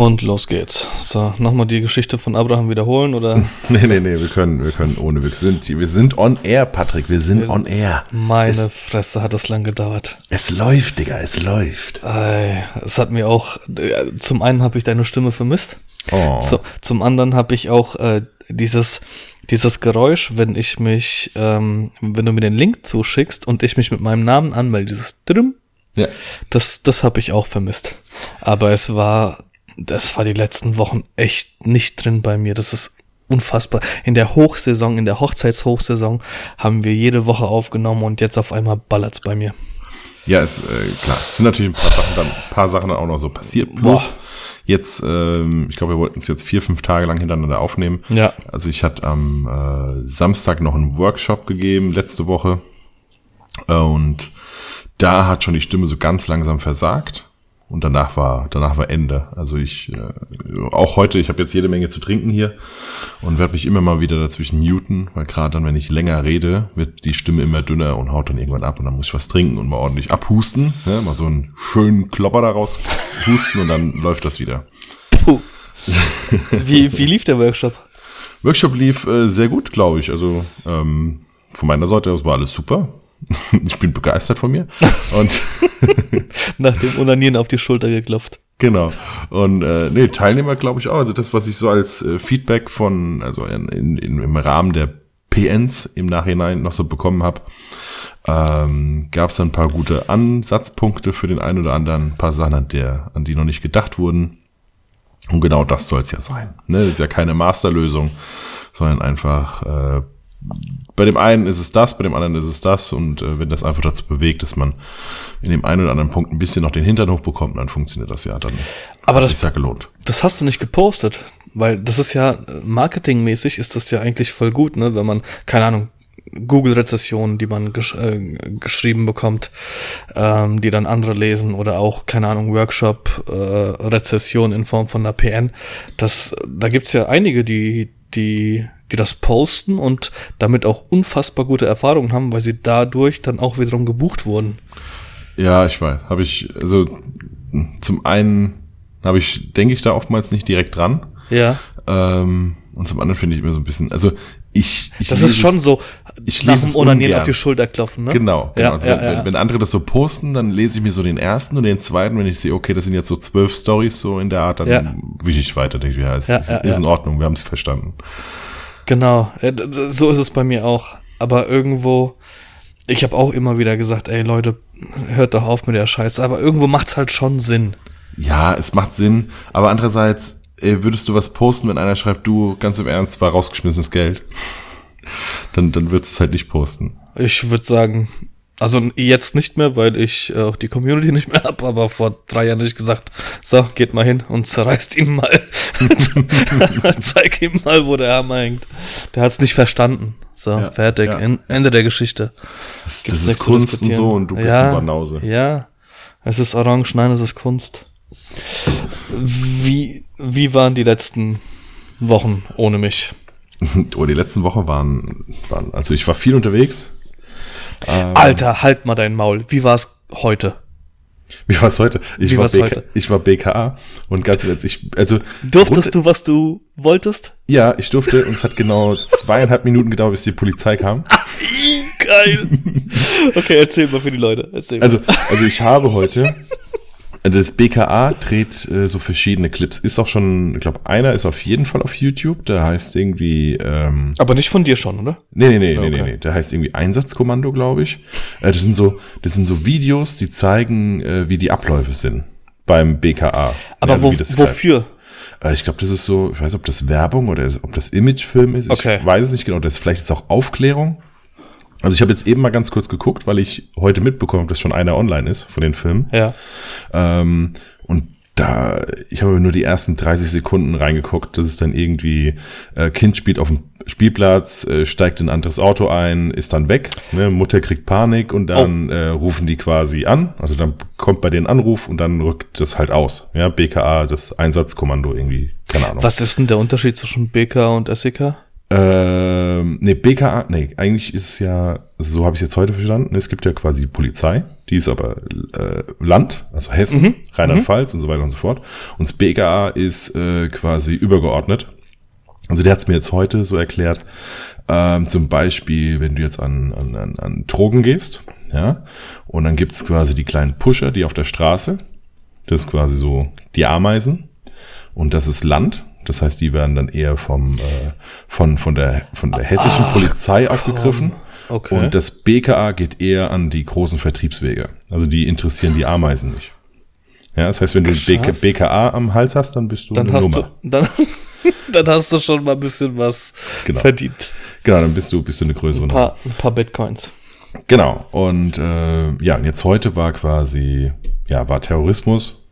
Und los geht's. So, nochmal die Geschichte von Abraham wiederholen oder? nee, nee, nee, wir können, wir können ohne. Wir sind, wir sind on air, Patrick. Wir sind wir on air. Meine es, Fresse hat das lang gedauert. Es läuft, Digga, es läuft. Ey, es hat mir auch, äh, zum einen habe ich deine Stimme vermisst. Oh. Zu, zum anderen habe ich auch äh, dieses, dieses Geräusch, wenn ich mich, ähm, wenn du mir den Link zuschickst und ich mich mit meinem Namen anmelde, dieses Drüm, ja. das, das habe ich auch vermisst. Aber es war das war die letzten Wochen echt nicht drin bei mir. Das ist unfassbar. In der Hochsaison, in der Hochzeitshochsaison haben wir jede Woche aufgenommen und jetzt auf einmal ballert's bei mir. Ja, ist äh, klar. Es sind natürlich ein paar Sachen dann, paar Sachen dann auch noch so passiert. Plus Boah. jetzt, ähm, ich glaube, wir wollten es jetzt vier, fünf Tage lang hintereinander aufnehmen. Ja. Also ich hatte am äh, Samstag noch einen Workshop gegeben letzte Woche und da hat schon die Stimme so ganz langsam versagt und danach war danach war Ende. Also ich äh, auch heute, ich habe jetzt jede Menge zu trinken hier und werde mich immer mal wieder dazwischen muten, weil gerade dann, wenn ich länger rede, wird die Stimme immer dünner und haut dann irgendwann ab und dann muss ich was trinken und mal ordentlich abhusten, ne? mal so einen schönen Klopper daraus husten und dann läuft das wieder. Puh. wie wie lief der Workshop? Workshop lief äh, sehr gut, glaube ich. Also ähm, von meiner Seite aus war alles super. ich bin begeistert von mir. Und nach dem Unanieren auf die Schulter geklopft. Genau. Und äh, nee, Teilnehmer glaube ich auch. Also das, was ich so als äh, Feedback von, also in, in, im Rahmen der PNs im Nachhinein noch so bekommen habe, ähm, gab es ein paar gute Ansatzpunkte für den einen oder anderen, ein paar Sachen, an, der, an die noch nicht gedacht wurden. Und genau das soll es ja sein. Ne? Das ist ja keine Masterlösung, sondern einfach äh, bei dem einen ist es das, bei dem anderen ist es das. Und äh, wenn das einfach dazu bewegt, dass man in dem einen oder anderen Punkt ein bisschen noch den Hintern hochbekommt, dann funktioniert das ja. Dann Aber das sich ja gelohnt. Das hast du nicht gepostet, weil das ist ja marketingmäßig ist das ja eigentlich voll gut, ne? Wenn man keine Ahnung Google-Rezessionen, die man gesch äh, geschrieben bekommt, ähm, die dann andere lesen oder auch, keine Ahnung, Workshop-Rezession äh, in Form von einer PN. Das, da gibt's ja einige, die, die die das posten und damit auch unfassbar gute Erfahrungen haben, weil sie dadurch dann auch wiederum gebucht wurden. Ja, ich weiß. Habe ich, also zum einen habe ich, denke ich da oftmals nicht direkt dran. Ja. Ähm, und zum anderen finde ich immer so ein bisschen, also ich, ich Das ist schon so, ich nach dem Onanieren auf die Schulter klopfen, ne? Genau, genau. Ja, also ja, wenn, ja. wenn, andere das so posten, dann lese ich mir so den ersten und den zweiten, wenn ich sehe, okay, das sind jetzt so zwölf Stories so in der Art, dann ja. wische ich weiter, denke ich, ja, es ist, ist in Ordnung, wir haben es verstanden. Genau, so ist es bei mir auch. Aber irgendwo, ich habe auch immer wieder gesagt, ey Leute, hört doch auf mit der Scheiße. Aber irgendwo macht es halt schon Sinn. Ja, es macht Sinn. Aber andererseits, ey, würdest du was posten, wenn einer schreibt, du, ganz im Ernst, war rausgeschmissenes Geld? Dann, dann würdest du es halt nicht posten. Ich würde sagen, also jetzt nicht mehr, weil ich äh, auch die Community nicht mehr habe, aber vor drei Jahren hätte ich gesagt, so, geht mal hin und zerreißt ihn mal. Zeig ihm mal, wo der Hammer hängt. Der hat es nicht verstanden. So, ja, fertig. Ja. Ende der Geschichte. Das, das ist Kunst und so und du bist ja, eine Banause. Ja, es ist Orange, nein, es ist Kunst. Wie, wie waren die letzten Wochen ohne mich? Oh, die letzten Wochen waren, waren, also ich war viel unterwegs, ähm, Alter, halt mal dein Maul. Wie war's heute? Wie war's heute? Ich, Wie war, BK, heute? ich war BKA und ganz ehrlich, ich, also. Durftest du, was du wolltest? Ja, ich durfte und es hat genau zweieinhalb Minuten gedauert, bis die Polizei kam. Geil. Okay, erzähl mal für die Leute. Erzähl mal. Also, also ich habe heute also das BKA dreht äh, so verschiedene Clips. Ist auch schon, ich glaube, einer ist auf jeden Fall auf YouTube. Der heißt irgendwie. Ähm, Aber nicht von dir schon, oder? Nee, nee, nee, okay. nee, nee, nee. Der heißt irgendwie Einsatzkommando, glaube ich. Äh, das sind so, das sind so Videos, die zeigen, äh, wie die Abläufe sind beim BKA. Aber also, wo, wofür? Äh, ich glaube, das ist so, ich weiß, ob das Werbung oder ob das Imagefilm ist. Okay. Ich weiß es nicht genau. Das vielleicht ist auch Aufklärung. Also ich habe jetzt eben mal ganz kurz geguckt, weil ich heute mitbekommen habe, dass schon einer online ist von den Filmen. Ja. Ähm, und da, ich habe nur die ersten 30 Sekunden reingeguckt. Das ist dann irgendwie, äh, Kind spielt auf dem Spielplatz, äh, steigt in ein anderes Auto ein, ist dann weg. Ne? Mutter kriegt Panik und dann oh. äh, rufen die quasi an. Also dann kommt bei denen Anruf und dann rückt das halt aus. Ja, BKA, das Einsatzkommando irgendwie, keine Ahnung. Was ist denn der Unterschied zwischen BK und SEK? Ähm, nee, BKA, nee, eigentlich ist es ja, also so habe ich es jetzt heute verstanden, es gibt ja quasi Polizei, die ist aber äh, Land, also Hessen, mhm. Rheinland-Pfalz mhm. und so weiter und so fort. Und das BKA ist äh, quasi übergeordnet. Also der hat es mir jetzt heute so erklärt, ähm, zum Beispiel, wenn du jetzt an, an, an, an Drogen gehst, ja, und dann gibt's quasi die kleinen Pusher, die auf der Straße, das ist quasi so die Ameisen, und das ist Land, das heißt, die werden dann eher vom, äh, von, von, der, von der hessischen Ach, Polizei komm. aufgegriffen. Okay. Und das BKA geht eher an die großen Vertriebswege. Also die interessieren die Ameisen nicht. Ja, das heißt, wenn du BK, BKA am Hals hast, dann bist du dann eine hast Nummer. Du, dann, dann hast du schon mal ein bisschen was genau. verdient. Genau, dann bist du, bist du eine größere ein paar, Nummer. Ein paar Bitcoins. Genau. Und äh, ja, und jetzt heute war quasi, ja, war Terrorismus.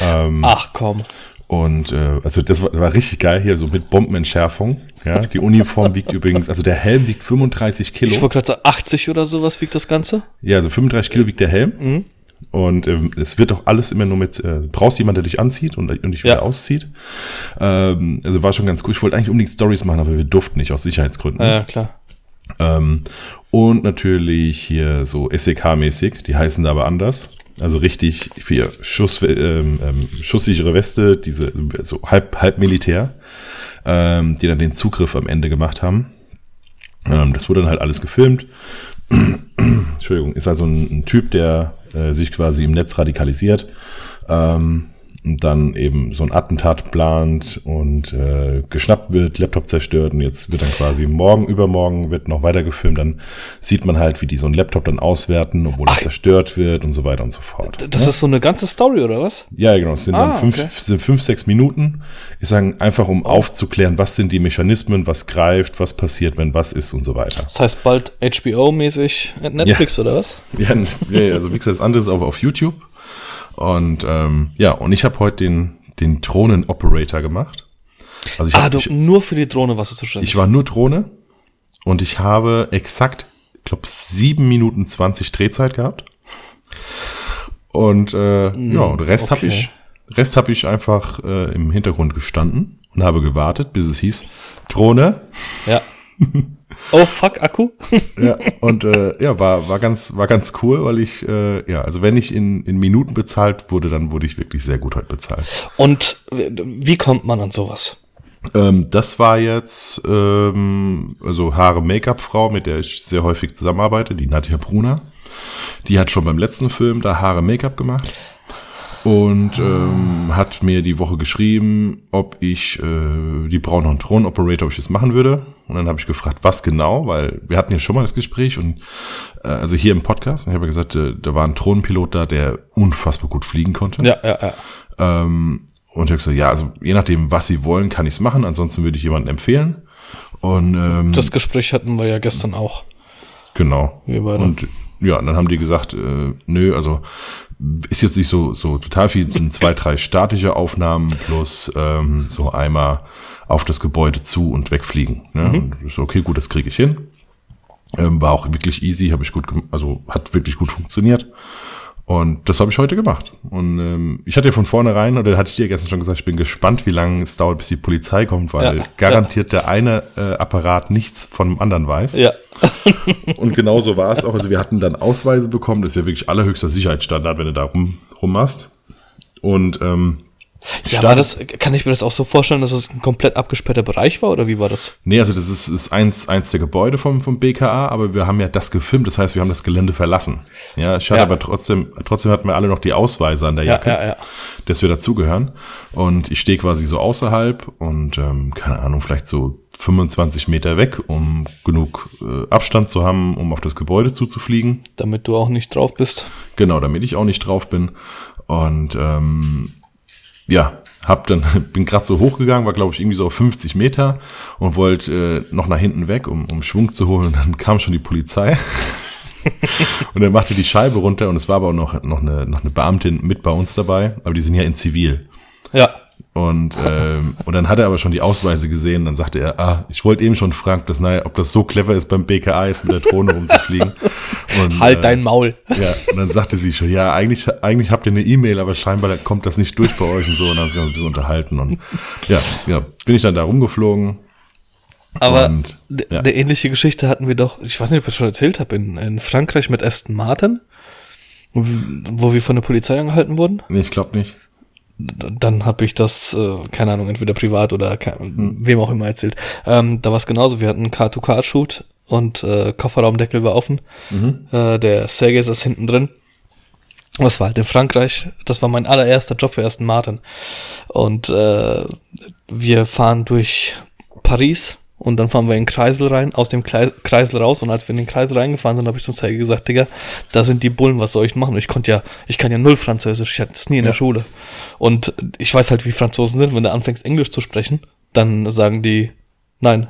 Ähm, Ach komm. Und äh, also das war, war richtig geil hier, so mit Bombenentschärfung. Ja, die Uniform wiegt übrigens, also der Helm wiegt 35 Kilo. Ich wollte gerade sagen, 80 oder sowas wiegt das Ganze? Ja, also 35 Kilo wiegt der Helm. Mhm. Und ähm, es wird auch alles immer nur mit, äh, brauchst jemand, der dich anzieht und, und dich wieder ja. auszieht. Ähm, also war schon ganz cool. Ich wollte eigentlich unbedingt Stories machen, aber wir durften nicht aus Sicherheitsgründen. Ja, klar. Ähm, und natürlich hier so SEK-mäßig, die heißen da aber anders. Also richtig für Schuss, ähm, ähm, schusssichere Weste, diese so halb, halb Militär, ähm, die dann den Zugriff am Ende gemacht haben. Ähm, das wurde dann halt alles gefilmt. Entschuldigung, ist also ein, ein Typ, der äh, sich quasi im Netz radikalisiert. Ähm, dann eben so ein Attentat plant und äh, geschnappt wird, Laptop zerstört und jetzt wird dann quasi morgen, übermorgen wird noch weiter gefilmt, dann sieht man halt, wie die so ein Laptop dann auswerten, obwohl er zerstört wird und so weiter und so fort. Das ja? ist so eine ganze Story, oder was? Ja, genau, es sind ah, dann fünf, okay. sind fünf, sechs Minuten. Ich sage einfach, um oh. aufzuklären, was sind die Mechanismen, was greift, was passiert, wenn was ist und so weiter. Das heißt bald HBO-mäßig Netflix ja. oder was? Ja, also wie gesagt, das andere ist auch auf YouTube. Und ähm, ja, und ich habe heute den, den Drohnen-Operator gemacht. Also ich ah, hab, du, ich, nur für die Drohne warst du zuständig. Ich war nur Drohne und ich habe exakt, ich glaube, sieben Minuten zwanzig Drehzeit gehabt. Und äh, mm, ja, und Rest okay. habe ich, Rest habe ich einfach äh, im Hintergrund gestanden und habe gewartet, bis es hieß Drohne. Ja. Oh fuck, Akku. ja, und äh, ja, war, war, ganz, war ganz cool, weil ich, äh, ja, also wenn ich in, in Minuten bezahlt wurde, dann wurde ich wirklich sehr gut heute bezahlt. Und wie kommt man an sowas? Ähm, das war jetzt ähm, also Haare Make-up-Frau, mit der ich sehr häufig zusammenarbeite, die Nadja Bruna. Die hat schon beim letzten Film da Haare Make-up gemacht und ähm, hat mir die Woche geschrieben, ob ich äh, die Braun und Thron Operator, ob ich das machen würde. Und dann habe ich gefragt, was genau, weil wir hatten ja schon mal das Gespräch und äh, also hier im Podcast. Und ich habe gesagt, äh, da war ein Thronenpilot da, der unfassbar gut fliegen konnte. Ja, ja, ja. Ähm, und ich habe gesagt, ja, also je nachdem, was sie wollen, kann ich es machen. Ansonsten würde ich jemanden empfehlen. Und ähm, das Gespräch hatten wir ja gestern auch. Genau. Wir beide. Und ja, und dann haben die gesagt, äh, nö, also ist jetzt nicht so, so total viel, es sind zwei, drei statische Aufnahmen plus ähm, so einmal auf das Gebäude zu und wegfliegen. Ne? Mhm. Und ist okay, gut, das kriege ich hin. Ähm, war auch wirklich easy, habe ich gut, also hat wirklich gut funktioniert. Und das habe ich heute gemacht. Und ähm, ich hatte ja von vornherein, oder hatte ich dir gestern schon gesagt, ich bin gespannt, wie lange es dauert, bis die Polizei kommt, weil ja, garantiert ja. der eine äh, Apparat nichts von dem anderen weiß. Ja. und genauso war es auch. Also wir hatten dann Ausweise bekommen, das ist ja wirklich allerhöchster Sicherheitsstandard, wenn du da rum, rum machst. Und ähm, ja, war das, kann ich mir das auch so vorstellen, dass das ein komplett abgesperrter Bereich war oder wie war das? Nee, also das ist, ist eins, eins der Gebäude vom, vom BKA, aber wir haben ja das gefilmt, das heißt, wir haben das Gelände verlassen. Ja, ich hatte ja. aber trotzdem, trotzdem hatten wir alle noch die Ausweise an der Jacke, ja, ja, ja. dass wir dazugehören. Und ich stehe quasi so außerhalb und, ähm, keine Ahnung, vielleicht so 25 Meter weg, um genug äh, Abstand zu haben, um auf das Gebäude zuzufliegen. Damit du auch nicht drauf bist. Genau, damit ich auch nicht drauf bin. Und ähm, ja, hab dann, bin gerade so hochgegangen, war glaube ich irgendwie so auf 50 Meter und wollte äh, noch nach hinten weg, um, um Schwung zu holen. Und dann kam schon die Polizei. und er machte die Scheibe runter und es war aber auch noch, noch, eine, noch eine Beamtin mit bei uns dabei, aber die sind ja in Zivil. Ja. Und, ähm, und dann hat er aber schon die Ausweise gesehen. Dann sagte er, ah, ich wollte eben schon fragen, dass, naja, ob das so clever ist, beim BKA jetzt mit der Drohne rumzufliegen. Und, halt äh, dein Maul. Ja, und dann sagte sie schon, ja, eigentlich, eigentlich habt ihr eine E-Mail, aber scheinbar kommt das nicht durch bei euch und so. Und dann haben sie uns ein bisschen unterhalten. Und ja, ja, bin ich dann da rumgeflogen. Aber und, ja. eine ähnliche Geschichte hatten wir doch, ich weiß nicht, ob ich das schon erzählt habe, in, in Frankreich mit Aston Martin. Wo wir von der Polizei angehalten wurden? Nee, ich glaube nicht. Dann habe ich das, äh, keine Ahnung, entweder privat oder hm. wem auch immer erzählt. Ähm, da war es genauso. Wir hatten einen Car-to-Car-Shoot und äh, Kofferraumdeckel war offen. Mhm. Äh, der Sergei ist hinten drin. Das war halt in Frankreich. Das war mein allererster Job für Aston Martin. Und äh, wir fahren durch Paris und dann fahren wir in den Kreisel rein, aus dem Kreisel raus. Und als wir in den Kreisel reingefahren sind, habe ich zum Zeiger gesagt, Digga, da sind die Bullen, was soll ich machen? Und ich konnte ja, ich kann ja null Französisch, ich hatte es nie in ja. der Schule. Und ich weiß halt, wie Franzosen sind, wenn du anfängst Englisch zu sprechen, dann sagen die, nein,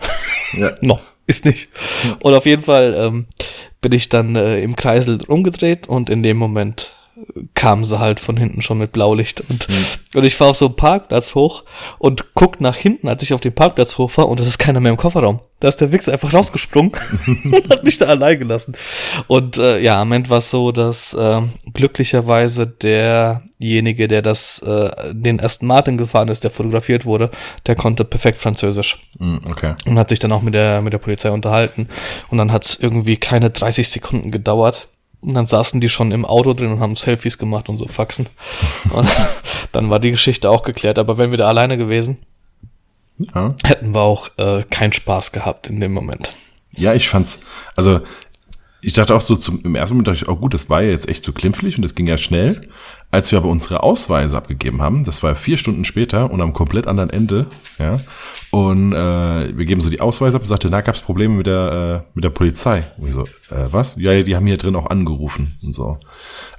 ja. no, ist nicht. Ja. Und auf jeden Fall ähm, bin ich dann äh, im Kreisel umgedreht und in dem Moment kamen sie halt von hinten schon mit Blaulicht. Und, mhm. und ich fahre auf so einen Parkplatz hoch und guck nach hinten, als ich auf den Parkplatz hoch war und es ist keiner mehr im Kofferraum. Da ist der Wichser einfach rausgesprungen und hat mich da allein gelassen. Und äh, ja, am Ende war es so, dass äh, glücklicherweise derjenige, der das, äh, den ersten Martin gefahren ist, der fotografiert wurde, der konnte perfekt Französisch. Mhm, okay. Und hat sich dann auch mit der, mit der Polizei unterhalten. Und dann hat es irgendwie keine 30 Sekunden gedauert und dann saßen die schon im Auto drin und haben Selfies gemacht und so Faxen. Und dann war die Geschichte auch geklärt. Aber wenn wir da alleine gewesen, ja. hätten wir auch äh, keinen Spaß gehabt in dem Moment. Ja, ich fand's, also ich dachte auch so zum, im ersten Moment dachte ich, oh gut, das war ja jetzt echt so klimpflich und das ging ja schnell. Als wir aber unsere Ausweise abgegeben haben, das war vier Stunden später und am komplett anderen Ende, ja, und äh, wir geben so die Ausweise ab und sagte, na, gab's Probleme mit der, äh, mit der Polizei. Und ich so, äh, was? Ja, die haben hier drin auch angerufen und so.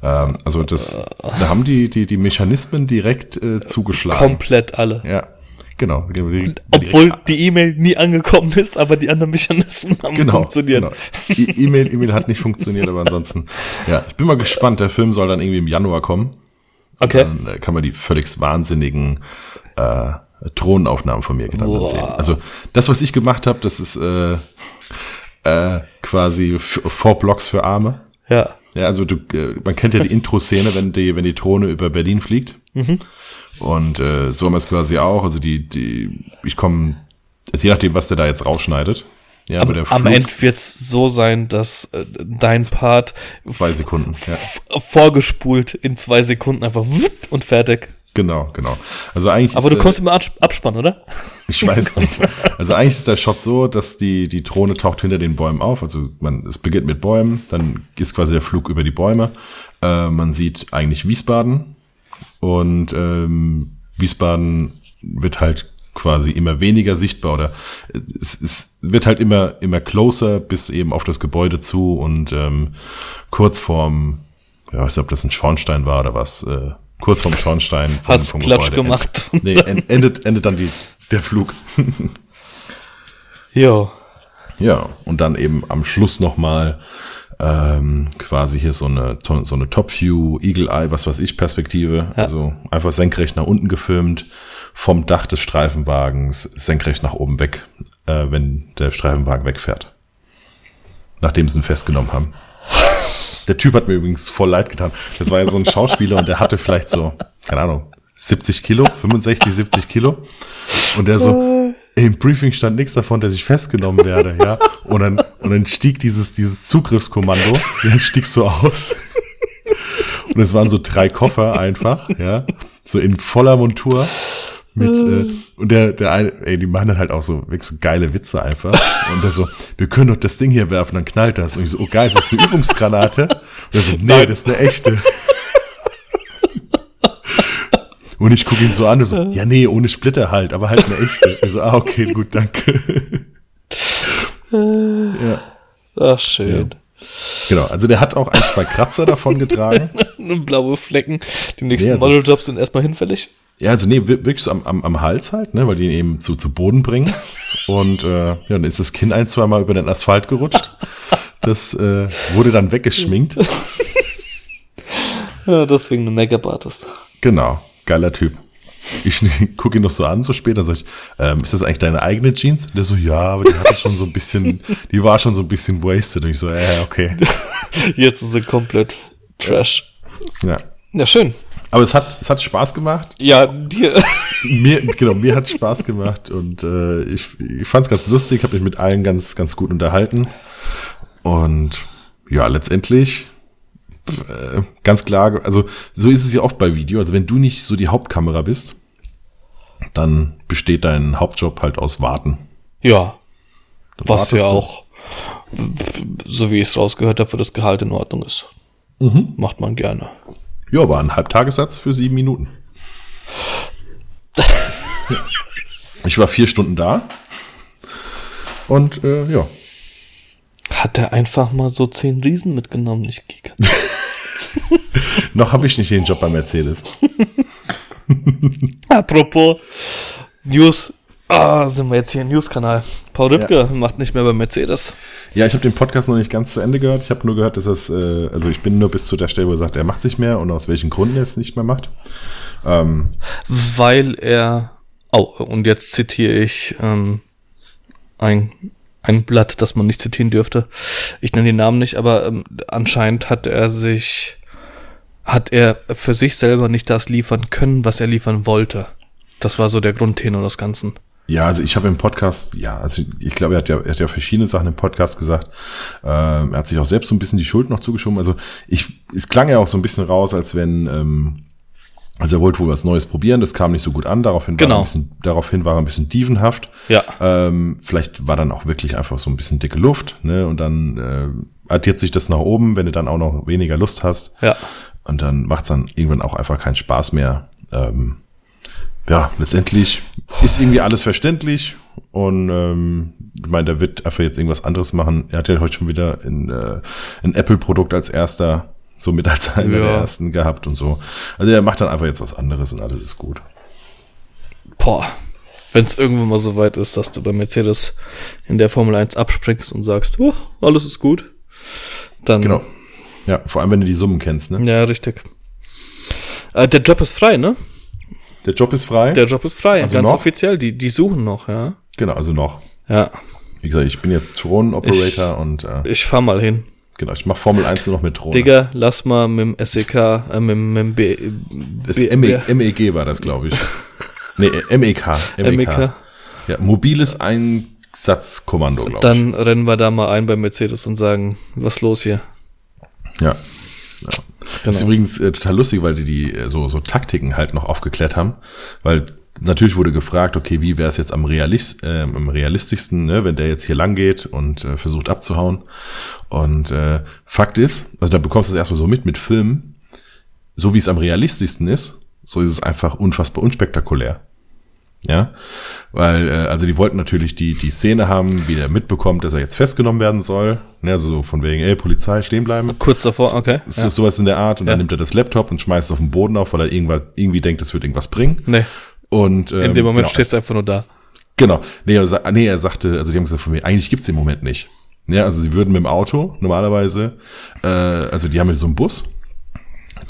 Ähm, also das, da haben die, die, die Mechanismen direkt äh, zugeschlagen. Komplett alle. Ja. Genau. Obwohl die E-Mail nie angekommen ist, aber die anderen Mechanismen haben genau, funktioniert. Genau. E-Mail, E-Mail hat nicht funktioniert, aber ansonsten, ja, ich bin mal gespannt. Der Film soll dann irgendwie im Januar kommen. Okay. Dann äh, kann man die völlig wahnsinnigen äh, Drohnenaufnahmen von mir dann sehen. Also das, was ich gemacht habe, das ist äh, äh, quasi Four Blocks für Arme. Ja. Ja, also du, äh, man kennt ja die Intro-Szene, wenn die, wenn die Drohne über Berlin fliegt. Mhm. Und äh, so haben wir es quasi auch. Also die, die, ich komme, also je nachdem, was der da jetzt rausschneidet. Ja, Flug, am Ende wird es so sein, dass äh, dein Part zwei Sekunden ja. vorgespult in zwei Sekunden einfach und fertig. Genau, genau. Also eigentlich Aber du der, kommst im Abspann, oder? Ich weiß nicht. Also eigentlich ist der Shot so, dass die, die Drohne taucht hinter den Bäumen auf. Also man, es beginnt mit Bäumen, dann ist quasi der Flug über die Bäume. Äh, man sieht eigentlich Wiesbaden und ähm, Wiesbaden wird halt quasi immer weniger sichtbar oder es, es wird halt immer, immer closer bis eben auf das Gebäude zu und ähm, kurz vorm, ja, ich weiß nicht, ob das ein Schornstein war oder was, äh, kurz vorm Schornstein. Hat's vom Klatsch Gebäude. gemacht. End, nee, endet, endet dann die, der Flug. ja. Ja, und dann eben am Schluss nochmal ähm, quasi hier so eine, so eine Top-View, Eagle Eye, was weiß ich, Perspektive. Ja. Also einfach senkrecht nach unten gefilmt, vom Dach des Streifenwagens senkrecht nach oben weg, äh, wenn der Streifenwagen wegfährt. Nachdem sie ihn festgenommen haben. Der Typ hat mir übrigens voll leid getan. Das war ja so ein Schauspieler und der hatte vielleicht so, keine Ahnung, 70 Kilo, 65, 70 Kilo. Und der so, im Briefing stand nichts davon, dass ich festgenommen werde, ja. Und dann, und dann stieg dieses, dieses Zugriffskommando, der stieg so aus. Und es waren so drei Koffer einfach, ja. So in voller Montur. Mit, äh, und der, der eine, ey, die machen dann halt auch so, wirklich so geile Witze einfach. Und der so, wir können doch das Ding hier werfen, dann knallt das. Und ich so, oh geil, ist das eine Übungsgranate? Und er so, nee, das ist eine echte. Und ich gucke ihn so an und so, ja, nee, ohne Splitter halt, aber halt eine echte. Ich so, ah, okay, gut, danke. ja. Ach, schön. Ja. Genau, also der hat auch ein, zwei Kratzer davon getragen. Blaue Flecken. Die nächsten nee, also, Modeljobs sind erstmal hinfällig. Ja, also nee, wirklich so am, am, am Hals halt, ne, weil die ihn eben zu, zu Boden bringen. Und äh, ja, dann ist das Kinn ein, zwei Mal über den Asphalt gerutscht. Das äh, wurde dann weggeschminkt. ja, deswegen eine Make-up-Artist. Genau, geiler Typ. Ich gucke ihn noch so an, so später, sag ich, ähm, ist das eigentlich deine eigene Jeans? Und der so, ja, aber die hatte schon so ein bisschen, die war schon so ein bisschen wasted. Und ich so, äh, okay. Jetzt ist sie komplett Trash. Ja. Ja, schön. Aber es hat, es hat Spaß gemacht. Ja, dir. Mir, genau, mir hat Spaß gemacht und äh, ich, ich fand es ganz lustig, habe mich mit allen ganz, ganz gut unterhalten. Und ja, letztendlich äh, ganz klar, also so ist es ja oft bei Video. Also wenn du nicht so die Hauptkamera bist, dann besteht dein Hauptjob halt aus Warten. Ja. Dann was ja auch, so wie ich es rausgehört habe, für das Gehalt in Ordnung ist. Mhm. Macht man gerne. Ja, war ein Halbtagessatz für sieben Minuten. ich war vier Stunden da. Und äh, ja. Hat er einfach mal so zehn Riesen mitgenommen, nicht Giga. Noch habe ich nicht den Job bei Mercedes. Apropos News, ah, sind wir jetzt hier im News-Kanal. Paul Rübke ja. macht nicht mehr bei Mercedes. Ja, ich habe den Podcast noch nicht ganz zu Ende gehört. Ich habe nur gehört, dass es, äh, also ich bin nur bis zu der Stelle, wo er sagt, er macht nicht mehr und aus welchen Gründen er es nicht mehr macht. Ähm, Weil er, oh, und jetzt zitiere ich ähm, ein, ein Blatt, das man nicht zitieren dürfte. Ich nenne den Namen nicht, aber ähm, anscheinend hat er sich hat er für sich selber nicht das liefern können, was er liefern wollte. Das war so der Grundtenor des Ganzen. Ja, also ich habe im Podcast, ja, also ich glaube, er hat ja, er hat ja verschiedene Sachen im Podcast gesagt. Ähm, er hat sich auch selbst so ein bisschen die Schuld noch zugeschoben. Also ich, es klang ja auch so ein bisschen raus, als wenn, ähm, also er wollte wohl was Neues probieren, das kam nicht so gut an, daraufhin, genau. war, er ein bisschen, daraufhin war er ein bisschen dievenhaft. Ja. Ähm, vielleicht war dann auch wirklich einfach so ein bisschen dicke Luft, ne? Und dann äh, addiert sich das nach oben, wenn du dann auch noch weniger Lust hast. Ja. Und dann macht es dann irgendwann auch einfach keinen Spaß mehr. Ähm, ja, letztendlich ist irgendwie alles verständlich. Und ähm, ich meine, der wird einfach jetzt irgendwas anderes machen. Er hat ja heute schon wieder ein, äh, ein Apple-Produkt als erster, somit als einer ja. der ersten gehabt und so. Also er macht dann einfach jetzt was anderes und alles ist gut. Boah, wenn es irgendwann mal so weit ist, dass du bei Mercedes in der Formel 1 abspringst und sagst, oh, alles ist gut, dann genau. Ja, vor allem, wenn du die Summen kennst, ne? Ja, richtig. Äh, der Job ist frei, ne? Der Job ist frei? Der Job ist frei, also ganz noch? offiziell. Die, die suchen noch, ja. Genau, also noch. Ja. Wie gesagt, ich bin jetzt Thron-Operator und. Äh, ich fahr mal hin. Genau, ich mach Formel 1 nur noch mit Thron. Digga, lass mal mit dem SEK, äh, mit, mit dem B. Das B, ME, MEG war das, glaube ich. nee, MEK. MEK. MEK. Ja, mobiles Einsatzkommando, glaube ich. Dann rennen wir da mal ein bei Mercedes und sagen, was los hier? Ja. Genau. ist übrigens äh, total lustig, weil die die äh, so, so Taktiken halt noch aufgeklärt haben. Weil natürlich wurde gefragt, okay, wie wäre es jetzt am, Realist, äh, am realistischsten, ne, wenn der jetzt hier lang geht und äh, versucht abzuhauen. Und äh, Fakt ist, also da bekommst du es erstmal so mit mit Filmen, so wie es am realistischsten ist, so ist es einfach unfassbar unspektakulär. Ja, weil, äh, also die wollten natürlich die, die Szene haben, wie der mitbekommt, dass er jetzt festgenommen werden soll. Ne, also so von wegen, ey, Polizei, stehen bleiben. Kurz davor, okay. So, ja. Sowas in der Art. Und ja. dann nimmt er das Laptop und schmeißt es auf den Boden auf, weil er irgendwas, irgendwie denkt, das wird irgendwas bringen. Nee. Und, ähm, in dem Moment genau. stehst du einfach nur da. Genau. Nee, also, nee, er sagte, also die haben gesagt von mir, eigentlich gibt's den Moment nicht. Ja, also sie würden mit dem Auto normalerweise, äh, also die haben ja so einen Bus.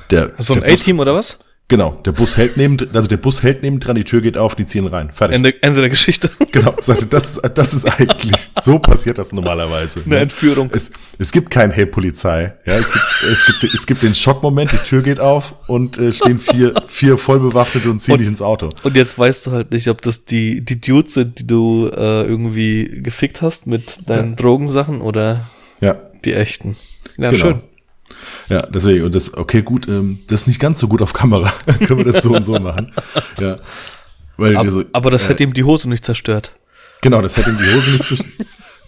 Der, so ein A-Team oder was? Genau, der Bus hält neben, also der Bus hält neben dran, die Tür geht auf, die ziehen rein. Fertig. Ende, Ende der Geschichte. Genau, sagte, das ist, das ist eigentlich, so passiert das normalerweise. Eine ne? Entführung. Es, es gibt kein Hey Polizei. Ja, es gibt, es gibt, es gibt den Schockmoment, die Tür geht auf und äh, stehen vier, vier vollbewaffnete und ziehen und, dich ins Auto. Und jetzt weißt du halt nicht, ob das die, die Dudes sind, die du äh, irgendwie gefickt hast mit deinen ja. Drogensachen oder ja. die echten. Ja, genau. schön. Ja, deswegen, und das, okay, gut, ähm, das ist nicht ganz so gut auf Kamera. Können wir das so und so machen. Ja. Weil Ab, so, aber das äh, hätte ihm die Hose nicht zerstört. Genau, das hätte ihm die Hose nicht zerstört.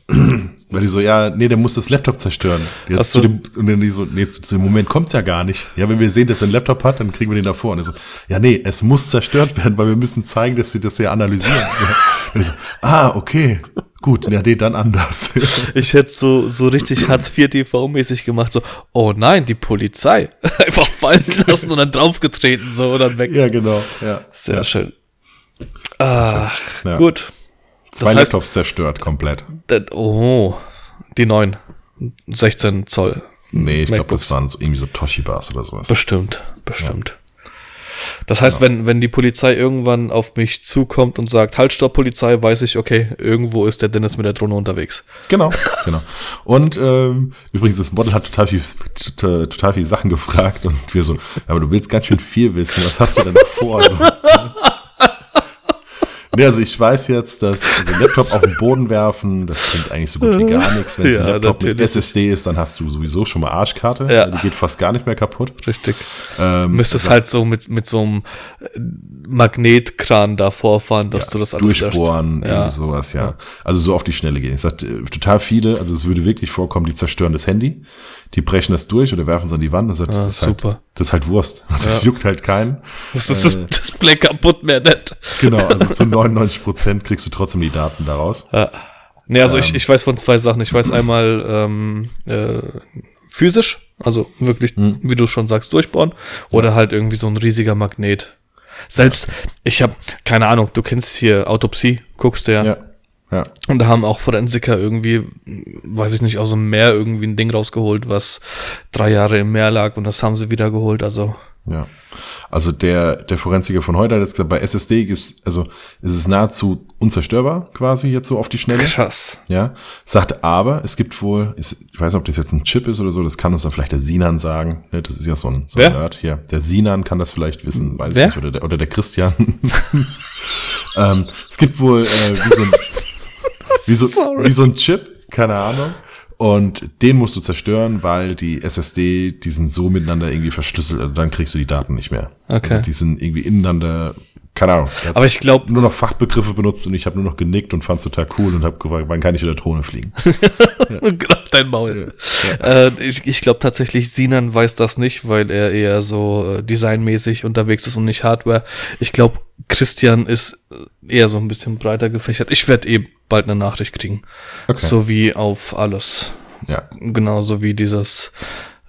Weil die so, ja, nee, der muss das Laptop zerstören. Jetzt zu dem, und dann die so, nee, zu, zu dem Moment kommt's ja gar nicht. Ja, wenn wir sehen, dass er ein Laptop hat, dann kriegen wir den davor. Und er so, ja, nee, es muss zerstört werden, weil wir müssen zeigen, dass sie das ja analysieren. ja. so, ah, okay. Gut, ja, nee, dann anders. ich hätte so, so richtig Hartz IV TV-mäßig gemacht, so, oh nein, die Polizei. Einfach fallen lassen und dann draufgetreten, so, und dann weg. Ja, genau, ja. Sehr ja. schön. Ah, ja. gut. Zwei das heißt, Laptops zerstört, komplett. Oh, die neuen. 16 Zoll. Nee, ich glaube, das waren so irgendwie so Toshibas oder sowas. Bestimmt, bestimmt. Das heißt, genau. wenn, wenn die Polizei irgendwann auf mich zukommt und sagt, halt, stopp, Polizei, weiß ich, okay, irgendwo ist der Dennis mit der Drohne unterwegs. Genau, genau. Und ähm, übrigens, das Model hat total viel, total, total viel Sachen gefragt und wir so, aber du willst ganz schön viel wissen, was hast du denn vor? So, nee, also ich weiß jetzt, dass also Laptop auf den Boden werfen, das bringt eigentlich so gut wie gar nichts. Wenn es ja, ein Laptop natürlich. mit SSD ist, dann hast du sowieso schon mal Arschkarte. Ja. Die geht fast gar nicht mehr kaputt. Richtig. Ähm, Müsstest halt so mit, mit so einem äh, Magnetkran da vorfahren, dass ja, du das alles Durchbohren, ja. irgendwie sowas, ja. Also so auf die Schnelle gehen. Ich äh, total viele, also es würde wirklich vorkommen, die zerstören das Handy die brechen das durch oder werfen es an die Wand und sagt, das, ah, ist halt, das ist halt Wurst. Also ja. Das juckt halt keinen. Das ist das äh, Display kaputt mehr nicht. Genau, also zu 99 Prozent kriegst du trotzdem die Daten daraus. Ja. Nee, also ähm, ich, ich weiß von zwei Sachen. Ich weiß einmal ähm, äh, physisch, also wirklich, hm. wie du schon sagst, durchbauen. Oder ja. halt irgendwie so ein riesiger Magnet. Selbst, ich habe keine Ahnung, du kennst hier Autopsie, guckst du ja. ja. Ja. Und da haben auch Forensiker irgendwie, weiß ich nicht, aus dem Meer irgendwie ein Ding rausgeholt, was drei Jahre im Meer lag und das haben sie wieder geholt. Also. Ja. Also der, der Forensiker von heute hat jetzt gesagt, bei SSD ist, also ist es nahezu unzerstörbar quasi jetzt so auf die Schnelle. Krass. Ja. Sagt aber, es gibt wohl, ist, ich weiß nicht, ob das jetzt ein Chip ist oder so, das kann uns dann vielleicht der Sinan sagen. Ne, das ist ja so ein, so ein Nerd hier. Der Sinan kann das vielleicht wissen, weiß Wer? ich nicht, oder der, oder der Christian. ähm, es gibt wohl äh, wie so ein wie so, wie so ein Chip, keine Ahnung. Und den musst du zerstören, weil die SSD, die sind so miteinander irgendwie verschlüsselt, also dann kriegst du die Daten nicht mehr. Okay. Also die sind irgendwie ineinander keine Ahnung. Aber ich glaube nur noch Fachbegriffe benutzt und ich habe nur noch genickt und fand's total cool und habe gefragt, wann kann ich in der Drohne fliegen? genau, dein Maul. Ja. Äh, ich ich glaube tatsächlich, Sinan weiß das nicht, weil er eher so äh, designmäßig unterwegs ist und nicht Hardware. Ich glaube, Christian ist eher so ein bisschen breiter gefächert. Ich werde eh bald eine Nachricht kriegen. Okay. So wie auf alles. Ja. Genauso wie dieses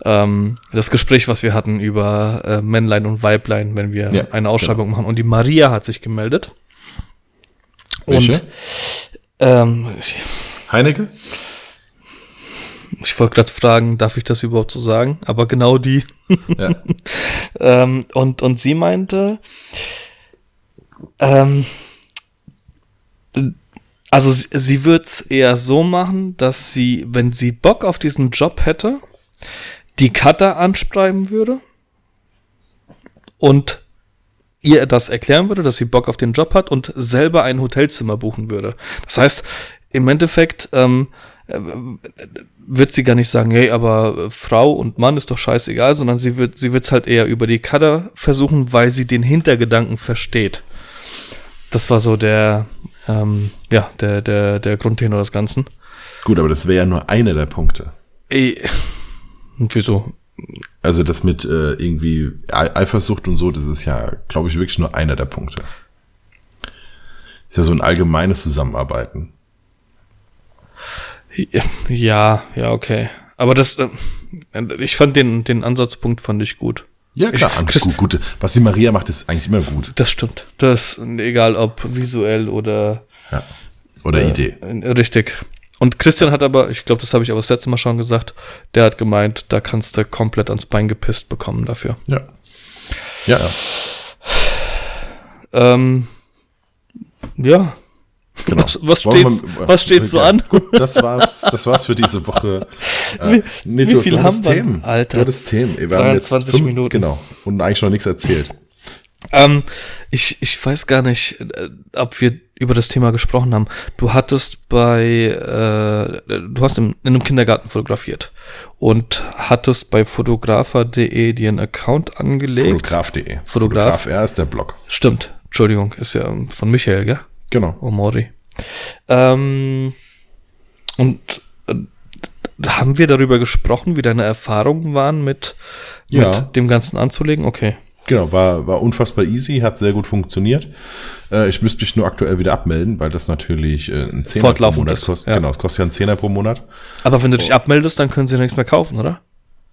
ähm, das Gespräch, was wir hatten über äh, Männlein und Weiblein, wenn wir ja, eine Ausschreibung genau. machen. Und die Maria hat sich gemeldet. Welche? Und ähm, Heinecke? Ich wollte gerade fragen, darf ich das überhaupt so sagen? Aber genau die. Ja. ähm, und, und sie meinte, ähm, also sie, sie wird es eher so machen, dass sie, wenn sie Bock auf diesen Job hätte, die Cutter anschreiben würde und ihr das erklären würde, dass sie Bock auf den Job hat und selber ein Hotelzimmer buchen würde. Das heißt, im Endeffekt ähm, äh, wird sie gar nicht sagen, hey, aber Frau und Mann ist doch scheißegal, sondern sie wird sie wird's halt eher über die Cutter versuchen, weil sie den Hintergedanken versteht. Das war so der ähm, ja der der der Grundtenor des Ganzen. Gut, aber das wäre ja nur einer der Punkte. Ey, und wieso? Also das mit äh, irgendwie Eifersucht und so, das ist ja, glaube ich, wirklich nur einer der Punkte. Ist ja so ein allgemeines Zusammenarbeiten. Ja, ja, okay. Aber das, äh, ich fand den, den Ansatzpunkt fand ich gut. Ja, klar, ich, gut, gut. Was die Maria macht, ist eigentlich immer gut. Das stimmt. Das, egal ob visuell oder. Ja. Oder äh, Idee. Richtig. Und Christian hat aber, ich glaube, das habe ich aber das letzte Mal schon gesagt, der hat gemeint, da kannst du komplett ans Bein gepisst bekommen dafür. Ja. Ja, ja. Ähm, ja. Genau. Was, was, steht, was steht so an? Gut, das war's, das war's für diese Woche. Äh, wie, nee, wie du, viel du haben wir? Themen. Alter. Du hattest Themen. Wir 23 fünf, Minuten. Genau. Und eigentlich noch nichts erzählt. Ähm, ich, ich weiß gar nicht, äh, ob wir über das Thema gesprochen haben. Du hattest bei, äh, du hast in, in einem Kindergarten fotografiert und hattest bei fotografer.de dir einen Account angelegt. Fotograf.de. Fotograf. Fotograf R ist der Blog. Stimmt. Entschuldigung, ist ja von Michael, gell? Genau. Omori. Ähm, und äh, haben wir darüber gesprochen, wie deine Erfahrungen waren mit, ja. mit dem Ganzen anzulegen? Okay. Genau, war, war unfassbar easy, hat sehr gut funktioniert. Äh, ich müsste mich nur aktuell wieder abmelden, weil das natürlich äh, ein Zehner pro Monat ist, kostet. Ja. Genau, es kostet ja ein Zehner pro Monat. Aber wenn du dich oh. abmeldest, dann können sie ja nichts mehr kaufen, oder?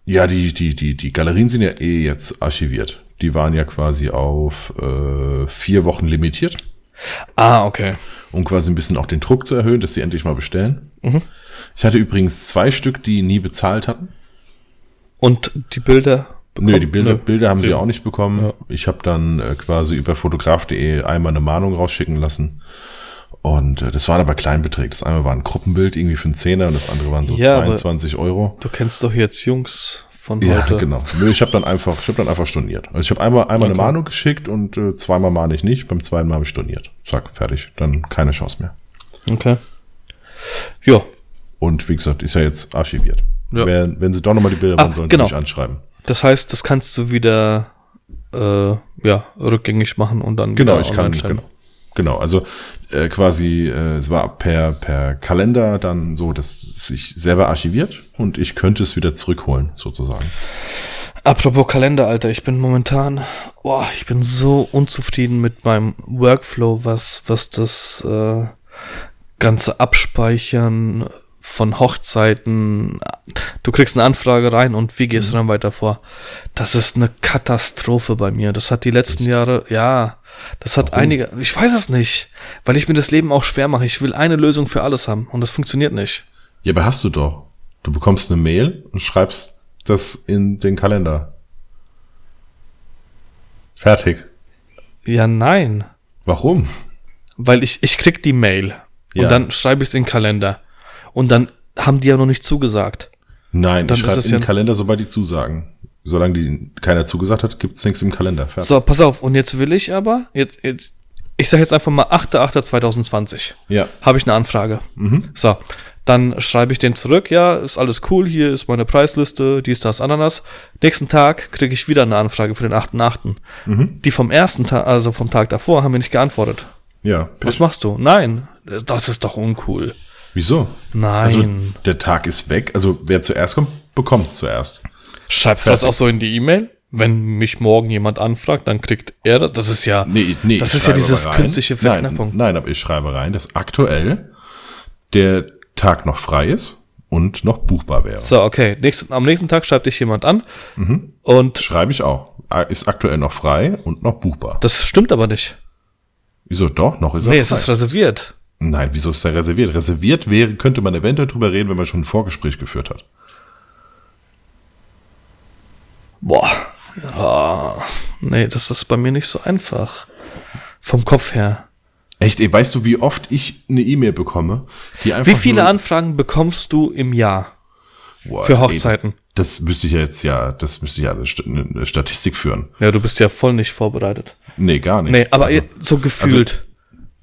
Ja, die, die, die, die Galerien sind ja eh jetzt archiviert. Die waren ja quasi auf äh, vier Wochen limitiert. Ah, okay. Um quasi ein bisschen auch den Druck zu erhöhen, dass sie endlich mal bestellen. Mhm. Ich hatte übrigens zwei Stück, die nie bezahlt hatten. Und die Bilder bekommen? Nö, die Bilder, Nö. Bilder haben sie auch nicht bekommen. Ja. Ich habe dann äh, quasi über fotograf.de einmal eine Mahnung rausschicken lassen. Und äh, das waren aber Kleinbeträge. Das eine war ein Gruppenbild irgendwie für einen Zehner und das andere waren so ja, 22 Euro. Du kennst doch jetzt Jungs von heute. Ja, genau. Nö, ich habe dann einfach, ich habe dann einfach storniert. Also ich habe einmal, einmal okay. eine Mahnung geschickt und äh, zweimal mahne ich nicht. Beim zweiten Mal habe ich storniert. Zack, fertig. Dann keine Chance mehr. Okay. Ja. Und wie gesagt, ist ja jetzt archiviert. Ja. Wenn, wenn sie doch nochmal die Bilder ah, wollen, sollen genau. sie mich anschreiben. Das heißt, das kannst du wieder äh, ja, rückgängig machen und dann genau, ich kann, genau. Genau, also äh, quasi, äh, es war per, per Kalender dann so, dass es sich selber archiviert und ich könnte es wieder zurückholen, sozusagen. Apropos Kalender, Alter, ich bin momentan, boah, ich bin so unzufrieden mit meinem Workflow, was, was das äh, ganze Abspeichern von Hochzeiten. Du kriegst eine Anfrage rein und wie gehst du dann weiter vor? Das ist eine Katastrophe bei mir. Das hat die letzten Echt? Jahre, ja, das hat Warum? einige, ich weiß es nicht, weil ich mir das Leben auch schwer mache. Ich will eine Lösung für alles haben und das funktioniert nicht. Ja, aber hast du doch. Du bekommst eine Mail und schreibst das in den Kalender. Fertig. Ja, nein. Warum? Weil ich, ich krieg die Mail und ja. dann schreibe ich es in den Kalender. Und dann haben die ja noch nicht zugesagt. Nein, dann ich schreibe in den ja Kalender, sobald die zusagen. Solange die keiner zugesagt hat, gibt es nichts im Kalender. Fertig. So, pass auf. Und jetzt will ich aber, jetzt, jetzt, ich sage jetzt einfach mal 8.8.2020. Ja. Habe ich eine Anfrage. Mhm. So, dann schreibe ich den zurück. Ja, ist alles cool. Hier ist meine Preisliste, dies, das, Ananas. Nächsten Tag kriege ich wieder eine Anfrage für den 8.8. Mhm. Die vom ersten Tag, also vom Tag davor, haben mir nicht geantwortet. Ja. Was machst du? Nein, das ist doch uncool. Wieso? Nein. Also der Tag ist weg. Also wer zuerst kommt, bekommt es zuerst. Schreibst du das auch so in die E-Mail? Wenn mich morgen jemand anfragt, dann kriegt er das. Das ist ja, nee, nee, das ist ja dieses rein, künstliche Verknappung. Nein, nein, aber ich schreibe rein, dass aktuell der Tag noch frei ist und noch buchbar wäre. So, okay. Nächsten, am nächsten Tag schreibt dich jemand an mhm. und schreibe ich auch. Ist aktuell noch frei und noch buchbar. Das stimmt aber nicht. Wieso doch? Noch ist er nee, frei. es ist reserviert. Nein, wieso ist er reserviert? Reserviert wäre, könnte man eventuell drüber reden, wenn man schon ein Vorgespräch geführt hat. Boah. Ja. Nee, das ist bei mir nicht so einfach. Vom Kopf her. Echt, ey, weißt du, wie oft ich eine E-Mail bekomme, die einfach. Wie viele Anfragen bekommst du im Jahr? Boah, für Hochzeiten? Ey, das müsste ich ja jetzt ja, das müsste ja eine Statistik führen. Ja, du bist ja voll nicht vorbereitet. Nee, gar nicht. Nee, aber also, so gefühlt. Also,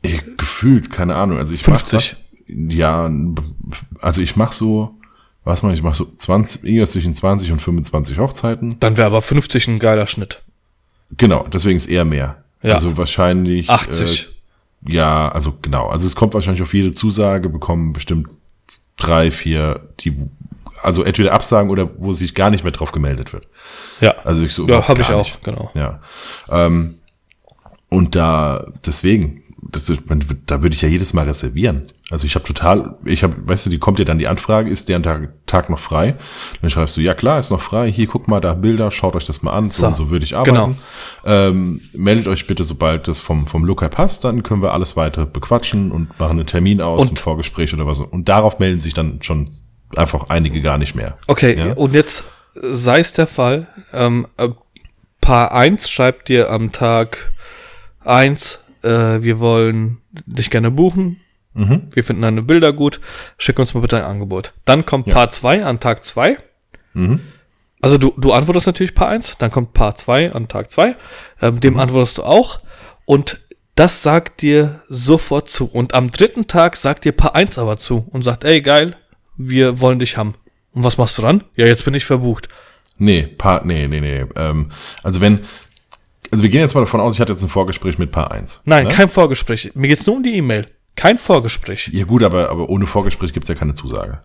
Ey, gefühlt, keine Ahnung. Also ich 50. Mach, ja, also ich mache so, was mache ich? Ich mache so 20, irgendwas zwischen 20 und 25 Hochzeiten. Dann wäre aber 50 ein geiler Schnitt. Genau, deswegen ist eher mehr. Ja. Also wahrscheinlich 80. Äh, ja, also genau. Also es kommt wahrscheinlich auf jede Zusage, bekommen bestimmt drei, vier, die also entweder absagen oder wo sich gar nicht mehr drauf gemeldet wird. Ja. Also ich so. Ja, habe ich auch, nicht. genau. Ja. Ähm, und da deswegen das ist, man, da würde ich ja jedes Mal reservieren. Also ich habe total, ich habe, weißt du, die kommt ja dann die Anfrage, ist der Tag, Tag noch frei? Dann schreibst du, ja klar, ist noch frei. Hier, guck mal da Bilder, schaut euch das mal an. So, so und so würde ich arbeiten. Genau. Ähm, meldet euch bitte, sobald das vom, vom Looker passt, dann können wir alles weitere bequatschen und machen einen Termin aus, und, ein Vorgespräch oder was. Und darauf melden sich dann schon einfach einige gar nicht mehr. Okay, ja? und jetzt sei es der Fall, ähm, äh, Paar 1 schreibt dir am Tag 1 äh, wir wollen dich gerne buchen. Mhm. Wir finden deine Bilder gut. Schick uns mal bitte ein Angebot. Dann kommt ja. Part 2 an Tag 2. Mhm. Also du, du antwortest natürlich Paar 1, dann kommt Part 2 an Tag 2. Ähm, dem mhm. antwortest du auch. Und das sagt dir sofort zu. Und am dritten Tag sagt dir Paar 1 aber zu und sagt, ey, geil, wir wollen dich haben. Und was machst du dann? Ja, jetzt bin ich verbucht. Nee, Paar, nee, nee, nee. Ähm, also wenn, also wir gehen jetzt mal davon aus, ich hatte jetzt ein Vorgespräch mit Paar 1. Nein, ne? kein Vorgespräch. Mir geht's nur um die E-Mail. Kein Vorgespräch. Ja gut, aber, aber ohne Vorgespräch gibt's ja keine Zusage.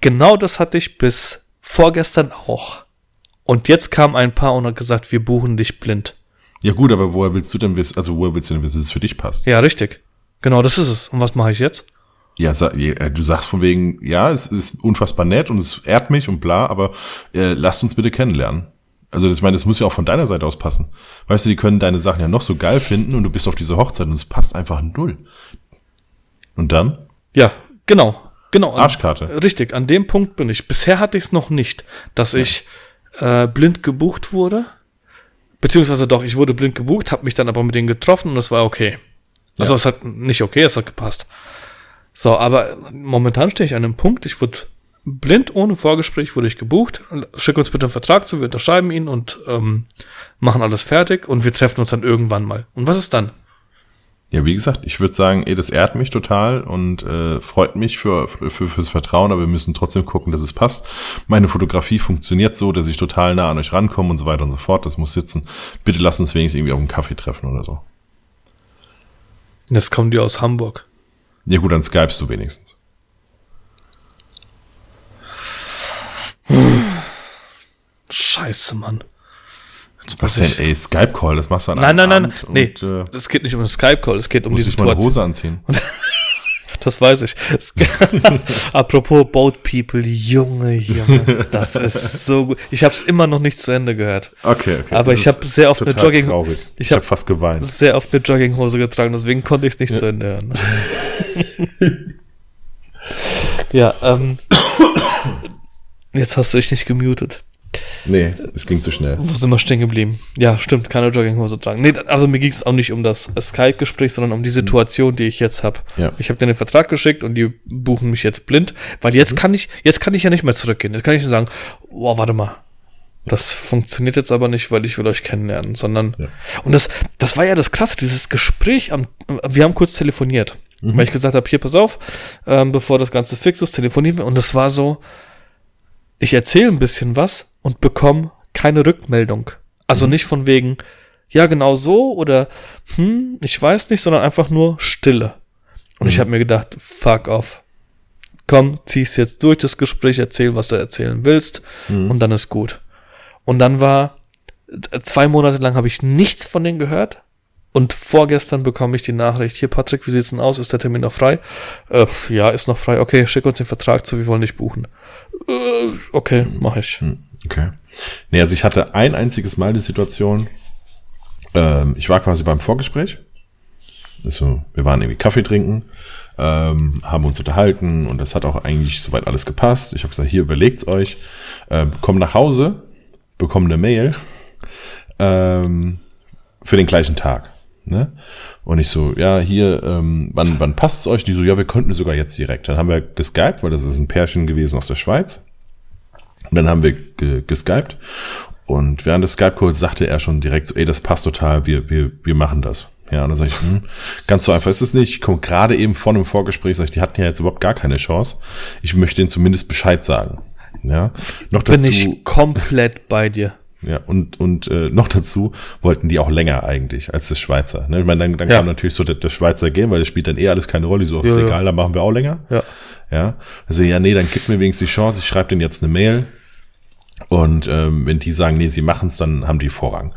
Genau das hatte ich bis vorgestern auch. Und jetzt kam ein Paar und hat gesagt, wir buchen dich blind. Ja gut, aber woher willst du denn wissen, also woher willst du denn wissen, dass es für dich passt? Ja, richtig. Genau, das ist es. Und was mache ich jetzt? Ja, du sagst von wegen, ja, es ist unfassbar nett und es ehrt mich und bla, aber äh, lasst uns bitte kennenlernen. Also das, ich meine, das muss ja auch von deiner Seite aus passen. Weißt du, die können deine Sachen ja noch so geil finden und du bist auf dieser Hochzeit und es passt einfach null. Und dann? Ja, genau. Genau. Arschkarte. Richtig, an dem Punkt bin ich. Bisher hatte ich es noch nicht, dass ja. ich äh, blind gebucht wurde. Beziehungsweise doch, ich wurde blind gebucht, habe mich dann aber mit denen getroffen und es war okay. Also ja. es hat nicht okay, es hat gepasst. So, aber momentan stehe ich an einem Punkt, ich wurde blind ohne Vorgespräch wurde ich gebucht. Schick uns bitte einen Vertrag zu, wir unterschreiben ihn und ähm, machen alles fertig und wir treffen uns dann irgendwann mal. Und was ist dann? Ja, wie gesagt, ich würde sagen, ey, das ehrt mich total und äh, freut mich für, für, fürs Vertrauen, aber wir müssen trotzdem gucken, dass es passt. Meine Fotografie funktioniert so, dass ich total nah an euch rankomme und so weiter und so fort. Das muss sitzen. Bitte lasst uns wenigstens irgendwie auf einen Kaffee treffen oder so. Jetzt kommen die aus Hamburg. Ja gut, dann skypest du wenigstens. Scheiße, Mann. Was denn, ey, Skype-Call, das machst du an Nein, nein, nein, und, nee, äh, es geht nicht um Skype-Call, es geht um die Situation. Muss ich meine Hose anziehen? das weiß ich. Apropos Boat People, Junge, Junge, das ist so gut. Ich habe es immer noch nicht zu Ende gehört. Okay, okay. Aber das ich habe sehr oft eine Jogging... Traurig. Ich, ich habe hab fast geweint. sehr oft eine Jogginghose getragen, deswegen konnte ich es nicht ja. zu Ende hören. ja, ähm... Jetzt hast du dich nicht gemutet. Nee, es ging zu schnell. Wo sind wir stehen geblieben? Ja, stimmt, keine Jogginghose tragen. Nee, also mir ging es auch nicht um das Skype-Gespräch, sondern um die Situation, die ich jetzt habe. Ja. Ich habe dir den Vertrag geschickt und die buchen mich jetzt blind, weil jetzt mhm. kann ich, jetzt kann ich ja nicht mehr zurückgehen. Jetzt kann ich sagen, boah, warte mal. Das funktioniert jetzt aber nicht, weil ich will euch kennenlernen, sondern ja. und das, das war ja das Krasse, dieses Gespräch am, wir haben kurz telefoniert, mhm. weil ich gesagt habe, hier pass auf, ähm, bevor das Ganze fix ist, telefonieren wir und es war so, ich erzähle ein bisschen was und bekomme keine Rückmeldung. Also mhm. nicht von wegen, ja, genau so oder hm, ich weiß nicht, sondern einfach nur Stille. Und mhm. ich habe mir gedacht, fuck off. Komm, zieh's jetzt durch das Gespräch, erzähl, was du erzählen willst mhm. und dann ist gut. Und dann war zwei Monate lang habe ich nichts von denen gehört. Und vorgestern bekomme ich die Nachricht, hier Patrick, wie sieht's denn aus? Ist der Termin noch frei? Äh, ja, ist noch frei. Okay, schick uns den Vertrag zu, wir wollen dich buchen. Äh, okay, mach ich. Hm, okay. Nee, also ich hatte ein einziges Mal die Situation, ähm, ich war quasi beim Vorgespräch. Also, wir waren irgendwie Kaffee trinken, ähm, haben uns unterhalten und das hat auch eigentlich soweit alles gepasst. Ich habe gesagt, hier überlegt's euch. Ähm, komm nach Hause, bekomme eine Mail ähm, für den gleichen Tag. Ne? Und ich so, ja, hier, ähm, wann, wann passt es euch? Die so, ja, wir könnten sogar jetzt direkt. Dann haben wir geskypt, weil das ist ein Pärchen gewesen aus der Schweiz. Und dann haben wir ge geskypt. Und während des Skype-Calls sagte er schon direkt so, ey, das passt total, wir, wir, wir machen das. Ja, und dann sage ich, hm, ganz so einfach ist es nicht. Ich komme gerade eben von einem Vorgespräch, sag ich, die hatten ja jetzt überhaupt gar keine Chance. Ich möchte ihnen zumindest Bescheid sagen. Ja, noch dazu. Bin ich komplett bei dir. Ja, und, und äh, noch dazu wollten die auch länger eigentlich als das Schweizer. Ne? Ich meine, dann, dann ja. kam natürlich so das, das Schweizer Game, weil das spielt dann eh alles keine Rolle. So, ist ja, egal, dann machen wir auch länger. Ja. Ja. Also, ja, nee, dann gib mir wenigstens die Chance, ich schreibe denen jetzt eine Mail. Und ähm, wenn die sagen, nee, sie machen es, dann haben die Vorrang.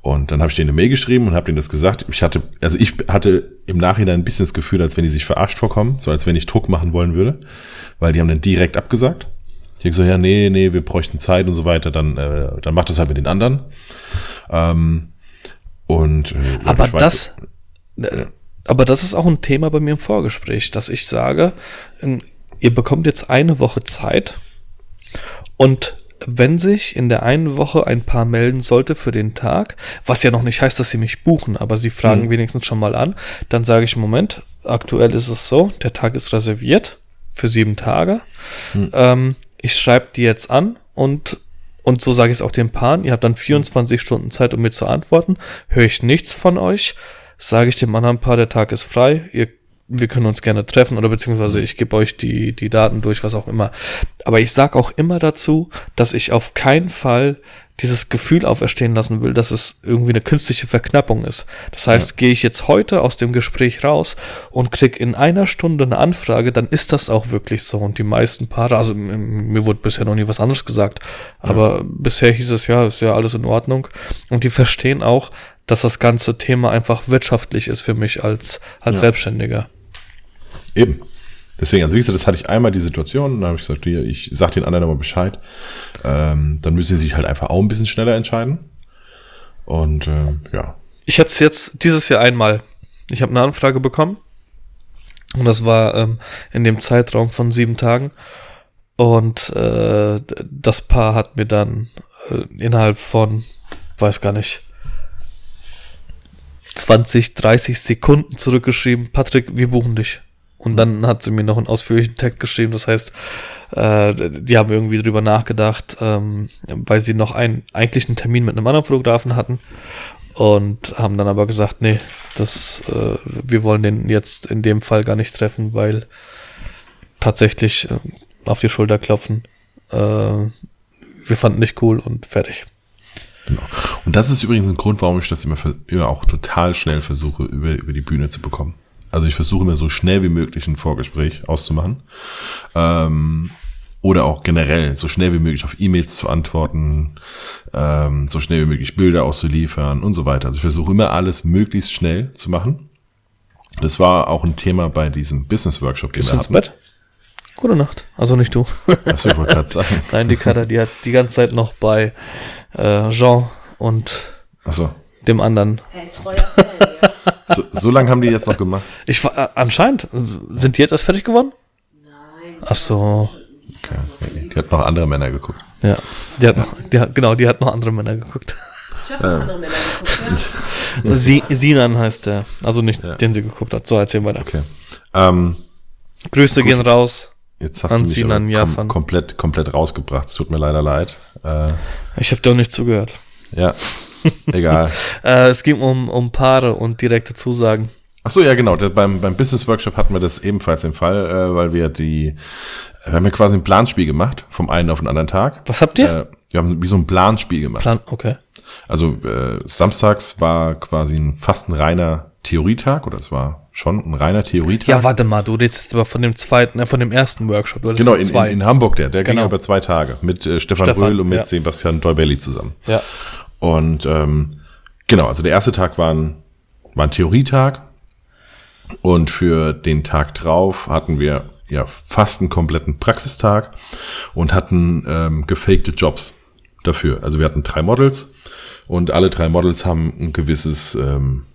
Und dann habe ich denen eine Mail geschrieben und habe denen das gesagt. Ich hatte, also ich hatte im Nachhinein ein bisschen das Gefühl, als wenn die sich verarscht vorkommen, so als wenn ich Druck machen wollen würde, weil die haben dann direkt abgesagt. Ich denke so, ja, nee, nee, wir bräuchten Zeit und so weiter, dann, äh, dann macht das halt mit den anderen. Ähm, und äh, aber das, äh, aber das ist auch ein Thema bei mir im Vorgespräch, dass ich sage, ähm, ihr bekommt jetzt eine Woche Zeit und wenn sich in der einen Woche ein paar melden sollte für den Tag, was ja noch nicht heißt, dass sie mich buchen, aber sie fragen mhm. wenigstens schon mal an, dann sage ich, Moment, aktuell ist es so, der Tag ist reserviert für sieben Tage. Mhm. Ähm, ich schreibe die jetzt an und, und so sage ich es auch den Paaren, ihr habt dann 24 Stunden Zeit, um mir zu antworten. Höre ich nichts von euch, sage ich dem anderen Paar, der Tag ist frei, ihr wir können uns gerne treffen oder beziehungsweise ich gebe euch die, die Daten durch, was auch immer. Aber ich sage auch immer dazu, dass ich auf keinen Fall dieses Gefühl auferstehen lassen will, dass es irgendwie eine künstliche Verknappung ist. Das heißt, ja. gehe ich jetzt heute aus dem Gespräch raus und krieg in einer Stunde eine Anfrage, dann ist das auch wirklich so. Und die meisten Paare, also mir wurde bisher noch nie was anderes gesagt, aber ja. bisher hieß es ja, ist ja alles in Ordnung. Und die verstehen auch, dass das ganze Thema einfach wirtschaftlich ist für mich als, als ja. Selbstständiger. Eben. Deswegen, also wie gesagt, das hatte ich einmal die Situation, dann habe ich gesagt, ich sag den anderen nochmal Bescheid. Ähm, dann müssen sie sich halt einfach auch ein bisschen schneller entscheiden. Und ähm, ja. Ich hatte es jetzt dieses Jahr einmal. Ich habe eine Anfrage bekommen. Und das war ähm, in dem Zeitraum von sieben Tagen. Und äh, das Paar hat mir dann äh, innerhalb von, weiß gar nicht, 20, 30 Sekunden zurückgeschrieben, Patrick, wir buchen dich. Und dann hat sie mir noch einen ausführlichen Text geschrieben. Das heißt, äh, die haben irgendwie drüber nachgedacht, ähm, weil sie noch einen, eigentlich einen Termin mit einem anderen Fotografen hatten und haben dann aber gesagt, nee, das, äh, wir wollen den jetzt in dem Fall gar nicht treffen, weil tatsächlich äh, auf die Schulter klopfen. Äh, wir fanden nicht cool und fertig. Genau. Und das ist übrigens ein Grund, warum ich das immer, für, immer auch total schnell versuche, über, über die Bühne zu bekommen. Also ich versuche immer so schnell wie möglich ein Vorgespräch auszumachen. Ähm, oder auch generell so schnell wie möglich auf E-Mails zu antworten, ähm, so schnell wie möglich Bilder auszuliefern und so weiter. Also ich versuche immer alles möglichst schnell zu machen. Das war auch ein Thema bei diesem Business Workshop, den Gehst wir hatten. Bett? Gute Nacht. Also nicht du. Achso, ich wollte gerade sagen. Nein, die Katha, die hat die ganze Zeit noch bei äh, Jean und so. dem anderen. Hey, treuer. So, so lange haben die jetzt noch gemacht? Ich äh, anscheinend. Sind die jetzt erst fertig geworden? Nein. Ach so. Okay. Die hat noch andere Männer geguckt. Ja. Die hat ja. Noch, die genau, die hat noch andere Männer geguckt. Ich habe noch andere Männer geguckt, ja. Sie, Sinan heißt der. Also nicht, ja. den sie geguckt hat. So, erzähl weiter. Okay. Ähm, Grüße gut. gehen raus. Jetzt hast du mich Sinan kom komplett, komplett rausgebracht. Es tut mir leider leid. Äh, ich habe doch nicht zugehört. Ja, egal. äh, es ging um, um Paare und direkte Zusagen. Ach so, ja, genau. beim, beim Business Workshop hatten wir das ebenfalls den Fall, äh, weil wir die, wir haben ja quasi ein Planspiel gemacht, vom einen auf den anderen Tag. Was habt ihr? Äh, wir haben wie so ein Planspiel gemacht. Plan, okay. Also äh, samstags war quasi ein, fast ein reiner Theorietag oder es war schon ein reiner Theorietag. Ja, warte mal, du redest aber von dem zweiten, äh, von dem ersten Workshop. Du genau, in, in, in, Hamburg, der, der genau. ging über zwei Tage mit äh, Stefan, Stefan Röhl und mit ja. Sebastian Dolbelli zusammen. Ja. Und ähm, genau, also der erste Tag war ein, war ein Theorietag und für den Tag drauf hatten wir ja fast einen kompletten Praxistag und hatten ähm, gefakte Jobs dafür. Also wir hatten drei Models und alle drei Models haben ein gewisses ähm,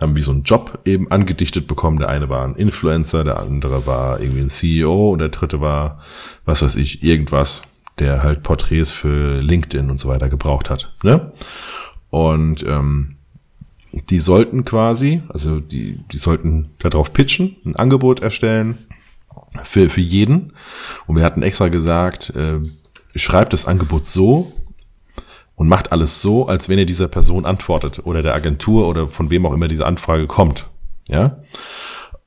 haben wie so einen Job eben angedichtet bekommen. Der eine war ein Influencer, der andere war irgendwie ein CEO und der dritte war, was weiß ich, irgendwas, der halt Porträts für LinkedIn und so weiter gebraucht hat. Ne? Und ähm, die sollten quasi, also die, die sollten darauf pitchen, ein Angebot erstellen für, für jeden. Und wir hatten extra gesagt, äh, schreibt das Angebot so, und macht alles so, als wenn ihr dieser Person antwortet oder der Agentur oder von wem auch immer diese Anfrage kommt. Ja.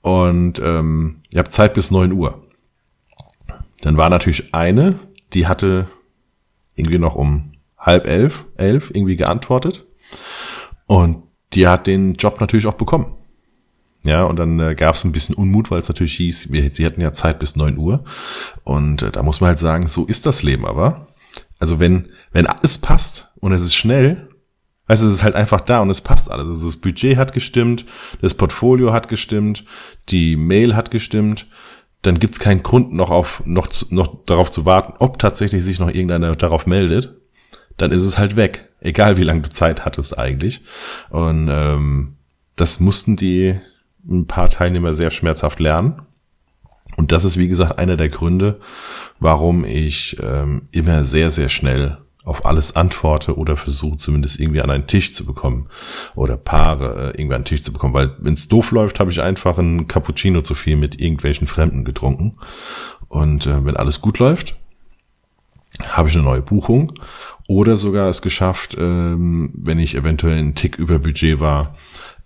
Und ähm, ihr habt Zeit bis neun Uhr. Dann war natürlich eine, die hatte irgendwie noch um halb elf, elf irgendwie geantwortet. Und die hat den Job natürlich auch bekommen. Ja, und dann äh, gab es ein bisschen Unmut, weil es natürlich hieß, wir, sie hätten ja Zeit bis neun Uhr. Und äh, da muss man halt sagen, so ist das Leben aber. Also wenn, wenn alles passt und es ist schnell, weißt du, es ist halt einfach da und es passt alles. Also das Budget hat gestimmt, das Portfolio hat gestimmt, die Mail hat gestimmt, dann gibt's keinen Grund noch auf, noch, noch darauf zu warten, ob tatsächlich sich noch irgendeiner darauf meldet. Dann ist es halt weg. Egal wie lange du Zeit hattest eigentlich. Und ähm, das mussten die ein paar Teilnehmer sehr schmerzhaft lernen. Und das ist, wie gesagt, einer der Gründe, warum ich ähm, immer sehr, sehr schnell auf alles antworte oder versuche zumindest irgendwie an einen Tisch zu bekommen oder Paare äh, irgendwie an einen Tisch zu bekommen. Weil wenn es doof läuft, habe ich einfach ein Cappuccino zu viel mit irgendwelchen Fremden getrunken. Und äh, wenn alles gut läuft, habe ich eine neue Buchung oder sogar es geschafft, ähm, wenn ich eventuell einen Tick über Budget war,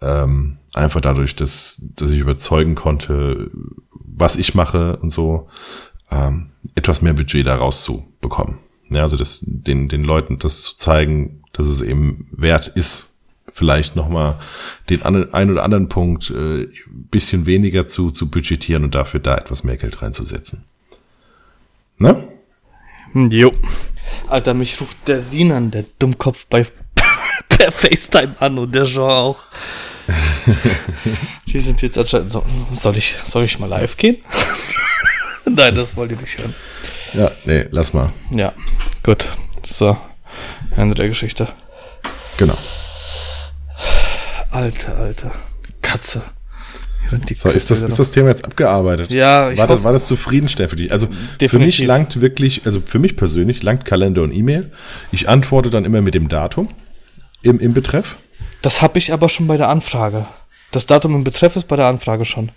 ähm, einfach dadurch, dass, dass ich überzeugen konnte, was ich mache und so, ähm, etwas mehr Budget daraus zu bekommen. Ja, also das, den, den Leuten das zu zeigen, dass es eben wert ist, vielleicht nochmal den ein oder anderen Punkt äh, bisschen weniger zu, zu budgetieren und dafür da etwas mehr Geld reinzusetzen. Ne? Jo. Alter, mich ruft der Sinan, der Dummkopf bei per FaceTime an und der Jean auch. Die sind jetzt anscheinend so, soll ich, soll ich mal live gehen? Nein, das wollt ihr nicht hören. Ja, nee, lass mal. Ja, gut. So, Ende der Geschichte. Genau. Alter, alter. Katze. So, ist das, ist das Thema jetzt abgearbeitet? Ja, ich war, das, war das zufriedenstellend für dich? Also definitiv. für mich langt wirklich, also für mich persönlich langt Kalender und E-Mail. Ich antworte dann immer mit dem Datum im, im Betreff. Das habe ich aber schon bei der Anfrage Das Datum im Betreff ist bei der Anfrage schon.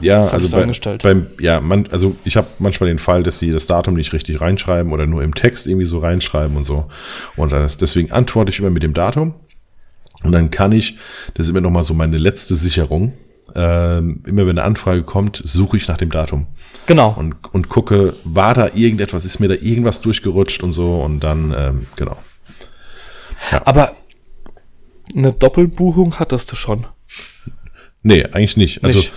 Ja, also bei, beim, ja, man, also ich habe manchmal den Fall, dass sie das Datum nicht richtig reinschreiben oder nur im Text irgendwie so reinschreiben und so. Und das, deswegen antworte ich immer mit dem Datum. Und dann kann ich, das ist immer noch mal so meine letzte Sicherung, ähm, immer wenn eine Anfrage kommt, suche ich nach dem Datum. Genau. Und, und gucke, war da irgendetwas, ist mir da irgendwas durchgerutscht und so und dann, ähm, genau. Ja. Aber eine Doppelbuchung hattest du schon. Nee, eigentlich nicht. Also nicht.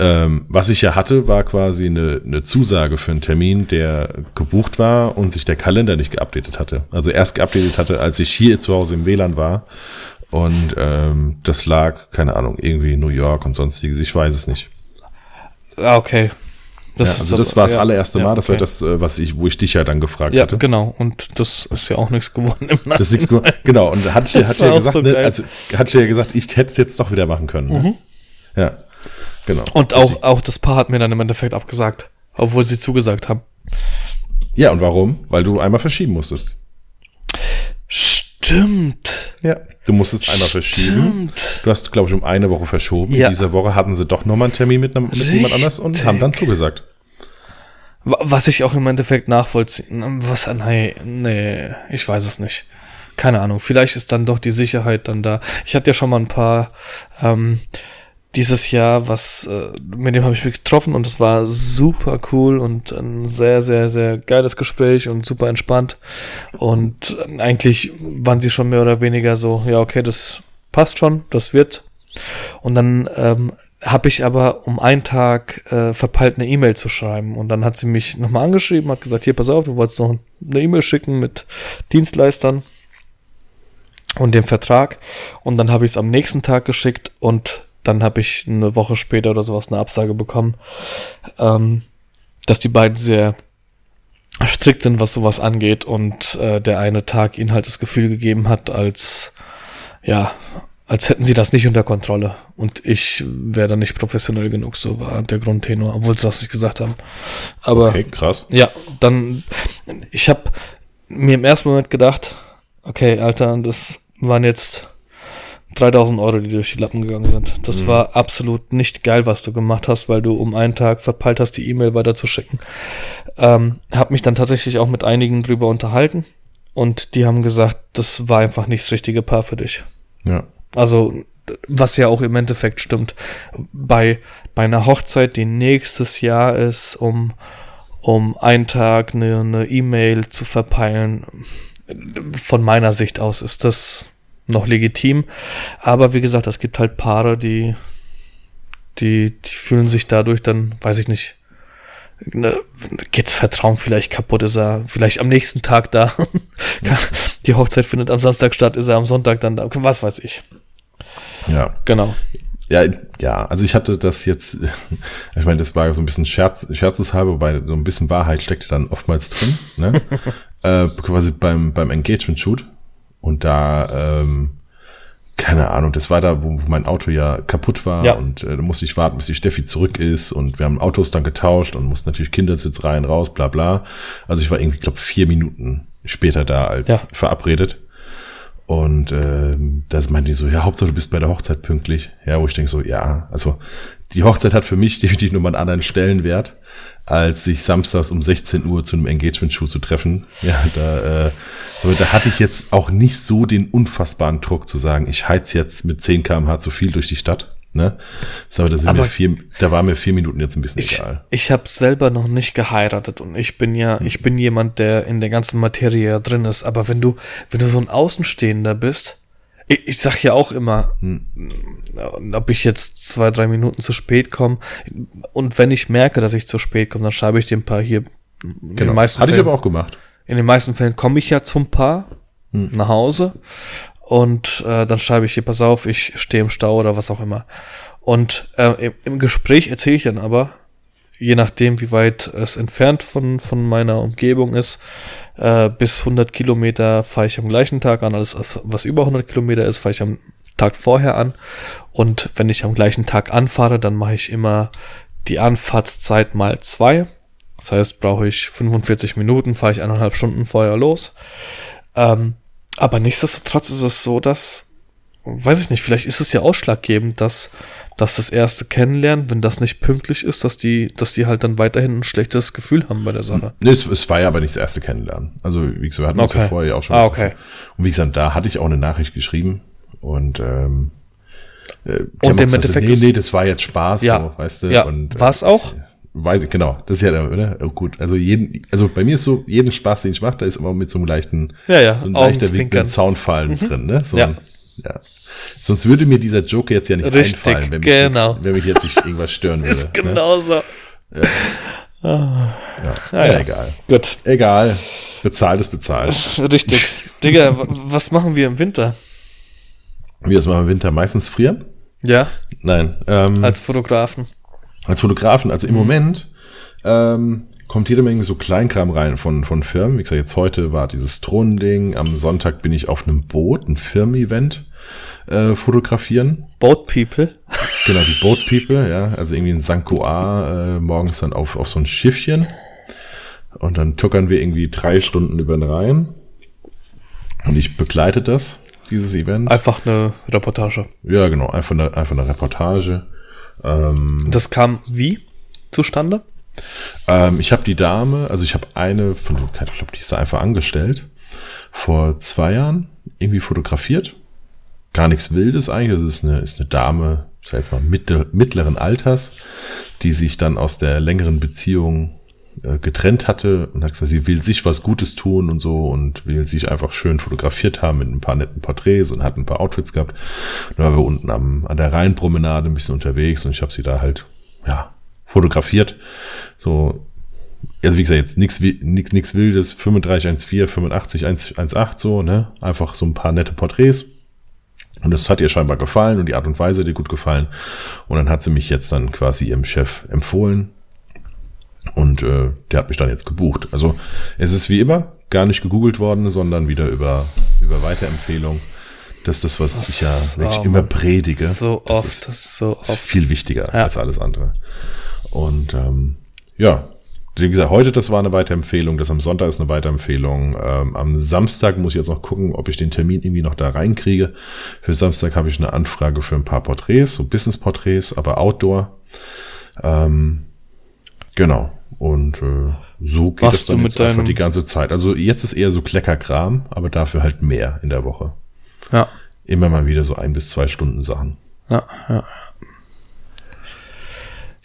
Ähm, was ich ja hatte, war quasi eine, eine Zusage für einen Termin, der gebucht war und sich der Kalender nicht geupdatet hatte. Also erst geupdatet hatte, als ich hier zu Hause im WLAN war. Und ähm, das lag, keine Ahnung, irgendwie in New York und sonstiges. Ich weiß es nicht. Ah, okay. Das ja, also das war das ja, allererste Mal, ja, okay. das war das, äh, was ich, wo ich dich ja dann gefragt ja, hatte. Ja, genau. Und das ist ja auch nichts geworden im Das ist nichts geworden. Genau. Und hat, hat ja gesagt, so ne, also hat ja gesagt, ich hätte es jetzt doch wieder machen können. Ne? Mhm. Ja, genau. Und auch, auch das Paar hat mir dann im Endeffekt abgesagt, obwohl sie zugesagt haben. Ja, und warum? Weil du einmal verschieben musstest. Stimmt. Ja. Du musstest einmal verschieben. Du hast, glaube ich, um eine Woche verschoben. Ja. Diese Woche hatten sie doch nochmal einen Termin mit, mit jemand anders und haben dann zugesagt. Was ich auch im Endeffekt nachvollziehen. Was, nein, nee, ich weiß es nicht. Keine Ahnung. Vielleicht ist dann doch die Sicherheit dann da. Ich hatte ja schon mal ein paar ähm, dieses Jahr, was äh, mit dem habe ich mich getroffen und es war super cool und ein sehr, sehr, sehr geiles Gespräch und super entspannt. Und eigentlich waren sie schon mehr oder weniger so, ja, okay, das passt schon, das wird. Und dann ähm, habe ich aber um einen Tag äh, verpeilt, eine E-Mail zu schreiben. Und dann hat sie mich nochmal angeschrieben, hat gesagt, hier, pass auf, du wolltest noch eine E-Mail schicken mit Dienstleistern und dem Vertrag. Und dann habe ich es am nächsten Tag geschickt und dann habe ich eine Woche später oder sowas eine Absage bekommen, ähm, dass die beiden sehr strikt sind, was sowas angeht und äh, der eine Tag ihnen halt das Gefühl gegeben hat, als ja, als hätten sie das nicht unter Kontrolle und ich wäre da nicht professionell genug, so war der Grundtenor, obwohl sie das nicht gesagt haben. Aber okay, krass. Ja, dann ich habe mir im ersten Moment gedacht, okay, Alter, das waren jetzt 3000 Euro, die durch die Lappen gegangen sind. Das mhm. war absolut nicht geil, was du gemacht hast, weil du um einen Tag verpeilt hast, die E-Mail weiterzuschicken. Ähm, hab mich dann tatsächlich auch mit einigen drüber unterhalten und die haben gesagt, das war einfach nicht das richtige Paar für dich. Ja. Also, was ja auch im Endeffekt stimmt. Bei, bei einer Hochzeit, die nächstes Jahr ist, um, um einen Tag eine E-Mail e zu verpeilen, von meiner Sicht aus ist das noch legitim. Aber wie gesagt, es gibt halt Paare, die, die, die fühlen sich dadurch dann, weiß ich nicht, ne, geht's Vertrauen vielleicht kaputt, ist er vielleicht am nächsten Tag da. die Hochzeit findet am Samstag statt, ist er am Sonntag dann da, was weiß ich. Ja. Genau. Ja, ja, also ich hatte das jetzt, ich meine, das war so ein bisschen Scherz, scherzeshalber, wobei so ein bisschen Wahrheit steckte dann oftmals drin, ne? äh, quasi beim, beim Engagement-Shoot und da, ähm, keine Ahnung, das war da, wo mein Auto ja kaputt war ja. und äh, da musste ich warten, bis die Steffi zurück ist und wir haben Autos dann getauscht und mussten natürlich Kindersitz rein, raus, bla bla. Also ich war irgendwie, glaube vier Minuten später da als ja. verabredet. Und äh, das meinte die so, ja, Hauptsache du bist bei der Hochzeit pünktlich. Ja, wo ich denke so, ja, also die Hochzeit hat für mich definitiv nur mal einen anderen Stellenwert als sich samstags um 16 Uhr zu einem Engagement-Show zu treffen. Ja, da, äh, so, da hatte ich jetzt auch nicht so den unfassbaren Druck zu sagen, ich heiz jetzt mit 10 kmh zu viel durch die Stadt. Ne? So, da, sind aber vier, da war mir vier Minuten jetzt ein bisschen ich, egal. Ich habe selber noch nicht geheiratet und ich bin ja, ich bin jemand, der in der ganzen Materie drin ist. Aber wenn du, wenn du so ein Außenstehender bist, ich, ich sag ja auch immer, hm. ob ich jetzt zwei, drei Minuten zu spät komme. Und wenn ich merke, dass ich zu spät komme, dann schreibe ich dem Paar hier. Genau. Hatte Fällen, ich aber auch gemacht. In den meisten Fällen komme ich ja zum Paar hm. nach Hause und äh, dann schreibe ich hier, pass auf, ich stehe im Stau oder was auch immer. Und äh, im, im Gespräch erzähle ich dann aber, je nachdem, wie weit es entfernt von, von meiner Umgebung ist, äh, bis 100 Kilometer fahre ich am gleichen Tag an. Alles, was über 100 Kilometer ist, fahre ich am Tag vorher an. Und wenn ich am gleichen Tag anfahre, dann mache ich immer die Anfahrtszeit mal zwei. Das heißt, brauche ich 45 Minuten, fahre ich eineinhalb Stunden vorher los. Ähm, aber nichtsdestotrotz ist es so, dass weiß ich nicht, vielleicht ist es ja ausschlaggebend, dass, dass das erste Kennenlernen, wenn das nicht pünktlich ist, dass die, dass die halt dann weiterhin ein schlechtes Gefühl haben bei der Sache. Nee, es, es war ja aber nicht das erste Kennenlernen. Also, wie gesagt, wir hatten okay. uns ja vorher auch schon. Ah, okay. Und wie gesagt, da hatte ich auch eine Nachricht geschrieben und, ähm, äh, und im Endeffekt. nee, nee, das war jetzt Spaß, ja, so, weißt du. Ja, und, war es auch? Äh, Weiß ich, genau. Das ist ja, oder? Oh, gut. Also jeden, also bei mir ist so, jeden Spaß, den ich mache, da ist immer mit so einem leichten, ja, ja, so ein leichter Wink mit Zaunfallen mhm. drin, ne? So ja. Ein, ja. Sonst würde mir dieser Joke jetzt ja nicht Richtig, einfallen, wenn mich, genau. wenn mich jetzt nicht irgendwas stören würde. ist genauso. Ne? Ja. Ah. Ja. Ja, egal. Gut. Egal. Bezahlt ist bezahlt. Richtig. Digga, was machen wir im Winter? Wie das machen wir im Winter? Meistens frieren? Ja. Nein. Ähm, als Fotografen. Als Fotografen. Also im mhm. Moment ähm, kommt jede Menge so Kleinkram rein von, von Firmen. Wie gesagt, jetzt heute war dieses Drohnending. Am Sonntag bin ich auf einem Boot, ein Firmen-Event äh, fotografieren. Boat People. Genau, die Boat People, ja. Also irgendwie in Sankoa äh, morgens dann auf, auf so ein Schiffchen. Und dann tuckern wir irgendwie drei Stunden über den Rhein. Und ich begleite das, dieses Event. Einfach eine Reportage. Ja, genau, einfach eine, einfach eine Reportage. Ähm, das kam wie zustande? Ähm, ich habe die Dame, also ich habe eine von, ich glaube, die ist da einfach angestellt, vor zwei Jahren irgendwie fotografiert. Gar nichts Wildes eigentlich. Das ist eine, ist eine Dame, ich sag jetzt mal mittleren Alters, die sich dann aus der längeren Beziehung äh, getrennt hatte und hat gesagt, sie will sich was Gutes tun und so und will sich einfach schön fotografiert haben mit ein paar netten Porträts und hat ein paar Outfits gehabt. Und dann waren wir unten am, an der Rheinpromenade ein bisschen unterwegs und ich habe sie da halt, ja, fotografiert. So, also wie gesagt, jetzt nichts nix, nix Wildes, 35, 1,4, 85, 1,8 so, ne? Einfach so ein paar nette Porträts. Und das hat ihr scheinbar gefallen und die Art und Weise hat ihr gut gefallen. Und dann hat sie mich jetzt dann quasi ihrem Chef empfohlen. Und äh, der hat mich dann jetzt gebucht. Also es ist wie immer gar nicht gegoogelt worden, sondern wieder über, über Weiterempfehlung. Das ist das, was das ich ja wirklich immer predige. So das oft, ist, so oft. ist viel wichtiger ja. als alles andere. Und ähm, ja, wie gesagt, heute das war eine Weiterempfehlung, das am Sonntag ist eine Weiterempfehlung. Ähm, am Samstag muss ich jetzt noch gucken, ob ich den Termin irgendwie noch da reinkriege. Für Samstag habe ich eine Anfrage für ein paar Porträts, so Business-Porträts, aber Outdoor. Ähm, genau. Und äh, so geht es dann jetzt einfach die ganze Zeit. Also jetzt ist eher so Kleckerkram, aber dafür halt mehr in der Woche. Ja. Immer mal wieder so ein bis zwei Stunden Sachen. Ja, ja.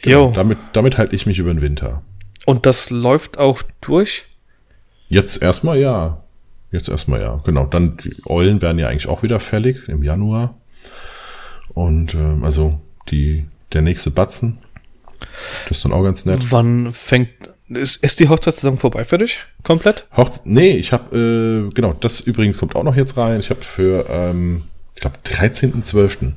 Genau, damit, damit halte ich mich über den Winter. Und das läuft auch durch? Jetzt erstmal ja. Jetzt erstmal ja. Genau. Dann die Eulen werden ja eigentlich auch wieder fällig im Januar. Und ähm, also die, der nächste Batzen. Das ist dann auch ganz nett. Wann fängt. Ist, ist die Hochzeitssaison vorbei für dich? Komplett? Hochze nee, ich habe, äh, genau, das übrigens kommt auch noch jetzt rein. Ich habe für, ähm, ich glaube, 13.12.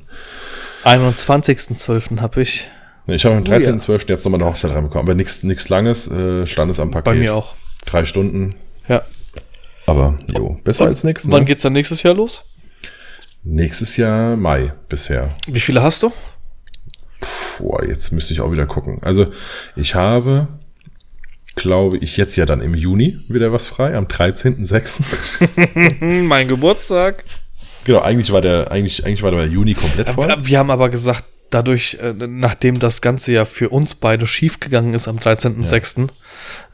21.12. habe ich ich habe am 13.12. Oh, ja. jetzt nochmal eine Hochzeit reinbekommen, aber nichts nichts Langes, äh, Standesamt-Paket. Bei mir auch. Drei Stunden. Ja. Aber, jo, besser Und als nichts. Ne? Wann geht's dann nächstes Jahr los? Nächstes Jahr Mai bisher. Wie viele hast du? Boah, jetzt müsste ich auch wieder gucken. Also, ich habe, glaube ich, jetzt ja dann im Juni wieder was frei, am 13.06. mein Geburtstag. Genau, eigentlich war der, eigentlich, eigentlich war der Juni komplett voll. Wir haben aber gesagt, dadurch, äh, nachdem das Ganze ja für uns beide schief gegangen ist am 13.06.,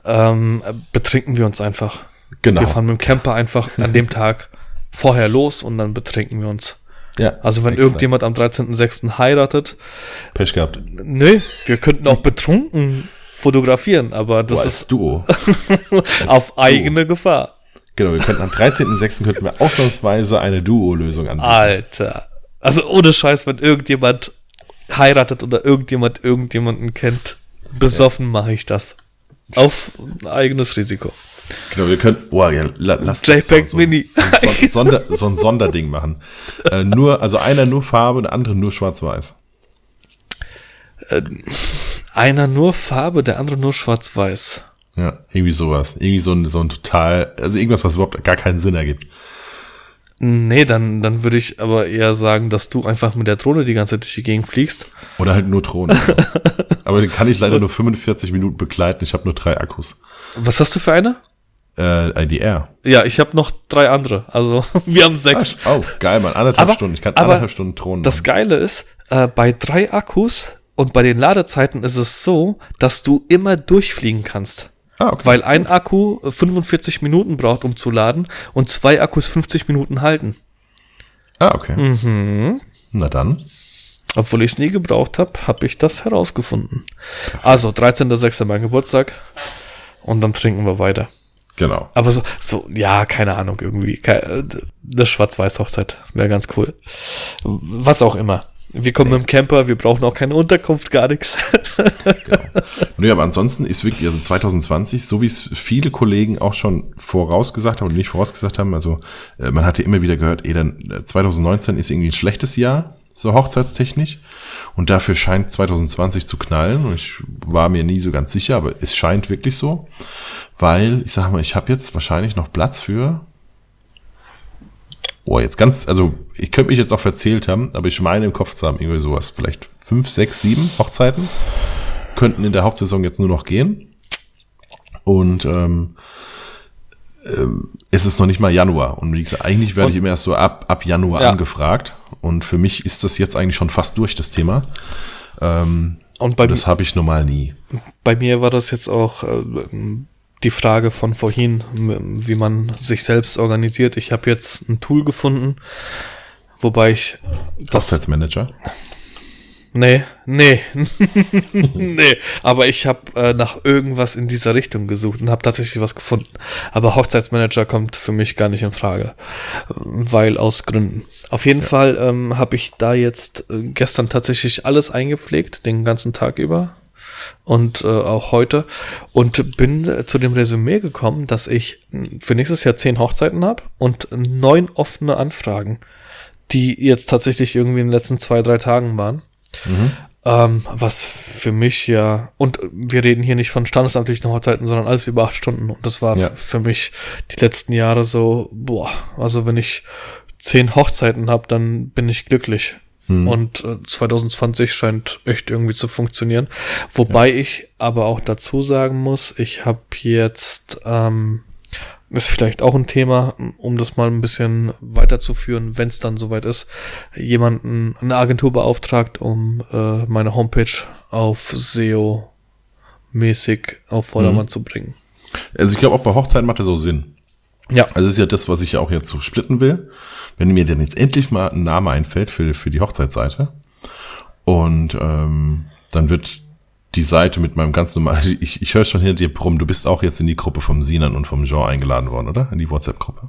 ja. ähm, betrinken wir uns einfach. Genau. Wir fahren mit dem Camper einfach an dem Tag vorher los und dann betrinken wir uns. Ja. Also wenn extra. irgendjemand am 13.06. heiratet. Pech gehabt. Nö, wir könnten auch betrunken fotografieren, aber das Boah, ist Duo. auf Duo. eigene Gefahr. Genau, wir könnten am 13.06. könnten wir ausnahmsweise eine Duo-Lösung anbieten. Alter. Also ohne Scheiß, wenn irgendjemand heiratet oder irgendjemand irgendjemanden kennt, besoffen mache ich das. Auf eigenes Risiko. Genau, wir können, oh ja, lass JPEG so, Mini. So, so, so, Sonder, so ein Sonderding machen. Äh, nur, also einer nur Farbe, der andere nur schwarz-weiß. Äh, einer nur Farbe, der andere nur schwarz-weiß. Ja, irgendwie sowas. Irgendwie so ein, so ein total, also irgendwas, was überhaupt gar keinen Sinn ergibt. Nee, dann, dann würde ich aber eher sagen, dass du einfach mit der Drohne die ganze Zeit durch die Gegend fliegst. Oder halt nur Drohne. aber den kann ich leider nur 45 Minuten begleiten. Ich habe nur drei Akkus. Was hast du für eine? Äh, IDR. Ja, ich habe noch drei andere. Also wir haben sechs. Oh, geil, Mann. Anderthalb Aber- Stunden. Ich kann anderthalb Stunden Thron Das Geile ist, äh, bei drei Akkus und bei den Ladezeiten ist es so, dass du immer durchfliegen kannst. Ah, okay. Weil ein Akku äh, 45 Minuten braucht, um zu laden und zwei Akkus 50 Minuten halten. Ah, okay. Mhm. Na dann. Obwohl ich es nie gebraucht habe, habe ich das herausgefunden. Also, 13.06. mein Geburtstag. Und dann trinken wir weiter. Genau. Aber so, so ja, keine Ahnung, irgendwie. Äh, Eine Schwarz-Weiß-Hochzeit wäre ganz cool. Was auch immer. Wir kommen mit dem Camper, wir brauchen auch keine Unterkunft, gar nichts. Nö, aber ansonsten ist wirklich, also 2020, so wie es viele Kollegen auch schon vorausgesagt haben und nicht vorausgesagt haben, also äh, man hatte immer wieder gehört, eh, dann äh, 2019 ist irgendwie ein schlechtes Jahr, so hochzeitstechnisch. Und dafür scheint 2020 zu knallen. Und ich war mir nie so ganz sicher, aber es scheint wirklich so. Weil, ich sag mal, ich habe jetzt wahrscheinlich noch Platz für. Oh, jetzt ganz, also ich könnte mich jetzt auch verzählt haben, aber ich meine im Kopf zu haben, irgendwie sowas, vielleicht fünf, sechs, sieben Hochzeiten könnten in der Hauptsaison jetzt nur noch gehen. Und ähm, ähm, es ist noch nicht mal Januar. Und wie gesagt, eigentlich werde ich Und- immer erst so ab, ab Januar Ja. angefragt. Und für mich ist das jetzt eigentlich schon fast durch, das Thema. Ähm, Und bei, das habe ich normal nie. bei mir war das jetzt auch äh, die Frage von vorhin, wie man sich selbst organisiert. Ich habe jetzt ein Tool gefunden, wobei ich das Hochzeitsmanager. Nee, nee. nee, aber ich habe äh, nach irgendwas in dieser Richtung gesucht und habe tatsächlich was gefunden. Aber Hochzeitsmanager kommt für mich gar nicht in Frage, weil aus Gründen. Auf jeden Fall ähm, habe ich da jetzt äh, gestern tatsächlich alles eingepflegt, den ganzen Tag über und äh, auch heute und bin äh, zu dem Resümee gekommen, dass ich für nächstes Jahr zehn Hochzeiten habe und neun offene Anfragen, die jetzt tatsächlich irgendwie in den letzten zwei, drei Tagen waren. Ähm, was für mich ja, und wir reden hier nicht von standesamtlichen Hochzeiten, sondern alles über acht Stunden. Und das war Ja. für mich die letzten Jahre so, boah, also wenn ich zehn Hochzeiten habe, dann bin ich glücklich. Und äh, 2020 scheint echt irgendwie zu funktionieren. Wobei ich aber auch dazu sagen muss, ich habe jetzt, ähm, ist vielleicht auch ein Thema, um das mal ein bisschen weiterzuführen, wenn es dann soweit ist, jemanden, eine Agentur beauftragt, um äh, meine Homepage auf SEO-mäßig auf Vordermann zu bringen. Also ich glaube, auch bei Hochzeiten macht das so Sinn. Ja. Also ist ja das, was ich ja auch jetzt so splitten will. Wenn mir denn jetzt endlich mal ein Name einfällt für, für die Hochzeitsseite und ähm, dann wird die Seite mit meinem ganz normalen, ich, ich höre schon hinter dir rum, du bist auch jetzt in die Gruppe vom Sinan und vom Jean eingeladen worden, oder? In die WhatsApp-Gruppe.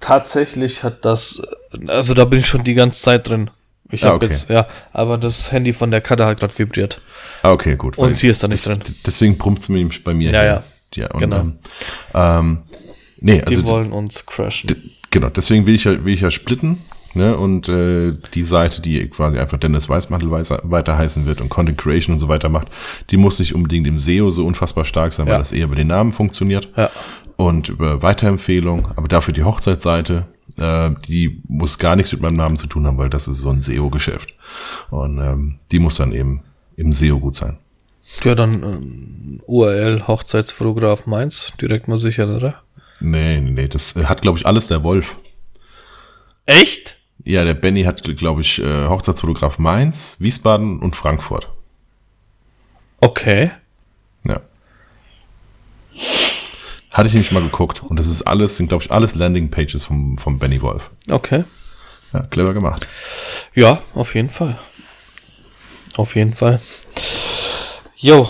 Tatsächlich hat das, also da bin ich schon die ganze Zeit drin. Ich Ah, habe okay. jetzt, ja, aber das Handy von der Kader hat gerade vibriert. Ah, okay, gut. Und sie ist da nicht das, drin. Deswegen brummt es bei mir. Ja, hier. ja. ja und, Genau. Ähm, ähm, nee, Die also wollen uns crashen. Genau, deswegen will ich ja, will ich ja splitten. Ne? Und äh, die Seite, die quasi einfach Dennis Weißmantel weiter heißen wird und Content Creation und so weiter macht, die muss nicht unbedingt im SEO so unfassbar stark sein, Ja. weil das eher über den Namen funktioniert. Ja. Und über Weiterempfehlung, aber dafür die Hochzeitsseite, äh, die muss gar nichts mit meinem Namen zu tun haben, weil das ist so ein SEO-Geschäft. Und ähm, die muss dann eben im SEO gut sein. Ja, dann ähm, URL Hochzeitsfotograf Mainz, direkt mal sichern, oder? Nee, nee, das äh, hat, glaube ich, alles der Wolf. Echt? Ja, der Benny hat, glaube ich, äh, Hochzeitsfotograf Mainz, Wiesbaden und Frankfurt. Okay. Ja. Hatte ich nämlich mal geguckt. Und das ist alles, sind, glaube ich, alles Landingpages vom, vom Benny Wolf. Okay. Ja, clever gemacht. Ja, auf jeden Fall. Auf jeden Fall. Jo,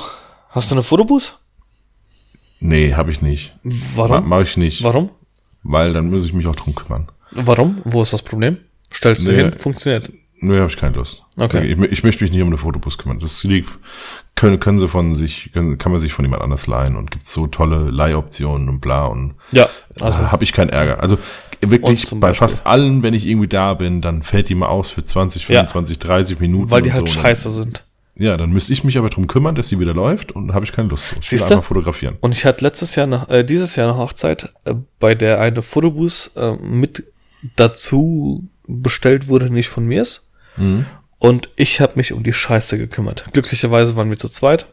hast du eine Fotobooth? Nee, habe ich nicht. Warum? Mache ich nicht. Warum? Weil dann muss ich mich auch drum kümmern. Warum? Wo ist das Problem? Stellst du Nee. hin, funktioniert. Nö, habe ich keine Lust. Okay. Ich, ich möchte mich nicht um eine Fotobus kümmern. Das liegt, können, können sie von sich, können, kann man sich von jemand anders leihen und gibt so tolle Leihoptionen und bla und Ja, also also habe ich keinen Ärger. Also wirklich bei Beispiel. fast allen, wenn ich irgendwie da bin, dann fällt die mal aus für 20, Ja. 25, 30 Minuten. weil die halt so. scheiße sind. Ja, dann müsste ich mich aber drum kümmern, dass sie wieder läuft und habe ich keine Lust zu. Ich will Siehste? einfach fotografieren. Und ich hatte letztes Jahr, noch, äh, dieses Jahr eine Hochzeit, äh, bei der eine Fotobooth äh, mit dazu bestellt wurde, nicht von mir ist. Mhm. Und ich habe mich um die Scheiße gekümmert. Glücklicherweise waren wir zu zweit.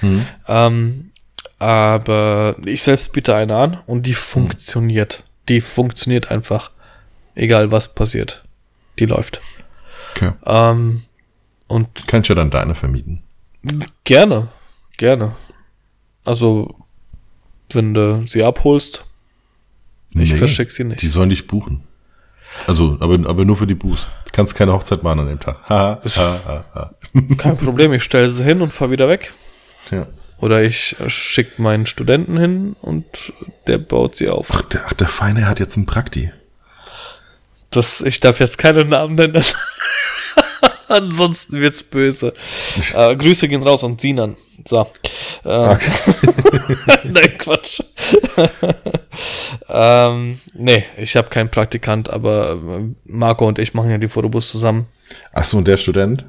Mhm. Ähm, Aber ich selbst biete eine an und die funktioniert. Die funktioniert einfach. Egal was passiert. Die läuft. Okay. Ähm, und Kannst du dann deine vermieten? gerne. Gerne. Also, wenn du sie abholst, ich verschick sie nicht. Die sollen dich buchen. Also, aber, aber nur für die Buß. Du kannst keine Hochzeit machen an dem Tag. Ha, ha, ha, ha. Kein Problem, ich stelle sie hin und fahr wieder weg. Ja. Oder ich schicke meinen Studenten hin und der baut sie auf. Ach, der, ach, der Feine hat jetzt einen Prakti. Das, ich darf jetzt keine Namen nennen. Ansonsten wird's böse. Äh, Grüße gehen raus an Sinan. So. Ähm, Nein, Quatsch. ähm, nee, ich habe keinen Praktikant, aber äh, Marco und ich machen ja die Fotobus zusammen. Ach so, und der Student?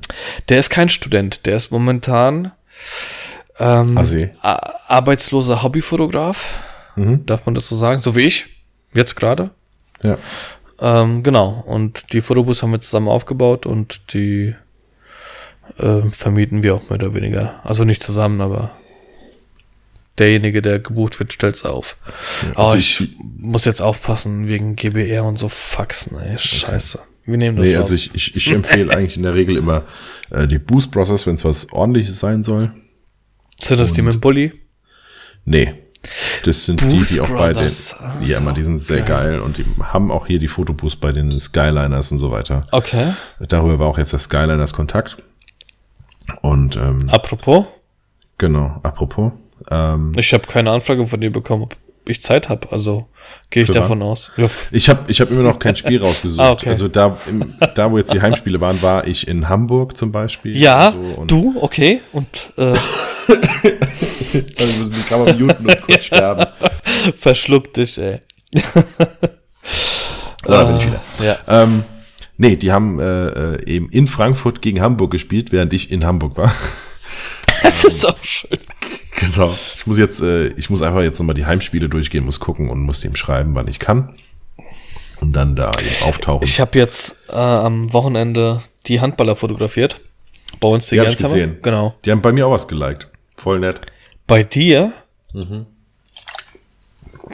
Der ist kein Student, der ist momentan ähm, arbeitsloser Hobbyfotograf. Darf man das so sagen? So wie ich. Jetzt gerade. Ja. Ähm, genau. Und die Fotobus haben wir zusammen aufgebaut und die ähm, vermieten wir auch mehr oder weniger. Also nicht zusammen, aber derjenige, der gebucht wird, stellt's auf. also oh, ich, ich- muss jetzt aufpassen wegen GBR und so Faxen, ey. Scheiße. Wir nehmen das Nee, raus. also ich, ich, ich empfehle eigentlich in der Regel immer äh, die Boost Process, wenn es was ordentliches sein soll. Sind das die mit dem Bulli? Nee. Das sind die, Boost die auch bei den. Ah, ja, man, die sind sehr geil. und die haben auch hier die Fotoboost bei den Skyliners und so weiter. Okay. Darüber war auch jetzt der Skyliners Kontakt. Und ähm, Apropos, genau, apropos, ähm, ich habe keine Anfrage von dir bekommen, ob ich Zeit habe. Also gehe ich Für davon aus. Ja, ich habe ich hab immer noch kein Spiel rausgesucht. Ah, okay. Also da, im, da, wo jetzt die Heimspiele waren, war ich in Hamburg zum Beispiel. ja und so und du, okay. Und äh, Also mich kann man muten und kurz sterben. verschluck dich, ey. So, da bin ich wieder. Ja. Ähm, nee, die haben äh, äh, eben in Frankfurt gegen Hamburg gespielt, während ich in Hamburg war. Das ist auch schön. genau. Ich muss jetzt, äh, ich muss einfach jetzt nochmal die Heimspiele durchgehen, muss gucken und muss dem schreiben, wann ich kann. Und dann da auftauchen. Ich habe jetzt äh, am Wochenende die Handballer fotografiert. Bei uns die die Gänsehammer. gesehen. Genau. Die haben bei mir auch was geliked. Voll nett. Bei dir?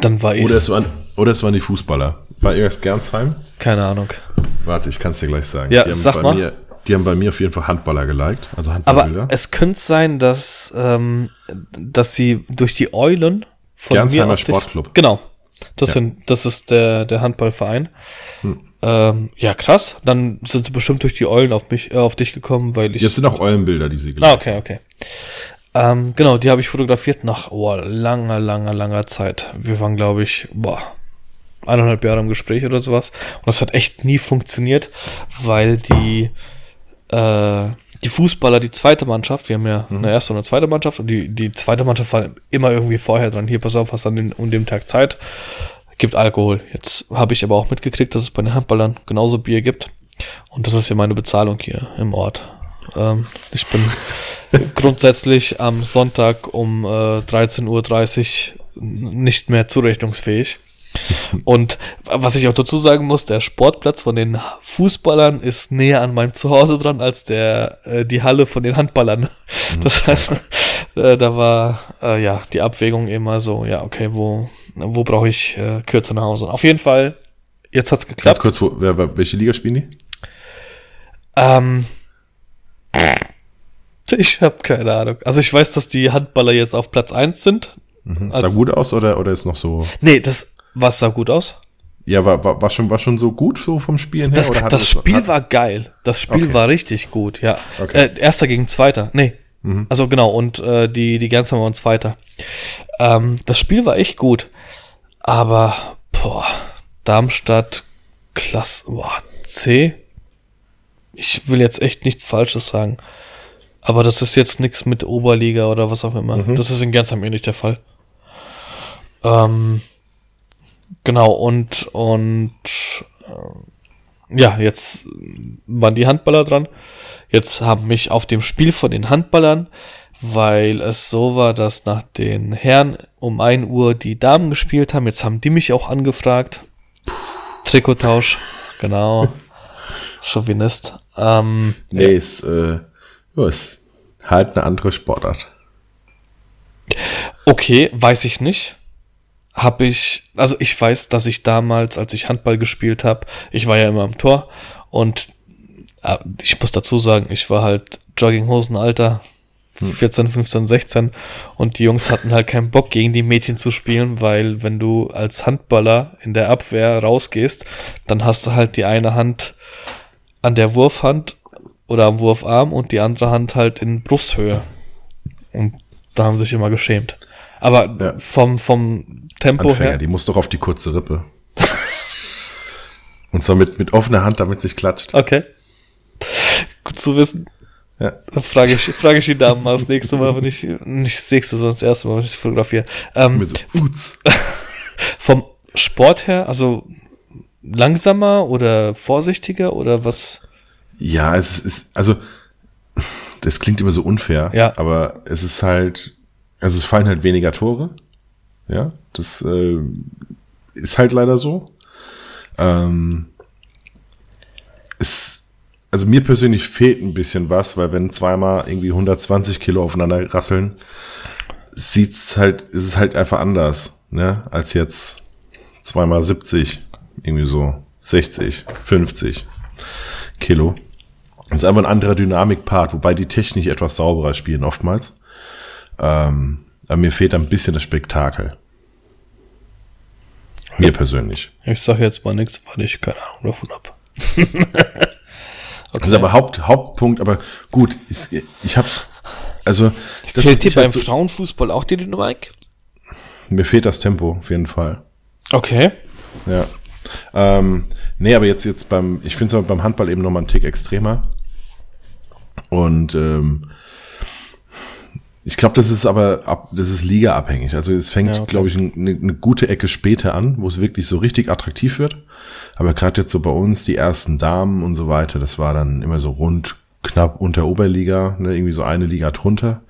Dann war ich. Oder es, waren, oder es waren die Fußballer. War erst Gernsheim? Keine Ahnung. Warte, ich kann es dir gleich sagen. Ja, die haben sag bei mal. Mir, die haben bei mir auf jeden Fall Handballer geliked. Also Aber Handballbilder. es könnte sein, dass, ähm, dass sie durch die Eulen von Gernsheimer mir auf dich- Sportclub. Genau. Das, Ja. sind, das ist der, der Handballverein. Ähm, ja, krass. Dann sind sie bestimmt durch die Eulen auf mich, äh, auf dich gekommen, weil ich. Jetzt sind auch Eulenbilder, die sie Ah, geliked okay, okay. Ähm, genau, die habe ich fotografiert nach oh, langer, langer, langer Zeit. Wir waren, glaube ich, boah, eineinhalb Jahre im Gespräch oder sowas. Und das hat echt nie funktioniert, weil die, äh, die Fußballer, die zweite Mannschaft, wir haben ja eine erste und eine zweite Mannschaft und die, die zweite Mannschaft war immer irgendwie vorher dran. Hier, pass auf, hast an den, um dem Tag Zeit. Gibt Alkohol. Jetzt habe ich aber auch mitgekriegt, dass es bei den Handballern genauso Bier gibt. Und das ist ja meine Bezahlung hier im Ort. Ähm, ich bin grundsätzlich am Sonntag um äh, 13.30 Uhr nicht mehr zurechnungsfähig. Und was ich auch dazu sagen muss, der Sportplatz von den Fußballern ist näher an meinem Zuhause dran als der äh, die Halle von den Handballern. Das heißt, äh, da war äh, ja die Abwägung immer so, ja okay, wo wo brauche ich äh, kürzer nach Hause? Auf jeden Fall, jetzt hat's Ganz geklappt. kurz, wo, wer, welche Liga spielen die? Ähm, ich habe keine Ahnung. Also ich weiß, dass die Handballer jetzt auf Platz 1 sind. Sah Als- gut aus oder, oder ist noch so? Nee, das was sah gut aus. Ja, war, war, war, schon, war schon so gut so vom Spielen her? Das, oder das Spiel hat, war geil. Das Spiel Okay. war richtig gut, ja. Okay. Äh, erster gegen Zweiter. Nee. Also genau, und äh, die, die Gernsheimer waren Zweiter. Ähm, das Spiel war echt gut. Aber, boah, Darmstadt, Klasse, boah, C. Ich will jetzt echt nichts Falsches sagen. Aber das ist jetzt nichts mit Oberliga oder was auch immer. Das ist in Gernsheim eh nicht der Fall. Ähm, genau, und, und ja, jetzt waren die Handballer dran. Jetzt haben mich auf dem Spiel von den Handballern, weil es so war, dass nach den Herren um 1 Uhr die Damen gespielt haben. Jetzt haben die mich auch angefragt. Trikottausch, genau. Chauvinist. Ähm, Nee, ist, äh, ja, ist halt eine andere Sportart. Okay, weiß ich nicht. Habe ich, also ich weiß, dass ich damals, als ich Handball gespielt habe, ich war ja immer am Tor und äh, ich muss dazu sagen, ich war halt Jogginghosenalter, 14, 15, 16 und die Jungs hatten halt keinen Bock gegen die Mädchen zu spielen, weil wenn du als Handballer in der Abwehr rausgehst, dann hast du halt die eine Hand an der Wurfhand oder am Wurfarm und die andere Hand halt in Brusthöhe. Und da haben sie sich immer geschämt. Aber ja. vom, vom Tempo Anfänger, her. Die muss doch auf die kurze Rippe. und zwar mit, mit offener Hand, damit sich klatscht. Okay. Gut zu wissen. Ja. Dann frage ich, frage ich die Damen mal das nächste Mal, wenn ich, nicht das nächste, sondern das erste Mal, wenn ich fotografiere. Ähm, so, vom Sport her, also langsamer oder vorsichtiger oder was? Ja, es ist, also, das klingt immer so unfair, ja. aber es ist halt, also es fallen halt weniger Tore. Ja, das äh, ist halt leider so. Ähm, es also mir persönlich fehlt ein bisschen was, weil wenn zweimal irgendwie 120 Kilo aufeinander rasseln, sieht's halt, ist es halt einfach anders, ne, als jetzt zweimal 70, irgendwie so 60, 50 Kilo. Das ist einfach ein anderer Dynamikpart, wobei die technisch etwas sauberer spielen oftmals. Ähm, aber mir fehlt ein bisschen das Spektakel. Mir persönlich. Ich sage jetzt mal nichts, weil ich keine Ahnung davon habe. Okay. Das ist aber Haupt, Hauptpunkt, aber gut, ist, ich habe also das fehlt dir beim halt so, Frauenfußball auch die Dynamik? Mir fehlt das Tempo auf jeden Fall. Okay. Ja. Ähm, nee, aber jetzt jetzt beim ich finde es beim Handball eben nochmal einen Tick extremer. Und ähm, ich glaube, das ist aber ab, das ist ligaabhängig. Also es fängt, ja, okay. glaube ich, eine, eine gute Ecke später an, wo es wirklich so richtig attraktiv wird. Aber gerade jetzt so bei uns, die ersten Damen und so weiter, das war dann immer so rund knapp unter Oberliga, ne, irgendwie so eine Liga drunter.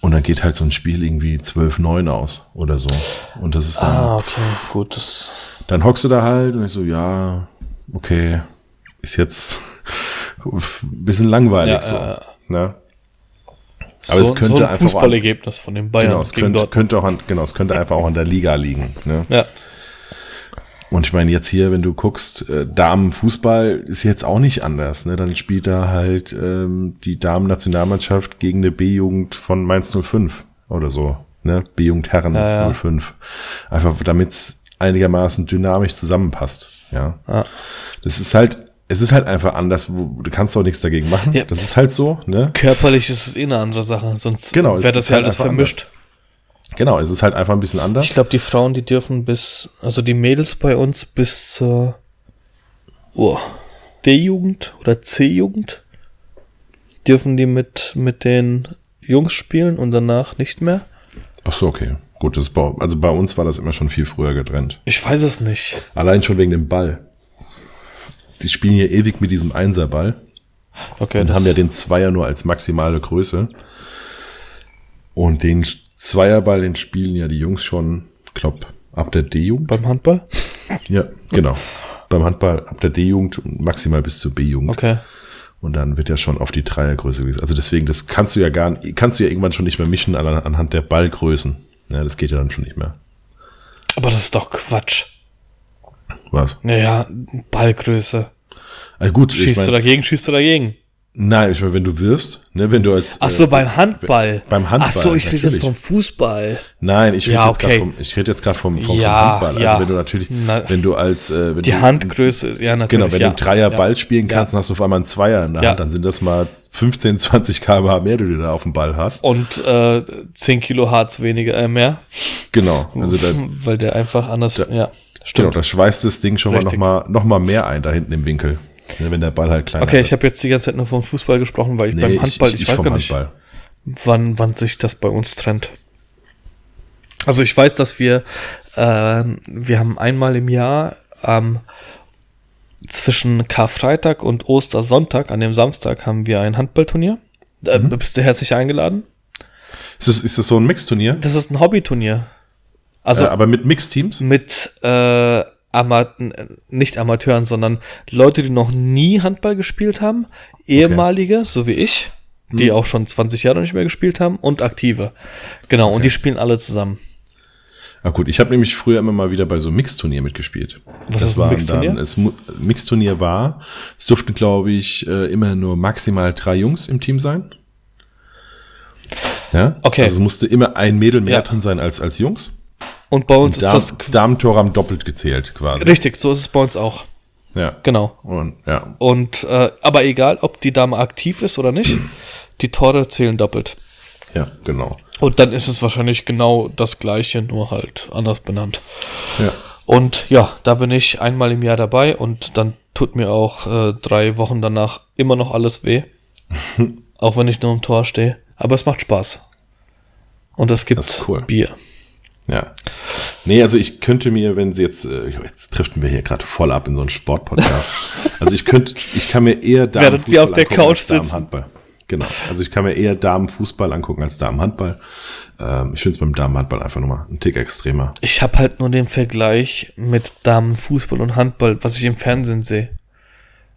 Und dann geht halt so ein Spiel irgendwie 12-9 aus oder so. Und das ist dann. Ah, okay, gut. Das dann hockst du da halt und ich so, ja, okay, ist jetzt ein bisschen langweilig ja, so. Ja. Ne? Aber so, es könnte so ein einfach Fußballergebnis von den Bayern genau, es könnte, könnte auch an, genau, es könnte einfach auch an der Liga liegen. Ne? Ja. Und ich meine, jetzt hier, wenn du guckst, äh, Damenfußball ist jetzt auch nicht anders. Ne? Dann spielt da halt ähm, die Damen-Nationalmannschaft gegen eine B-Jugend von Mainz 05 oder so. Ne? B-Jugend Herren ja, ja. 05. Einfach damit es einigermaßen dynamisch zusammenpasst. Ja. ja. Das ist halt, es ist halt einfach anders, du kannst doch nichts dagegen machen. Ja. Das ist halt so. Ne? Körperlich ist es eh eine andere Sache, sonst genau, wäre das ja halt alles vermischt. Anders. Genau, es ist halt einfach ein bisschen anders. Ich glaube, die Frauen, die dürfen bis, also die Mädels bei uns bis zur oh, D-Jugend oder C-Jugend dürfen die mit, mit den Jungs spielen und danach nicht mehr. Ach so, okay. Gut, das also bei uns war das immer schon viel früher getrennt. Ich weiß es nicht. Allein schon wegen dem Ball. Die spielen hier ewig mit diesem Einserball. Okay. Und haben ja den Zweier nur als maximale Größe. Und den Zweierball, den spielen ja die Jungs schon, glaub, ab der D-Jugend. Beim Handball? Ja, genau. Beim Handball ab der D-Jugend maximal bis zur B-Jugend. Okay. Und dann wird ja schon auf die Dreiergröße gewesen. Also deswegen, das kannst du ja gar kannst du ja irgendwann schon nicht mehr mischen anhand der Ballgrößen. Ja, das geht ja dann schon nicht mehr. Aber das ist doch Quatsch. Was? Naja, Ballgröße. Also gut, schießt ich mein, du dagegen, schießt du dagegen. Nein, ich meine, wenn du wirfst, ne, wenn du als. Ach so, äh, beim Handball. Beim Handball. Ach so, ich rede jetzt vom Fußball. Nein, ich rede ja, jetzt okay. gerade vom, ich rede jetzt gerade vom, vom, ja, vom Handball. Also ja. wenn du natürlich, Na, wenn du als, äh, wenn die du, Handgröße, ja natürlich. Genau, wenn ja. du Dreier Ball spielen kannst, dann hast du auf einmal einen Zweier in der Hand, dann sind das mal 15, 20 km/h mehr, die du da auf dem Ball hast. Und äh, 10 Kilo Harz weniger, äh, mehr. Genau, also da, weil der einfach anders, da, ja. Stimmt. Genau, das schweißt das Ding schon Richtig. mal noch mal, noch mal mehr ein da hinten im Winkel. Ne, wenn der Ball halt kleiner Okay, wird. ich habe jetzt die ganze Zeit nur vom Fußball gesprochen, weil ich nee, beim Handball, ich, ich, ich weiß gar nicht, Handball. wann, wann sich das bei uns trennt. Also ich weiß, dass wir, äh, wir haben einmal im Jahr ähm, zwischen Karfreitag und Ostersonntag, an dem Samstag, haben wir ein Handballturnier. Da mhm. bist du herzlich eingeladen. Ist das, ist das so ein Mixturnier? Das ist ein Hobbyturnier. Also, äh, aber mit Mixteams? Mit äh, Ama nicht Amateuren, sondern Leute, die noch nie Handball gespielt haben, ehemalige, okay. so wie ich, die hm. auch schon 20 Jahre nicht mehr gespielt haben und aktive. Genau, okay. und die spielen alle zusammen. Ah gut, ich habe nämlich früher immer mal wieder bei so Mixturnier mitgespielt. Was das ist ein Mixturnier? Es Mixturnier war, es durften glaube ich äh, immer nur maximal drei Jungs im Team sein. Ja, okay. Also es musste immer ein Mädel mehr ja. drin sein als als Jungs. Und bei uns und ist das haben doppelt gezählt quasi. Richtig, so ist es bei uns auch. Ja. Genau. Und ja. Und äh, aber egal, ob die Dame aktiv ist oder nicht, die Tore zählen doppelt. Ja, genau. Und dann ist es wahrscheinlich genau das gleiche, nur halt anders benannt. Ja. Und ja, da bin ich einmal im Jahr dabei und dann tut mir auch äh, drei Wochen danach immer noch alles weh. auch wenn ich nur im Tor stehe. Aber es macht Spaß. Und es gibt cool. Bier. Ja. Nee, also ich könnte mir, wenn sie jetzt, äh, jetzt driften wir hier gerade voll ab in so einen Sportpodcast. also ich könnte, ich kann mir eher Während wir auf der Couch sitzen. Handball. Genau. Also ich kann mir eher Damenfußball angucken als Damenhandball. Ähm, ich finde es beim Damenhandball einfach nochmal ein Tick extremer. Ich habe halt nur den Vergleich mit Damenfußball und Handball, was ich im Fernsehen sehe.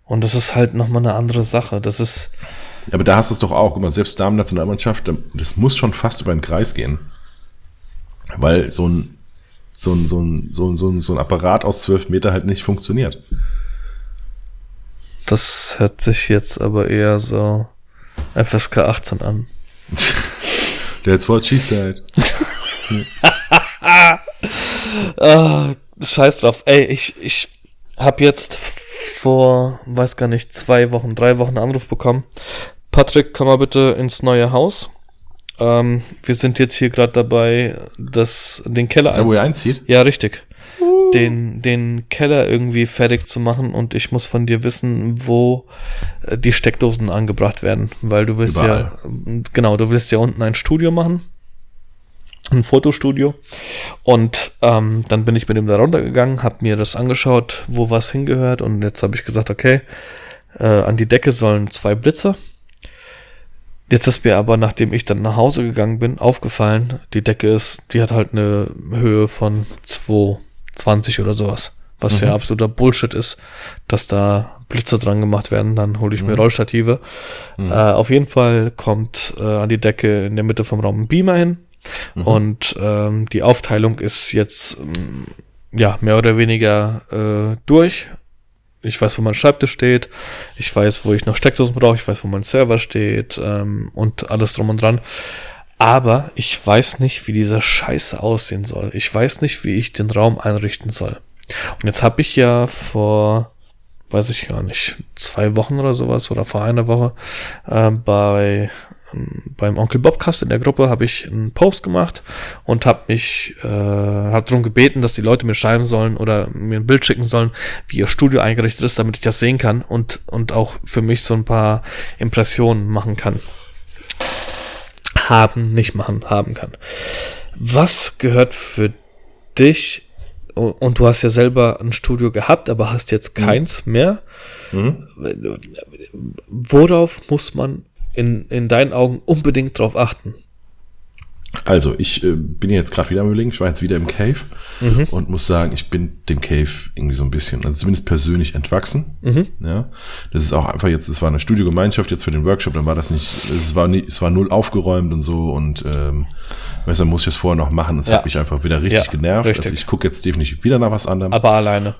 Und das ist halt nochmal eine andere Sache. Das ist. Aber da hast du es doch auch. Guck mal, selbst Damen-Nationalmannschaft, das muss schon fast über den Kreis gehen. Weil so ein, so ein, so ein, so ein, so ein, so ein Apparat aus zwölf Meter halt nicht funktioniert. Das hört sich jetzt aber eher so FSK 18 an. That's what she said. ah, scheiß drauf. Ey, ich, ich hab jetzt vor, weiß gar nicht, zwei Wochen, drei Wochen einen Anruf bekommen. Patrick, komm mal bitte ins neue Haus. Ähm, wir sind jetzt hier gerade dabei, das, den Keller. Da, wo ihr einzieht? Ja, richtig den, den Keller irgendwie fertig zu machen und ich muss von dir wissen, wo äh, die Steckdosen angebracht werden, weil du willst Überall. ja, genau, du willst ja unten ein Studio machen, ein Fotostudio und ähm, dann bin ich mit ihm da runtergegangen, habe mir das angeschaut, wo was hingehört und jetzt habe ich gesagt, okay, äh, an die Decke sollen zwei Blitze. Jetzt ist mir aber, nachdem ich dann nach Hause gegangen bin, aufgefallen, die Decke ist, die hat halt eine Höhe von 2 20 oder sowas. Was mhm. ja absoluter Bullshit ist, dass da Blitze dran gemacht werden. Dann hole ich mhm. mir Rollstative. Mhm. Äh, auf jeden Fall kommt äh, an die Decke in der Mitte vom Raum ein Beamer hin. Mhm. Und ähm, die Aufteilung ist jetzt ähm, ja mehr oder weniger äh, durch. Ich weiß, wo mein Schreibtisch steht. Ich weiß, wo ich noch Steckdosen brauche. Ich weiß, wo mein Server steht ähm, und alles drum und dran. Aber ich weiß nicht, wie dieser Scheiße aussehen soll. Ich weiß nicht, wie ich den Raum einrichten soll. Und jetzt habe ich ja vor, weiß ich gar nicht, zwei Wochen oder sowas oder vor einer Woche äh, bei beim Onkel Bobcast in der Gruppe habe ich einen Post gemacht und habe mich äh, hab darum gebeten, dass die Leute mir schreiben sollen oder mir ein Bild schicken sollen, wie ihr Studio eingerichtet ist, damit ich das sehen kann und und auch für mich so ein paar Impressionen machen kann haben, nicht machen, haben kann. Was gehört für dich, und du hast ja selber ein Studio gehabt, aber hast jetzt mhm. keins mhm. mehr, mhm. worauf muss man in, in deinen Augen unbedingt drauf achten? Also, ich äh, bin jetzt gerade wieder am Überlegen, ich war jetzt wieder im Cave mhm. und muss sagen, ich bin dem Cave irgendwie so ein bisschen, also zumindest persönlich entwachsen. Mhm. Ja, das ist auch einfach jetzt, es war eine Studiogemeinschaft jetzt für den Workshop, dann war das nicht, es war nie, es war null aufgeräumt und so und ähm, weißt du, muss ich das vorher noch machen. Es ja. hat mich einfach wieder richtig ja, genervt. Richtig. Also ich gucke jetzt definitiv wieder nach was anderem. Aber alleine.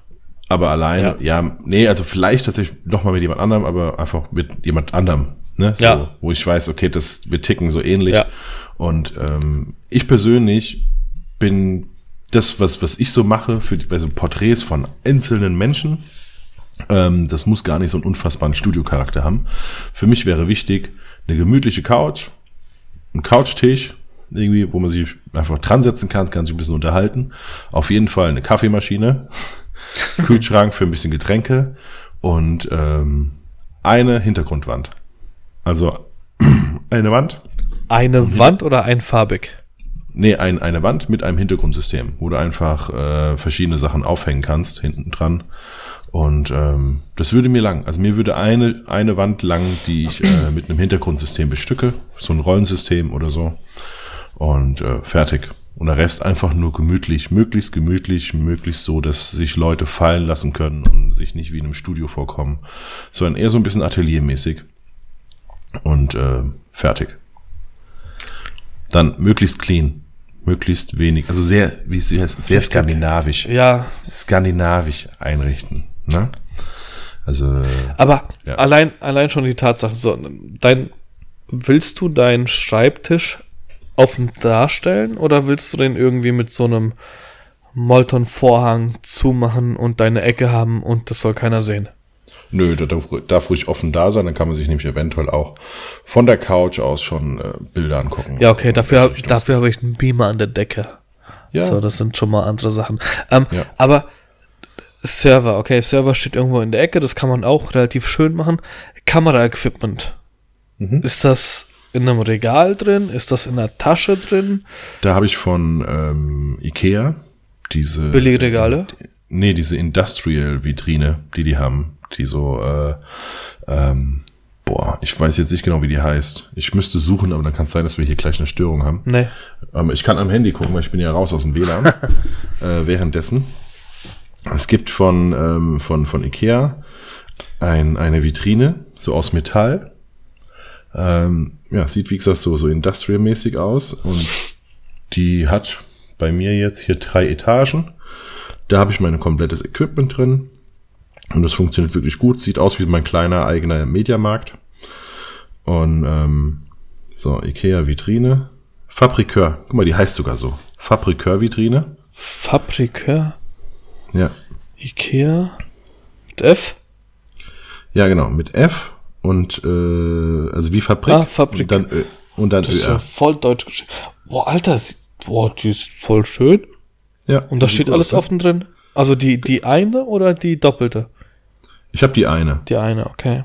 Aber alleine, ja, ja nee, also vielleicht tatsächlich nochmal mit jemand anderem, aber einfach mit jemand anderem. Ne? So, ja. Wo ich weiß, okay, das, wir ticken so ähnlich. Ja. Und ähm, ich persönlich bin das, was, was ich so mache für die, also Porträts von einzelnen Menschen, ähm, das muss gar nicht so einen unfassbaren Studiocharakter haben. Für mich wäre wichtig, eine gemütliche Couch, ein Couchtisch, irgendwie, wo man sich einfach dran setzen kann, kann sich ein bisschen unterhalten. Auf jeden Fall eine Kaffeemaschine, Kühlschrank für ein bisschen Getränke und ähm, eine Hintergrundwand. Also eine Wand eine Wand oder einfarbig? Nee, ein, eine Wand mit einem Hintergrundsystem, wo du einfach äh, verschiedene Sachen aufhängen kannst, hinten dran. Und ähm, das würde mir lang. Also mir würde eine, eine Wand lang, die ich äh, mit einem Hintergrundsystem bestücke, so ein Rollensystem oder so. Und äh, fertig. Und der Rest einfach nur gemütlich, möglichst gemütlich, möglichst so, dass sich Leute fallen lassen können und sich nicht wie in einem Studio vorkommen, sondern eher so ein bisschen ateliermäßig. Und äh, fertig. Dann möglichst clean. Möglichst wenig. Also sehr, wie es heißt, sehr skandinavisch. Ja. Skandinavisch einrichten. Ne? Also. Aber ja. allein, allein schon die Tatsache, so, dein, willst du deinen Schreibtisch offen darstellen oder willst du den irgendwie mit so einem Molton-Vorhang zumachen und deine Ecke haben und das soll keiner sehen? Nö, da darf, darf ruhig offen da sein, dann kann man sich nämlich eventuell auch von der Couch aus schon äh, Bilder angucken. Ja, okay, dafür, dafür habe ich einen Beamer an der Decke. Ja. So, das sind schon mal andere Sachen. Ähm, ja. Aber Server, okay, Server steht irgendwo in der Ecke, das kann man auch relativ schön machen. Kamera-Equipment. Mhm. Ist das in einem Regal drin? Ist das in einer Tasche drin? Da habe ich von ähm, Ikea diese. Billigregale? Äh, nee, diese Industrial-Vitrine, die die haben. Die so, äh, ähm, boah, ich weiß jetzt nicht genau, wie die heißt. Ich müsste suchen, aber dann kann es sein, dass wir hier gleich eine Störung haben. Nee. Ähm, ich kann am Handy gucken, weil ich bin ja raus aus dem WLAN. äh, währenddessen. Es gibt von, ähm, von, von Ikea ein, eine Vitrine, so aus Metall. Ähm, ja, sieht wie gesagt so, so industrial-mäßig aus und die hat bei mir jetzt hier drei Etagen. Da habe ich mein komplettes Equipment drin und das funktioniert wirklich gut. Sieht aus wie mein kleiner eigener Mediamarkt. Und ähm, so, Ikea Vitrine. Fabrikeur. Guck mal, die heißt sogar so. Fabrikeur Vitrine. Fabrikeur? Ja. Ikea mit F? Ja, genau, mit F und äh, also wie Fabrik. Ah, Fabrik. Und dann, Ö, und dann das ist ja voll deutsch geschrieben. Boah, Alter, boah, die ist voll schön. Ja. Und da steht alles aus, offen drin. Also die, die eine oder die doppelte? Ich habe die eine. Die eine, okay.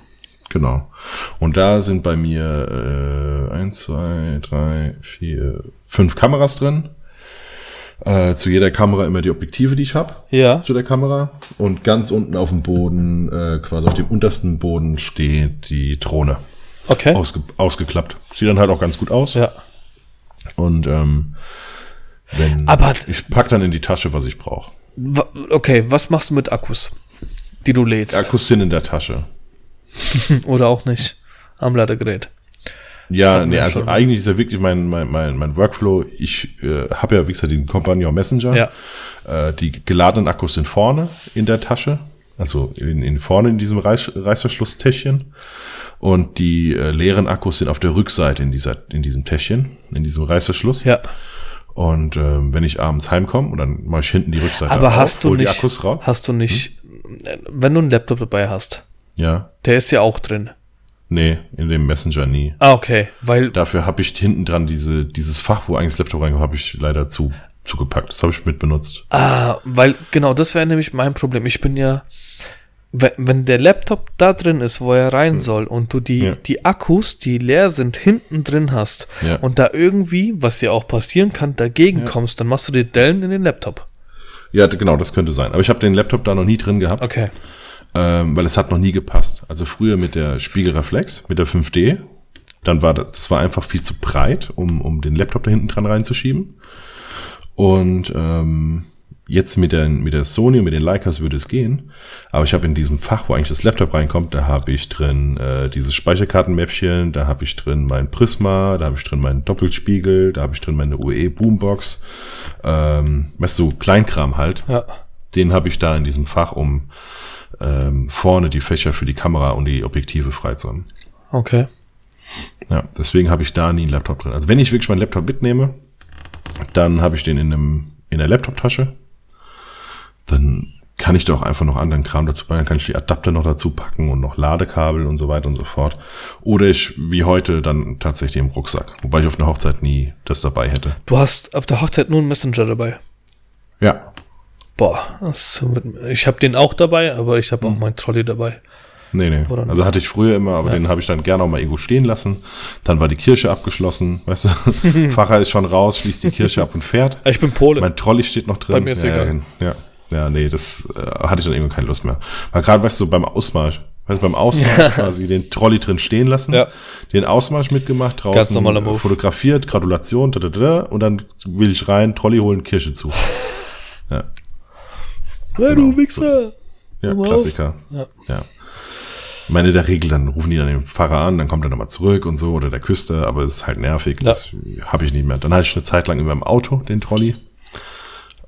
Genau. Und da sind bei mir äh, eins, zwei, drei, vier, fünf Kameras drin. Äh, zu jeder Kamera immer die Objektive, die ich habe. Ja. Zu der Kamera. Und ganz unten auf dem Boden, äh, quasi auf dem untersten Boden, steht die Drohne. Okay. Ausge ausgeklappt. Sieht dann halt auch ganz gut aus. Ja. Und ähm, wenn Aber ich pack dann in die Tasche, was ich brauche. Okay, was machst du mit Akkus, die du lädst? Die Akkus sind in der Tasche. Oder auch nicht am Ladegerät. Ja, nee, also schon. eigentlich ist ja wirklich mein, mein, mein, mein Workflow. Ich äh, habe ja, wie gesagt, diesen Companion Messenger. Ja. Äh, die geladenen Akkus sind vorne in der Tasche. Also in, in vorne in diesem Reiß, Reißverschlusstäschchen. Und die äh, leeren Akkus sind auf der Rückseite in, dieser, in diesem Täschchen, in diesem Reißverschluss. Ja. Und äh, wenn ich abends heimkomme und dann mache ich hinten die Rückseite Aber auf, hast du nicht, die Akkus raus. Hast du nicht, hm? wenn du einen Laptop dabei hast, ja. der ist ja auch drin. Nee, in dem Messenger nie. Ah, okay. Weil Dafür habe ich hinten dran diese, dieses Fach, wo eigentlich das Laptop reinkommt, habe ich leider zu, zugepackt. Das habe ich mit benutzt. Ah, weil, genau, das wäre nämlich mein Problem. Ich bin ja, wenn, der Laptop da drin ist, wo er rein hm. soll, und du die, ja. die Akkus, die leer sind, hinten drin hast, ja. und da irgendwie, was ja auch passieren kann, dagegen ja. kommst, dann machst du dir Dellen in den Laptop. Ja, genau, das könnte sein. Aber ich habe den Laptop da noch nie drin gehabt. Okay ähm, weil es hat noch nie gepasst. Also früher mit der Spiegelreflex, mit der 5D, dann war das, das war einfach viel zu breit, um, um den Laptop da hinten dran reinzuschieben. Und ähm, jetzt mit der, mit der Sony und mit den Leicas würde es gehen. Aber ich habe in diesem Fach, wo eigentlich das Laptop reinkommt, da habe ich drin äh, dieses Speicherkartenmäppchen, da habe ich drin mein Prisma, da habe ich drin meinen Doppelspiegel, da habe ich drin meine UE Boombox. Ähm, weißt du, Kleinkram halt. Ja. Den habe ich da in diesem Fach, um ähm, vorne die Fächer für die Kamera und die Objektive frei zu haben. Okay. Ja, deswegen habe ich da nie einen Laptop drin. Also wenn ich wirklich meinen Laptop mitnehme, dann habe ich den in, einem, in der Laptoptasche. Dann kann ich da auch einfach noch anderen Kram dazu packen, dann kann ich die Adapter noch dazu packen und noch Ladekabel und so weiter und so fort. Oder ich, wie heute, dann tatsächlich im Rucksack. Wobei ich auf einer Hochzeit nie das dabei hätte. Du hast auf der Hochzeit nur einen Messenger dabei? Ja. Boah, das, ich habe den auch dabei, aber ich habe auch hm. meinen Trolley dabei. Nee, nee. Also hatte ich früher immer, aber ja. den habe ich dann gerne auch mal irgendwo stehen lassen. Dann war die Kirche abgeschlossen, weißt du. Pfarrer ist schon raus, schließt die Kirche ab und fährt. Ich bin Pole. Mein Trolley steht noch drin. Bei mir ist ja, egal. Ja, ja, nee, das äh, hatte ich dann irgendwie keine Lust mehr. Weil gerade, weißt du, beim Ausmarsch, weißt du, beim Ausmarsch ja. quasi den Trolley drin stehen lassen, ja. den Ausmarsch mitgemacht, draußen fotografiert, Gratulation, da, da, da, und dann will ich rein, Trolley holen, Kirche zu. Ja. Hey, genau. du Wichser! Ja, Klassiker. Ja. ja. Ich meine, in der Regel, dann rufen die dann den Fahrer an, dann kommt er nochmal zurück und so, oder der Küste, aber es ist halt nervig. Ja. Das habe ich nicht mehr. Dann hatte ich eine Zeit lang immer im Auto den Trolley.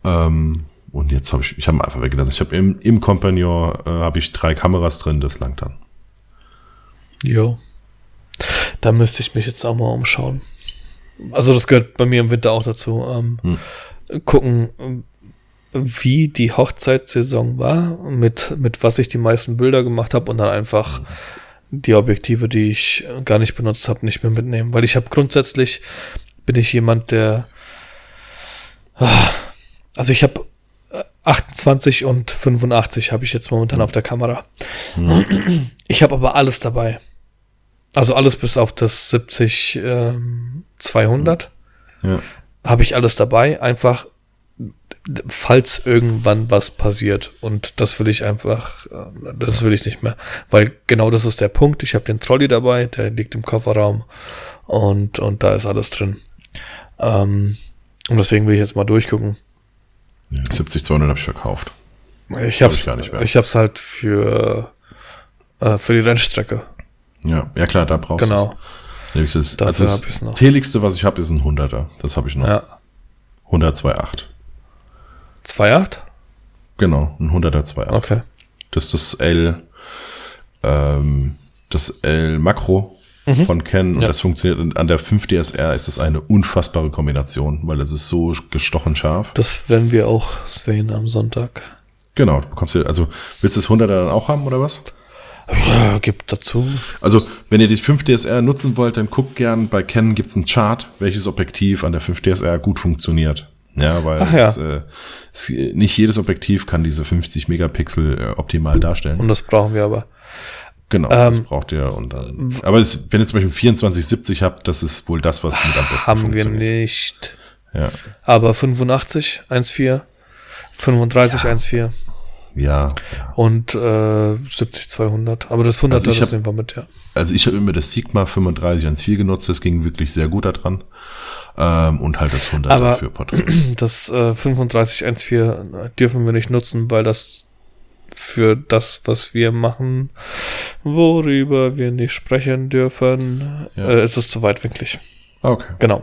Ähm, und jetzt habe ich, ich habe ihn einfach weggelassen. Ich habe im, im Compagnon äh, habe ich drei Kameras drin, das langt dann. Jo. Da müsste ich mich jetzt auch mal umschauen. Also das gehört bei mir im Winter auch dazu. Ähm, hm. Gucken, wie die Hochzeitssaison war, mit, mit was ich die meisten Bilder gemacht habe und dann einfach die Objektive, die ich gar nicht benutzt habe, nicht mehr mitnehmen. Weil ich habe grundsätzlich, bin ich jemand, der, also ich habe 28 und 85 habe ich jetzt momentan auf der Kamera. Mhm. Ich habe aber alles dabei. Also alles bis auf das 70 ähm, 200 ja. habe ich alles dabei. Einfach falls irgendwann was passiert. Und das will ich einfach, äh, das will ich nicht mehr. Weil genau das ist der Punkt. Ich habe den Trolley dabei, der liegt im Kofferraum und, und da ist alles drin. Ähm, und deswegen will ich jetzt mal durchgucken. Ja, 70, 200 habe ich verkauft. Ich habe es ich hab's halt für, äh, für die Rennstrecke. Ja, ja klar, da brauchst du Genau. Es. Das, also das Teligste, was ich habe, ist ein 100er. Das habe ich noch. Ja. 100 2.8. 2.8? Genau, ein 100er 2.8. Okay. Das ist das L, ähm, das L Makro mhm. von Ken und ja. das funktioniert an der 5 DSR ist das eine unfassbare Kombination, weil es ist so gestochen scharf. Das werden wir auch sehen am Sonntag. Genau, du bekommst du, also willst du das 100er dann auch haben oder was? Ja, gibt dazu. Also, wenn ihr die 5 DSR nutzen wollt, dann guckt gern, bei Canon gibt es einen Chart, welches Objektiv an der 5 DSR gut funktioniert. Ja, weil ja. Es, äh, es, nicht jedes Objektiv kann diese 50 Megapixel äh, optimal darstellen. Und das brauchen wir aber. Genau, ähm, das braucht ihr. Und dann, aber es, wenn ihr zum Beispiel 2470 habt, das ist wohl das, was mit am besten haben funktioniert. Haben wir nicht. Ja. Aber 85, 1,4, 35, ja. 1,4. Ja, ja. Und äh, 70, 200. Aber das 100 also das nehmen wir mit, ja. Also ich habe immer das Sigma 35 1,4 genutzt, das ging wirklich sehr gut daran. Ähm, und halt das 100 Aber für Porträts. Das äh, 35 1,4 dürfen wir nicht nutzen, weil das für das, was wir machen, worüber wir nicht sprechen dürfen, ja. äh, ist es zu weitwinklig. Okay. Genau.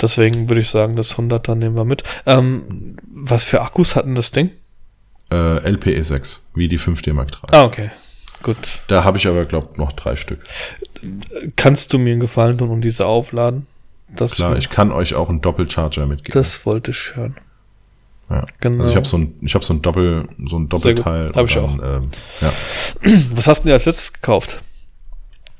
Deswegen würde ich sagen, das 100 dann nehmen wir mit. Ähm, was für Akkus hatten das Ding? Äh, LPE6, wie die 5D Mark III. Ah, okay. Gut. Da habe ich aber, glaube noch drei Stück. Kannst du mir einen Gefallen tun und diese aufladen? Das Klar, ich kann euch auch einen Doppelcharger mitgeben. Das wollte ich hören. Ja. Genau. Also ich habe so ein, ich habe so ein Doppel, so ein Doppelteil. Habe ich dann, auch. Ähm, ja. Was hast du dir als letztes gekauft?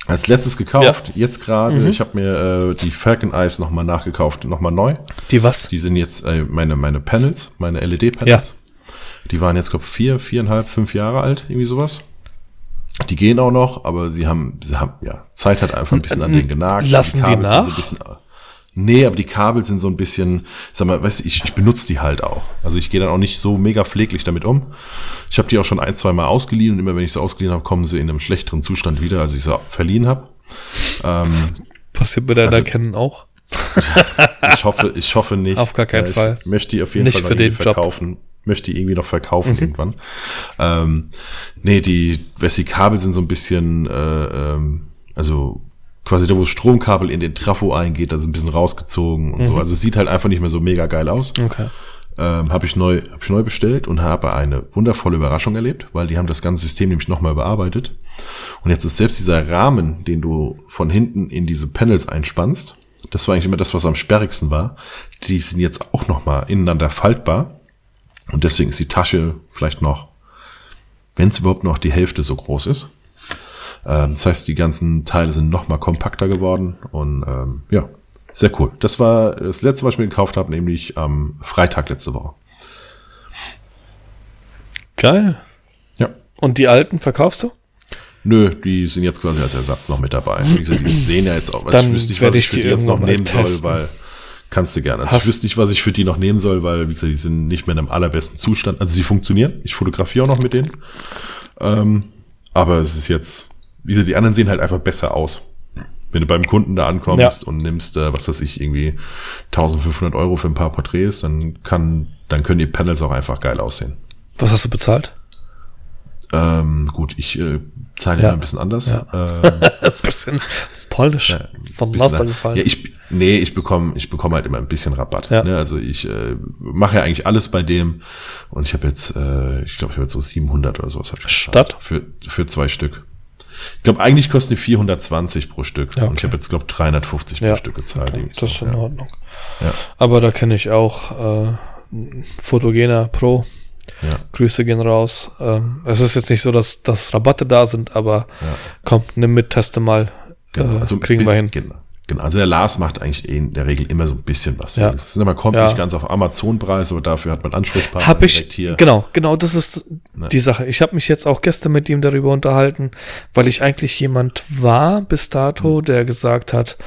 Als letztes gekauft, ja. jetzt gerade. Mhm. Ich habe mir äh, die Falcon Eyes nochmal nachgekauft, nochmal neu. Die was? Die sind jetzt äh, meine, meine Panels, meine LED-Panels. Ja. Die waren jetzt, glaube ich, vier, viereinhalb, fünf Jahre alt, irgendwie sowas. Die gehen auch noch, aber sie haben, sie haben, ja, Zeit hat einfach ein bisschen an den genagt. Lassen die, die nach? So ein bisschen, Nee, aber die Kabel sind so ein bisschen, sag mal, weißt du, ich, ich benutze die halt auch. Also ich gehe dann auch nicht so mega pfleglich damit um. Ich habe die auch schon ein, zwei Mal ausgeliehen und immer wenn ich sie ausgeliehen habe, kommen sie in einem schlechteren Zustand wieder, als ich sie verliehen habe. Ähm, Passiert bei deiner also, Canon auch? ich hoffe, ich hoffe nicht. Auf gar keinen ich Fall. Möchte die auf jeden nicht Fall für den verkaufen. Job. Möchte die irgendwie noch verkaufen mhm. irgendwann. Ähm, nee, die, weißt, die Kabel sind so ein bisschen, äh, ähm, also quasi da, wo das Stromkabel in den Trafo eingeht, da ist ein bisschen rausgezogen und mhm. so. Also es sieht halt einfach nicht mehr so mega geil aus. Okay. Ähm, habe ich neu, hab ich neu bestellt und habe eine wundervolle Überraschung erlebt, weil die haben das ganze System nämlich nochmal überarbeitet. Und jetzt ist selbst dieser Rahmen, den du von hinten in diese Panels einspannst, das war eigentlich immer das, was am sperrigsten war. Die sind jetzt auch nochmal ineinander faltbar. Und deswegen ist die Tasche vielleicht noch, wenn es überhaupt noch die Hälfte so groß ist. Ähm, das heißt, die ganzen Teile sind noch mal kompakter geworden und ähm, ja, sehr cool. Das war das letzte, was ich mir gekauft habe, nämlich am Freitag letzte Woche. Geil. Ja. Und die alten verkaufst du? Nö, die sind jetzt quasi als Ersatz noch mit dabei. Wie gesagt, die sehen ja jetzt auch. Also Dann ich wüsste nicht, was ich, ich für die jetzt noch nehmen testen. soll, weil kannst du gerne. Also ich wüsste nicht, was ich für die noch nehmen soll, weil, wie gesagt, die sind nicht mehr in einem allerbesten Zustand. Also sie funktionieren. Ich fotografiere auch noch mit denen. Ähm, aber es ist jetzt wie gesagt, die anderen sehen halt einfach besser aus. Wenn du beim Kunden da ankommst ja. und nimmst, äh, was weiß ich, irgendwie 1500 Euro für ein paar Porträts, dann kann, dann können die Panels auch einfach geil aussehen. Was hast du bezahlt? Ähm, gut, ich äh, zahlen ja, ein bisschen anders. Ja. Ähm, ein bisschen polnisch ja, vom Master gefallen. Ja, ich, nee, ich bekomme ich bekomme halt immer ein bisschen Rabatt. Ja. Ne? Also ich äh, mache ja eigentlich alles bei dem und ich habe jetzt, äh, ich glaube, ich habe jetzt so 700 oder sowas. Statt? Für, für zwei Stück. Ich glaube, eigentlich kosten die 420 pro Stück. Ja, okay. Und ich habe jetzt, glaube 350 ja. pro Stück gezahlt. Okay, das ist in Ordnung. Ja. Aber da kenne ich auch äh, Fotogener Pro. Ja. Grüße gehen raus. Ähm, es ist jetzt nicht so, dass, dass Rabatte da sind, aber ja. komm, nimm mit, teste mal. Genau. Äh, also kriegen bisschen, wir hin. Genau. Genau, also der Lars macht eigentlich in der Regel immer so ein bisschen was. Ja. Das ist, man kommt ja. nicht ganz auf Amazon-Preis, aber dafür hat man Ansprechpartner hab ich, hier. Genau, genau, das ist ne. die Sache. Ich habe mich jetzt auch gestern mit ihm darüber unterhalten, weil ich eigentlich jemand war bis dato, mhm. der gesagt hat,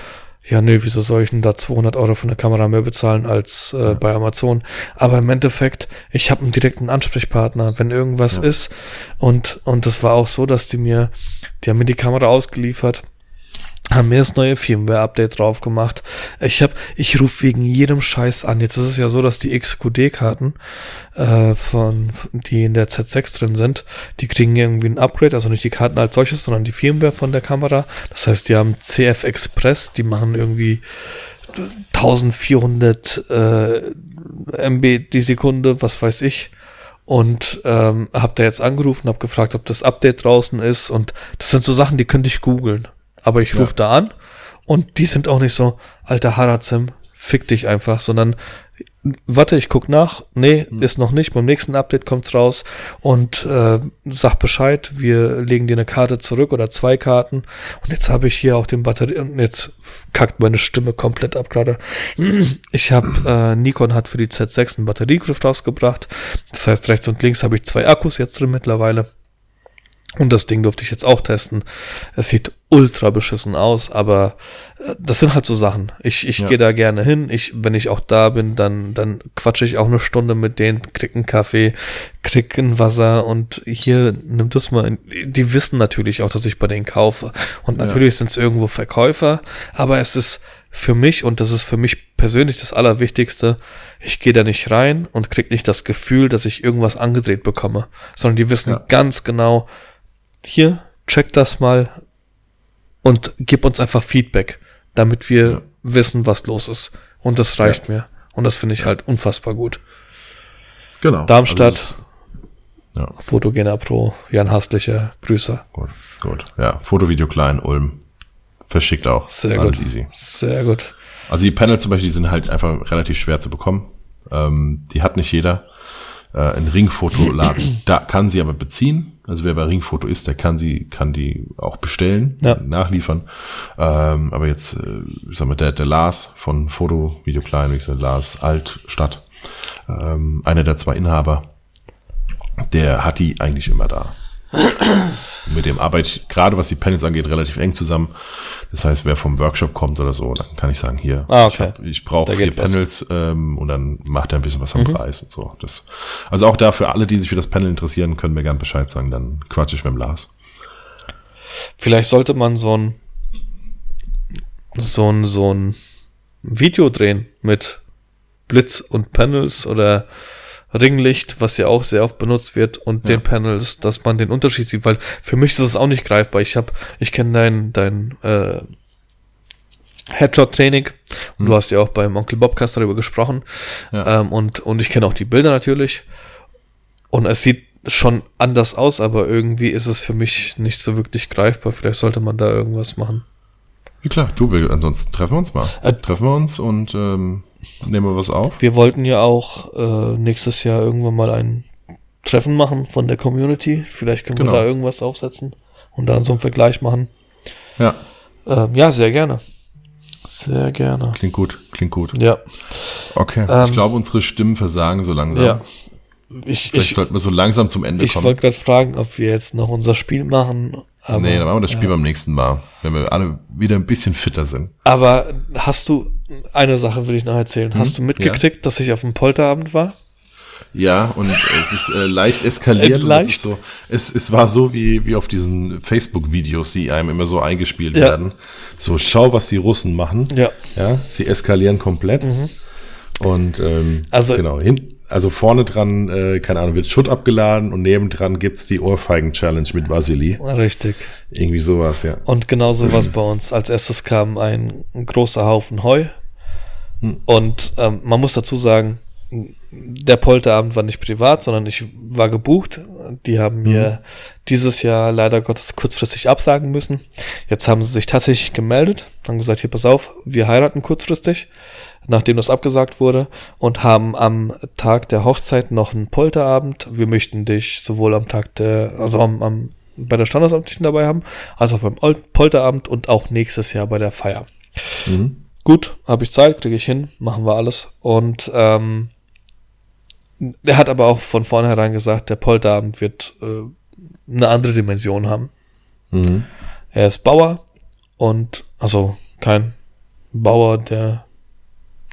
ja, nee, wieso soll ich denn da 200 Euro für eine Kamera mehr bezahlen als äh, ja. bei Amazon? Aber im Endeffekt, ich habe einen direkten Ansprechpartner, wenn irgendwas ja. ist. Und, und das war auch so, dass die mir, die haben mir die Kamera ausgeliefert haben mir das neue Firmware-Update drauf gemacht. Ich hab, ich rufe wegen jedem Scheiß an. Jetzt ist es ja so, dass die XQD-Karten, äh, von, die in der Z6 drin sind, die kriegen irgendwie ein Upgrade, also nicht die Karten als solches, sondern die Firmware von der Kamera. Das heißt, die haben CF Express, die machen irgendwie 1400 äh, MB die Sekunde, was weiß ich und ähm, habe da jetzt angerufen, habe gefragt, ob das Update draußen ist und das sind so Sachen, die könnte ich googeln. Aber ich rufe ja. da an und die sind auch nicht so, alter Harazim, fick dich einfach, sondern warte, ich guck nach. Nee, hm. ist noch nicht. Beim nächsten Update kommt's raus und äh, sag Bescheid. Wir legen dir eine Karte zurück oder zwei Karten. Und jetzt habe ich hier auch den Batterie und jetzt kackt meine Stimme komplett ab gerade. Ich habe äh, Nikon hat für die Z6 einen Batteriegriff rausgebracht. Das heißt, rechts und links habe ich zwei Akkus jetzt drin mittlerweile. Und das Ding durfte ich jetzt auch testen. Es sieht ultra beschissen aus, aber äh, das sind halt so Sachen. Ich, ich ja. gehe da gerne hin. Ich, wenn ich auch da bin, dann, dann quatsche ich auch eine Stunde mit denen, krieg einen Kaffee, krieg ein Wasser und hier nimm das mal. In. Die wissen natürlich auch, dass ich bei denen kaufe. Und natürlich ja. sind es irgendwo Verkäufer, aber es ist für mich, und das ist für mich persönlich das Allerwichtigste, ich gehe da nicht rein und krieg nicht das Gefühl, dass ich irgendwas angedreht bekomme, sondern die wissen ja. ganz genau, hier, check das mal und gib uns einfach Feedback, damit wir ja. wissen, was los ist. Und das reicht ja. mir. Und das finde ich ja. halt unfassbar gut. Genau. Darmstadt, also ja. Fotogener Pro, Jan Haslicher, Grüße. Gut, gut. Ja, Fotovideo klein, Ulm. Verschickt auch. Sehr Alles gut. easy. Sehr gut. Also die Panels zum Beispiel, die sind halt einfach relativ schwer zu bekommen. Ähm, die hat nicht jeder. Äh, ein Ringfotoladen, da kann sie aber beziehen. Also wer bei Ringfoto ist, der kann sie, kann die auch bestellen, ja. nachliefern. Ähm, aber jetzt, äh, ich sag mal, der, der Lars von Foto, Video Klein, wie gesagt, Lars Altstadt, ähm, einer der zwei Inhaber, der hat die eigentlich immer da. Mit dem arbeite ich, gerade was die Panels angeht, relativ eng zusammen. Das heißt, wer vom Workshop kommt oder so, dann kann ich sagen, hier, ah, okay. ich, ich brauche vier Panels ähm, und dann macht er ein bisschen was am mhm. Preis und so. Das, also auch da für alle, die sich für das Panel interessieren, können mir gern Bescheid sagen, dann quatsche ich mit dem Lars. Vielleicht sollte man so ein so ein, so ein Video drehen mit Blitz und Panels oder Ringlicht, was ja auch sehr oft benutzt wird, und ja. den Panels, dass man den Unterschied sieht, weil für mich ist es auch nicht greifbar. Ich habe, ich kenne dein, dein äh, Headshot-Training und mhm. du hast ja auch beim Onkel Bobcast darüber gesprochen. Ja. Ähm, und, und ich kenne auch die Bilder natürlich. Und es sieht schon anders aus, aber irgendwie ist es für mich nicht so wirklich greifbar. Vielleicht sollte man da irgendwas machen. Ja, klar, du, wir, ansonsten treffen wir uns mal. Äh, treffen wir uns und ähm, nehmen wir was auf. Wir wollten ja auch äh, nächstes Jahr irgendwann mal ein Treffen machen von der Community. Vielleicht können genau. wir da irgendwas aufsetzen und dann so einen Vergleich machen. Ja. Ähm, ja, sehr gerne. Sehr gerne. Klingt gut, klingt gut. Ja. Okay. Ähm, ich glaube, unsere Stimmen versagen so langsam. Ja. Ich, Vielleicht ich, sollten wir so langsam zum Ende ich kommen. Ich wollte gerade fragen, ob wir jetzt noch unser Spiel machen. Aber, nee, dann machen wir das Spiel ja. beim nächsten Mal, wenn wir alle wieder ein bisschen fitter sind. Aber hast du, eine Sache will ich noch erzählen. Hm? Hast du mitgekriegt, ja? dass ich auf dem Polterabend war? Ja, und es ist äh, leicht eskaliert. Leicht? es, so, es, es war so wie, wie auf diesen Facebook-Videos, die einem immer so eingespielt ja. werden. So, schau, was die Russen machen. Ja. Ja, sie eskalieren komplett. Mhm. Und ähm, also, genau, hin, also vorne dran, äh, keine Ahnung, wird Schutt abgeladen und nebendran gibt's die Ohrfeigen-Challenge mit Vasili. Richtig. Irgendwie sowas, ja. Und genauso was bei uns. Als erstes kam ein, ein großer Haufen Heu. Hm. Und ähm, man muss dazu sagen, der Polterabend war nicht privat, sondern ich war gebucht. Die haben mir mhm. dieses Jahr leider Gottes kurzfristig absagen müssen. Jetzt haben sie sich tatsächlich gemeldet, haben gesagt, hier pass auf, wir heiraten kurzfristig, nachdem das abgesagt wurde und haben am Tag der Hochzeit noch einen Polterabend. Wir möchten dich sowohl am Tag der, also am, am bei der Standesamtlichen dabei haben, als auch beim Polterabend und auch nächstes Jahr bei der Feier. Mhm. Gut, habe ich Zeit, kriege ich hin, machen wir alles. Und ähm, er hat aber auch von vornherein gesagt, der Polterabend wird äh, eine andere Dimension haben. Mhm. Er ist Bauer und, also kein Bauer, der,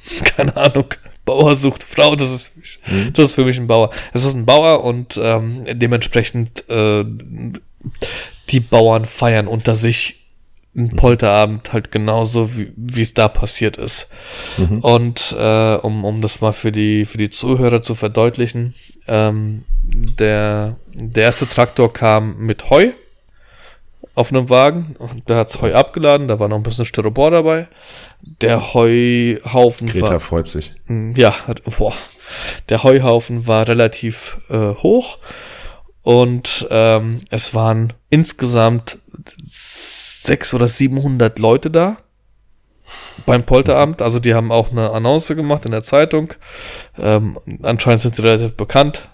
keine Ahnung, Bauer sucht Frau, das ist, mhm. das ist für mich ein Bauer. Es ist ein Bauer und ähm, dementsprechend äh, die Bauern feiern unter sich ein Polterabend halt genauso, wie es da passiert ist. Mhm. Und äh, um, um das mal für die, für die Zuhörer zu verdeutlichen, ähm, der, der erste Traktor kam mit Heu auf einem Wagen. Und der hat Heu abgeladen, da war noch ein bisschen Styropor dabei. Der Heuhaufen Greta war, freut sich. Hm, ja, boah. Der Heuhaufen war relativ äh, hoch und ähm, es waren insgesamt sechs oder 700 Leute da beim Polterabend. Also die haben auch eine Annonce gemacht in der Zeitung. Ähm, anscheinend sind sie relativ bekannt.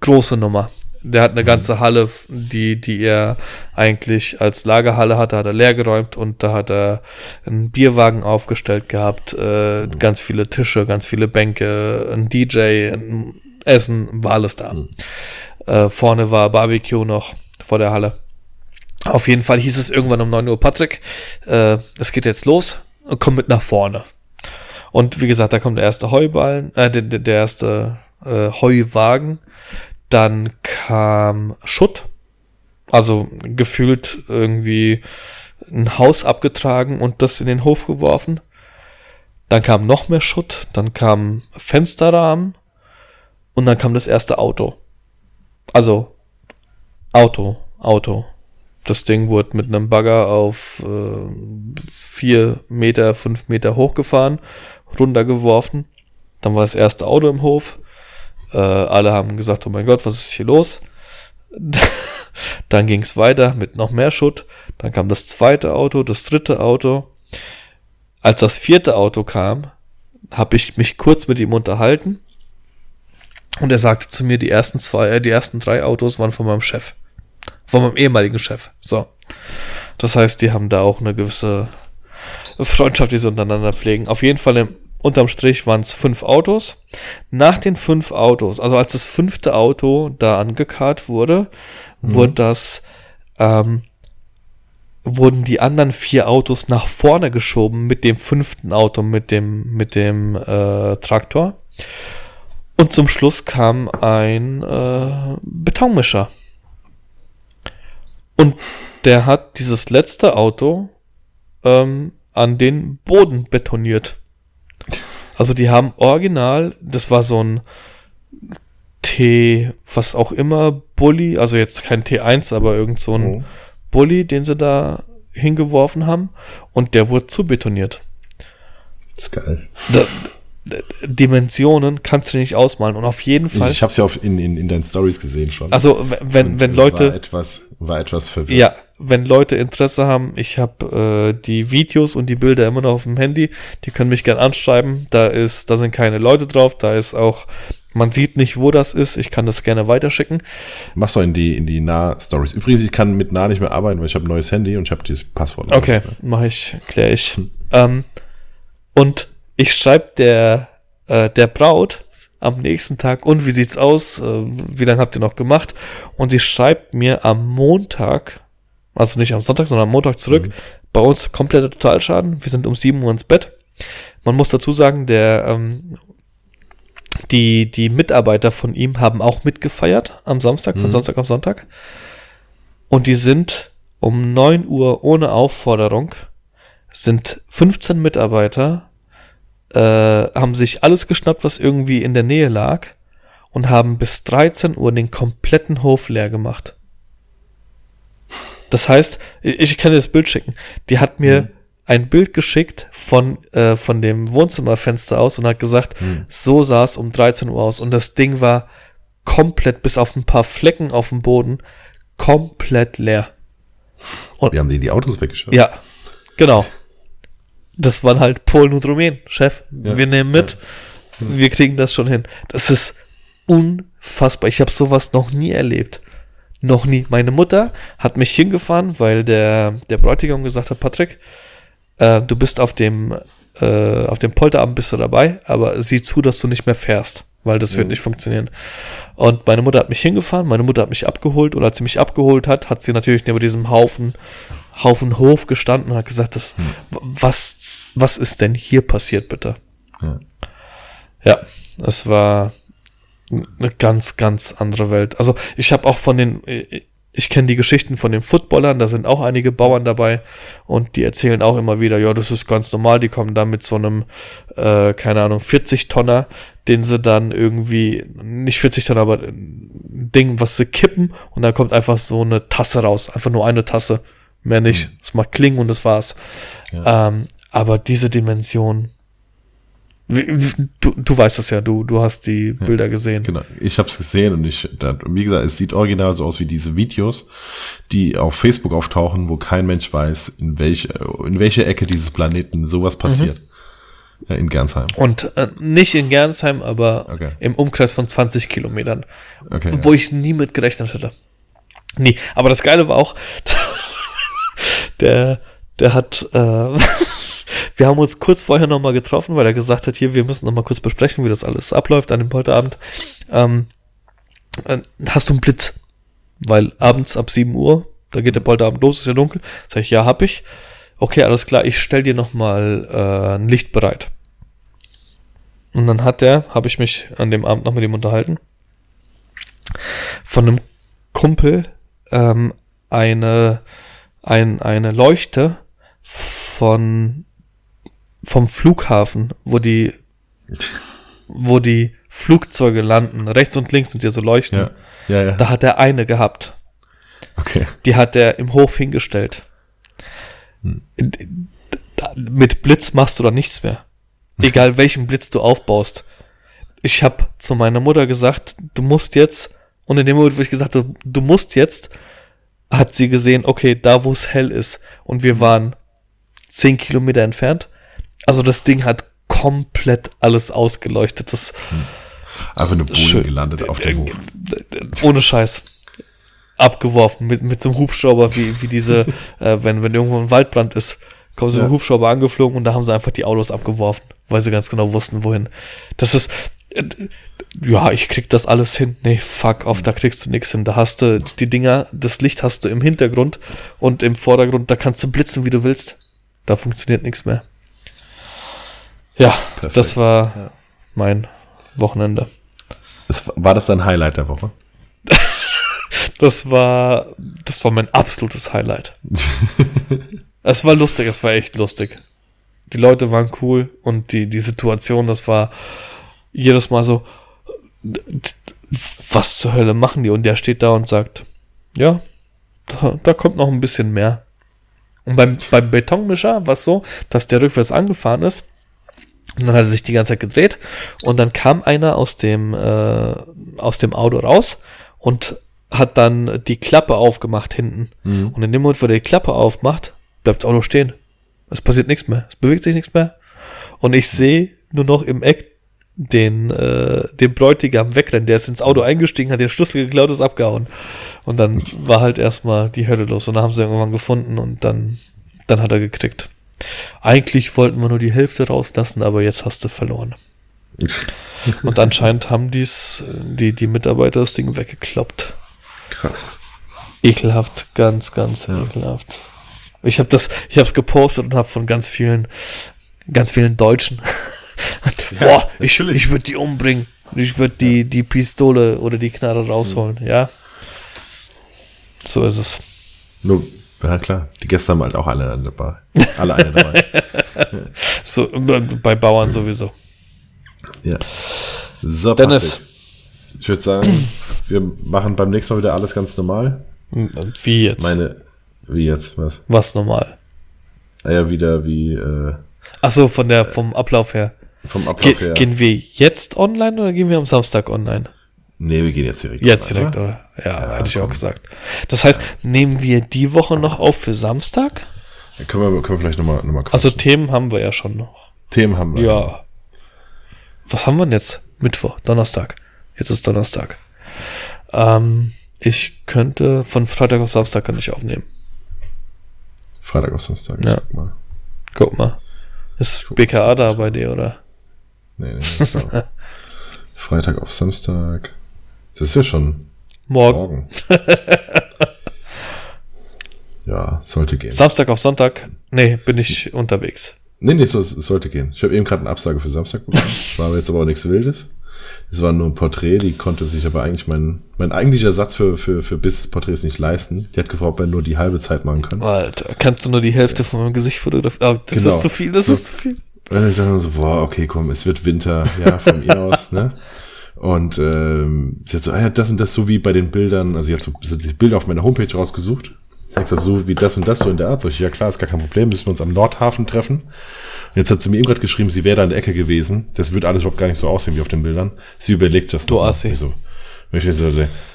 Große Nummer. Der hat eine ganze Halle, die, die er eigentlich als Lagerhalle hatte, hat er leer geräumt und da hat er einen Bierwagen aufgestellt gehabt, äh, ganz viele Tische, ganz viele Bänke, ein DJ, ein Essen, war alles da. Mhm. Äh, vorne war Barbecue noch vor der Halle. Auf jeden Fall hieß es irgendwann um 9 Uhr, Patrick, äh, es geht jetzt los, komm mit nach vorne. Und wie gesagt, da kommt der erste Heuballen, äh, der, der erste äh, Heuwagen. Dann kam Schutt, also gefühlt irgendwie ein Haus abgetragen und das in den Hof geworfen. Dann kam noch mehr Schutt, dann kam Fensterrahmen und dann kam das erste Auto. Also Auto, Auto, das Ding wurde mit einem Bagger auf äh, vier Meter, fünf Meter hochgefahren, runtergeworfen. Dann war das erste Auto im Hof. Äh, alle haben gesagt, oh mein Gott, was ist hier los? Dann ging es weiter mit noch mehr Schutt. Dann kam das zweite Auto, das dritte Auto. Als das vierte Auto kam, habe ich mich kurz mit ihm unterhalten. Und er sagte zu mir, die ersten zwei, äh, die ersten drei Autos waren von meinem Chef. Von meinem ehemaligen Chef. So. Das heißt, die haben da auch eine gewisse Freundschaft, die sie untereinander pflegen. Auf jeden Fall im, unterm Strich waren es fünf Autos. Nach den fünf Autos, also als das fünfte Auto da angekarrt wurde, mhm. wurde das, ähm, wurden die anderen vier Autos nach vorne geschoben mit dem fünften Auto, mit dem, mit dem äh, Traktor. Und zum Schluss kam ein äh, Betonmischer. Und der hat dieses letzte Auto ähm, an den Boden betoniert. Also die haben original, das war so ein T, was auch immer, Bully, also jetzt kein T1, aber irgend so ein oh. Bully, den sie da hingeworfen haben und der wurde zu betoniert. Das ist geil. Da, Dimensionen kannst du nicht ausmalen und auf jeden Fall. Ich, habe es ja auf, in, in, in deinen Stories gesehen schon. Also wenn, wenn Leute. War etwas, war etwas verwirrt. Ja, wenn Leute Interesse haben, ich habe äh, die Videos und die Bilder immer noch auf dem Handy, die können mich gern anschreiben. Da ist, da sind keine Leute drauf, da ist auch, man sieht nicht, wo das ist. Ich kann das gerne weiterschicken. Mach's doch in die, in die Nah-Stories. Übrigens, ich kann mit Nah nicht mehr arbeiten, weil ich habe ein neues Handy und ich habe dieses Passwort. Okay, mache ich, kläre ich. Hm. Ähm, und ich schreibe der, äh, der Braut am nächsten Tag, und wie sieht's aus? Äh, wie lange habt ihr noch gemacht? Und sie schreibt mir am Montag, also nicht am Sonntag, sondern am Montag zurück, mhm. bei uns kompletter Totalschaden. Wir sind um 7 Uhr ins Bett. Man muss dazu sagen, der, ähm, die, die Mitarbeiter von ihm haben auch mitgefeiert am Samstag, von mhm. Samstag auf Sonntag. Und die sind um 9 Uhr ohne Aufforderung, sind 15 Mitarbeiter äh, haben sich alles geschnappt, was irgendwie in der Nähe lag und haben bis 13 Uhr den kompletten Hof leer gemacht. Das heißt, ich kann dir das Bild schicken. Die hat mir mhm. ein Bild geschickt von, äh, von dem Wohnzimmerfenster aus und hat gesagt, mhm. so sah es um 13 Uhr aus. Und das Ding war komplett, bis auf ein paar Flecken auf dem Boden, komplett leer. Und wir haben die die Autos weggeschaut. Ja, genau. Das waren halt Polen und Rumänen, Chef. Ja. Wir nehmen mit. Ja. Wir kriegen das schon hin. Das ist unfassbar. Ich habe sowas noch nie erlebt. Noch nie. Meine Mutter hat mich hingefahren, weil der, der Bräutigam gesagt hat, Patrick, äh, du bist auf dem, äh, auf dem Polterabend bist du dabei, aber sieh zu, dass du nicht mehr fährst, weil das mhm. wird nicht funktionieren. Und meine Mutter hat mich hingefahren, meine Mutter hat mich abgeholt und als sie mich abgeholt hat, hat sie natürlich neben diesem Haufen, Haufen Hof gestanden und hat gesagt, das, mhm. was, was ist denn hier passiert, bitte? Ja. ja, es war, eine ganz, ganz andere Welt. Also ich habe auch von den, ich kenne die Geschichten von den Footballern, da sind auch einige Bauern dabei und die erzählen auch immer wieder, ja, das ist ganz normal, die kommen da mit so einem, äh, keine Ahnung, 40 Tonner, den sie dann irgendwie, nicht 40 Tonner, aber ein Ding, was sie kippen und dann kommt einfach so eine Tasse raus, einfach nur eine Tasse, mehr nicht. Es mhm. macht Klingen und das war's. Ja. Ähm, aber diese Dimension, Du, du weißt es ja, du, du hast die Bilder ja, gesehen. Genau, ich habe es gesehen und ich, da, wie gesagt, es sieht original so aus wie diese Videos, die auf Facebook auftauchen, wo kein Mensch weiß, in welche, in welche Ecke dieses Planeten sowas mhm. passiert. Mhm. Ja, in Gernsheim. Und äh, nicht in Gernsheim, aber okay. im Umkreis von 20 Kilometern. Okay, wo ich nie mit gerechnet hätte. Nie. Aber das Geile war auch, der, der hat, äh, wir haben uns kurz vorher nochmal getroffen, weil er gesagt hat, hier, wir müssen nochmal kurz besprechen, wie das alles abläuft an dem Polterabend. Ähm, äh, hast du einen Blitz? Weil abends ab 7 Uhr, da geht der Polterabend los, ist ja dunkel. Sag ich, ja, hab ich. Okay, alles klar, ich stell dir nochmal äh, ein Licht bereit. Und dann hat der, habe ich mich an dem Abend noch mit ihm unterhalten, von einem Kumpel ähm, eine, ein, eine Leuchte von vom Flughafen, wo die wo die Flugzeuge landen, rechts und links sind ja so Leuchten. Ja. Ja, ja. Da hat er eine gehabt. Okay. Die hat er im Hof hingestellt. Hm. Mit Blitz machst du da nichts mehr. Egal welchen Blitz du aufbaust. Ich habe zu meiner Mutter gesagt, du musst jetzt, und in dem Moment, wo ich gesagt habe, du musst jetzt, hat sie gesehen, okay, da wo es hell ist, und wir waren zehn Kilometer entfernt. Also das Ding hat komplett alles ausgeleuchtet. Das hm. Einfach eine Bohne gelandet auf dem Hof. Ohne Scheiß. Abgeworfen mit, mit so einem Hubschrauber, wie, wie diese, äh, wenn, wenn irgendwo ein Waldbrand ist, kommen sie ja. mit dem Hubschrauber angeflogen und da haben sie einfach die Autos abgeworfen, weil sie ganz genau wussten, wohin. Das ist, ja, ich krieg das alles hin. Nee, fuck off, da kriegst du nichts hin. Da hast du die Dinger, das Licht hast du im Hintergrund und im Vordergrund, da kannst du blitzen, wie du willst. Da funktioniert nichts mehr. Ja, Perfekt. das war ja. mein Wochenende. Das, war das dein Highlight der Woche? das war, das war mein absolutes Highlight. es war lustig, es war echt lustig. Die Leute waren cool und die, die Situation, das war jedes Mal so, was zur Hölle machen die? Und der steht da und sagt, ja, da, da kommt noch ein bisschen mehr. Und beim, beim Betonmischer war es so, dass der rückwärts angefahren ist. Und dann hat er sich die ganze Zeit gedreht. Und dann kam einer aus dem, äh, aus dem Auto raus und hat dann die Klappe aufgemacht hinten. Mhm. Und in dem Moment, wo er die Klappe aufmacht, bleibt das Auto stehen. Es passiert nichts mehr. Es bewegt sich nichts mehr. Und ich sehe nur noch im Eck den, äh, den Bräutigam wegrennen. Der ist ins Auto eingestiegen, hat den Schlüssel geklaut, ist abgehauen. Und dann war halt erstmal die Hölle los. Und dann haben sie irgendwann gefunden und dann, dann hat er gekriegt. Eigentlich wollten wir nur die Hälfte rauslassen, aber jetzt hast du verloren. und anscheinend haben die's, die, die Mitarbeiter das Ding weggekloppt. Krass. Ekelhaft, ganz, ganz ja. ekelhaft. Ich habe das, ich habe es gepostet und habe von ganz vielen, ganz vielen Deutschen ja, Boah, ich, ich würde die umbringen. Ich würde die, die Pistole oder die Knarre rausholen, mhm. ja. So ist es. Nur Ja, klar. Die Gäste haben halt auch alle dabei. Alle eine dabei. so, bei Bauern sowieso. Ja. So, Dennis. Ich würde sagen, wir machen beim nächsten Mal wieder alles ganz normal. Wie jetzt? Meine, wie jetzt, was? Was normal? Ah ja, wieder wie, äh, Ach so, von der, vom Ablauf her. Vom Ablauf Ge her. Gehen wir jetzt online oder gehen wir am Samstag online? Nee, wir gehen jetzt direkt. Jetzt direkt, oder? Ja, ja, hätte ich komm. auch gesagt. Das heißt, ja. nehmen wir die Woche noch auf für Samstag? Ja, können, wir, können wir vielleicht nochmal noch mal Also Themen haben wir ja schon noch. Themen haben wir. Ja. Was haben wir denn jetzt? Mittwoch, Donnerstag. Jetzt ist Donnerstag. Ähm, ich könnte von Freitag auf Samstag kann ich aufnehmen. Freitag auf Samstag. Ja. Guck mal. Guck mal. Ist. BKA da bei dir, oder? Nee, nee. So. Freitag auf Samstag. Das ist ja schon morgen. morgen. ja, sollte gehen. Samstag auf Sonntag? Nee, bin ich unterwegs. Nee, nee, so, es sollte gehen. Ich habe eben gerade eine Absage für Samstag bekommen. War jetzt aber auch nichts Wildes. Es war nur ein Porträt, die konnte sich aber eigentlich mein, mein eigentlicher Satz für, für, für Business-Porträts nicht leisten. Die hat gefragt, ob er nur die halbe Zeit machen kann. Alter, kannst du nur die Hälfte von meinem Gesicht fotografieren? Oh, das genau. ist zu viel, das so, ist zu viel. Und ich dachte so, boah, okay, komm, es wird Winter, ja, von ihr aus, ne? Und ähm, sie hat so, ah, ja, das und das so wie bei den Bildern, also jetzt so, sie hat sich Bilder auf meiner Homepage rausgesucht. Denkst du, so wie das und das so in der Art. So, ich, ja klar, ist gar kein Problem, müssen wir uns am Nordhafen treffen. Und jetzt hat sie mir eben gerade geschrieben, sie wäre da in der Ecke gewesen. Das wird alles überhaupt gar nicht so aussehen wie auf den Bildern. Sie überlegt das. Du Assi. So, ich so,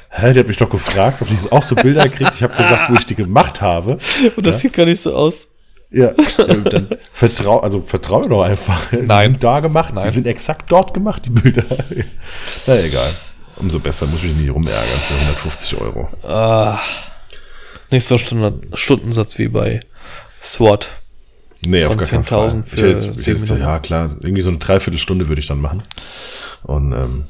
hä, die hat mich doch gefragt, ob ich auch so Bilder kriegt. Ich habe gesagt, wo ich die gemacht habe. Und das ja? sieht gar nicht so aus. Ja, dann vertrau, also vertraue doch einfach. Nein. Die sind da gemacht, Nein. Die sind exakt dort gemacht, die Bilder. Na egal. Umso besser, muss ich mich nicht rumärgern für 150 Euro. Ah, nicht so Stundensatz wie bei SWAT. Nee, auf gar keinen Fall. Für ich hätte, ich hätte ja, klar, irgendwie so eine Dreiviertelstunde würde ich dann machen. Und, ähm,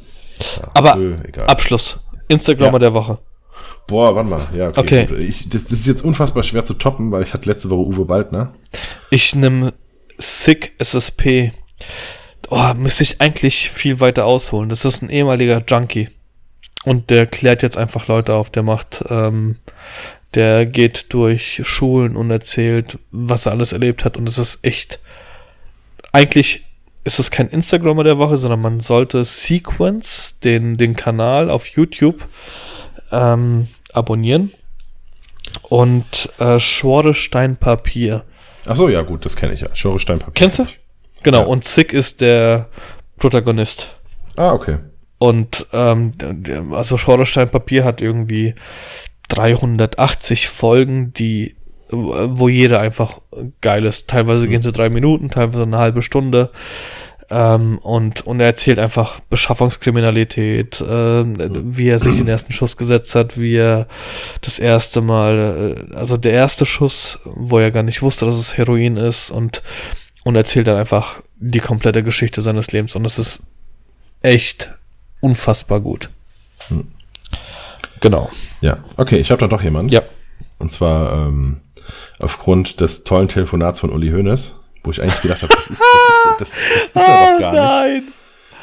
ja, Aber öh, Abschluss. Instagrammer ja. der Woche. Boah, wann mal? Ja, okay. okay. Ich, das, ist jetzt unfassbar schwer zu toppen, weil ich hatte letzte Woche Uwe Waldner. Ich nehme Sick SSP. Oh, müsste ich eigentlich viel weiter ausholen. Das ist ein ehemaliger Junkie. Und der klärt jetzt einfach Leute auf. Der macht ähm, der geht durch Schulen und erzählt, was er alles erlebt hat. Und es ist echt. Eigentlich ist es kein Instagrammer der Woche, sondern man sollte Sequence, den, den Kanal auf YouTube, ähm, abonnieren. Und äh, Schoresteinpapier. Ach so, ja, gut, das kenne ich ja. Schoresteinpapier. Kennst du? Genau, ja. und Sick ist der Protagonist. Ah, okay. Und ähm, also Schoresteinpapier hat irgendwie 380 Folgen, die wo jeder einfach geil ist. Teilweise gehen sie drei Minuten, teilweise eine halbe Stunde. Ähm, und, und er erzählt einfach Beschaffungskriminalität, äh, wie er sich den ersten Schuss gesetzt hat, wie er das erste Mal, äh, also der erste Schuss, wo er gar nicht wusste, dass es Heroin ist und, und erzählt dann einfach die komplette Geschichte seines Lebens. Und es ist echt unfassbar gut. Hm. Genau. Ja, okay, ich habe da doch jemanden. Ja. Und zwar ähm, aufgrund des tollen Telefonats von Uli Hoeneß, wo ich eigentlich gedacht habe, das ist, das ist, das, das ist er doch gar nein. nicht.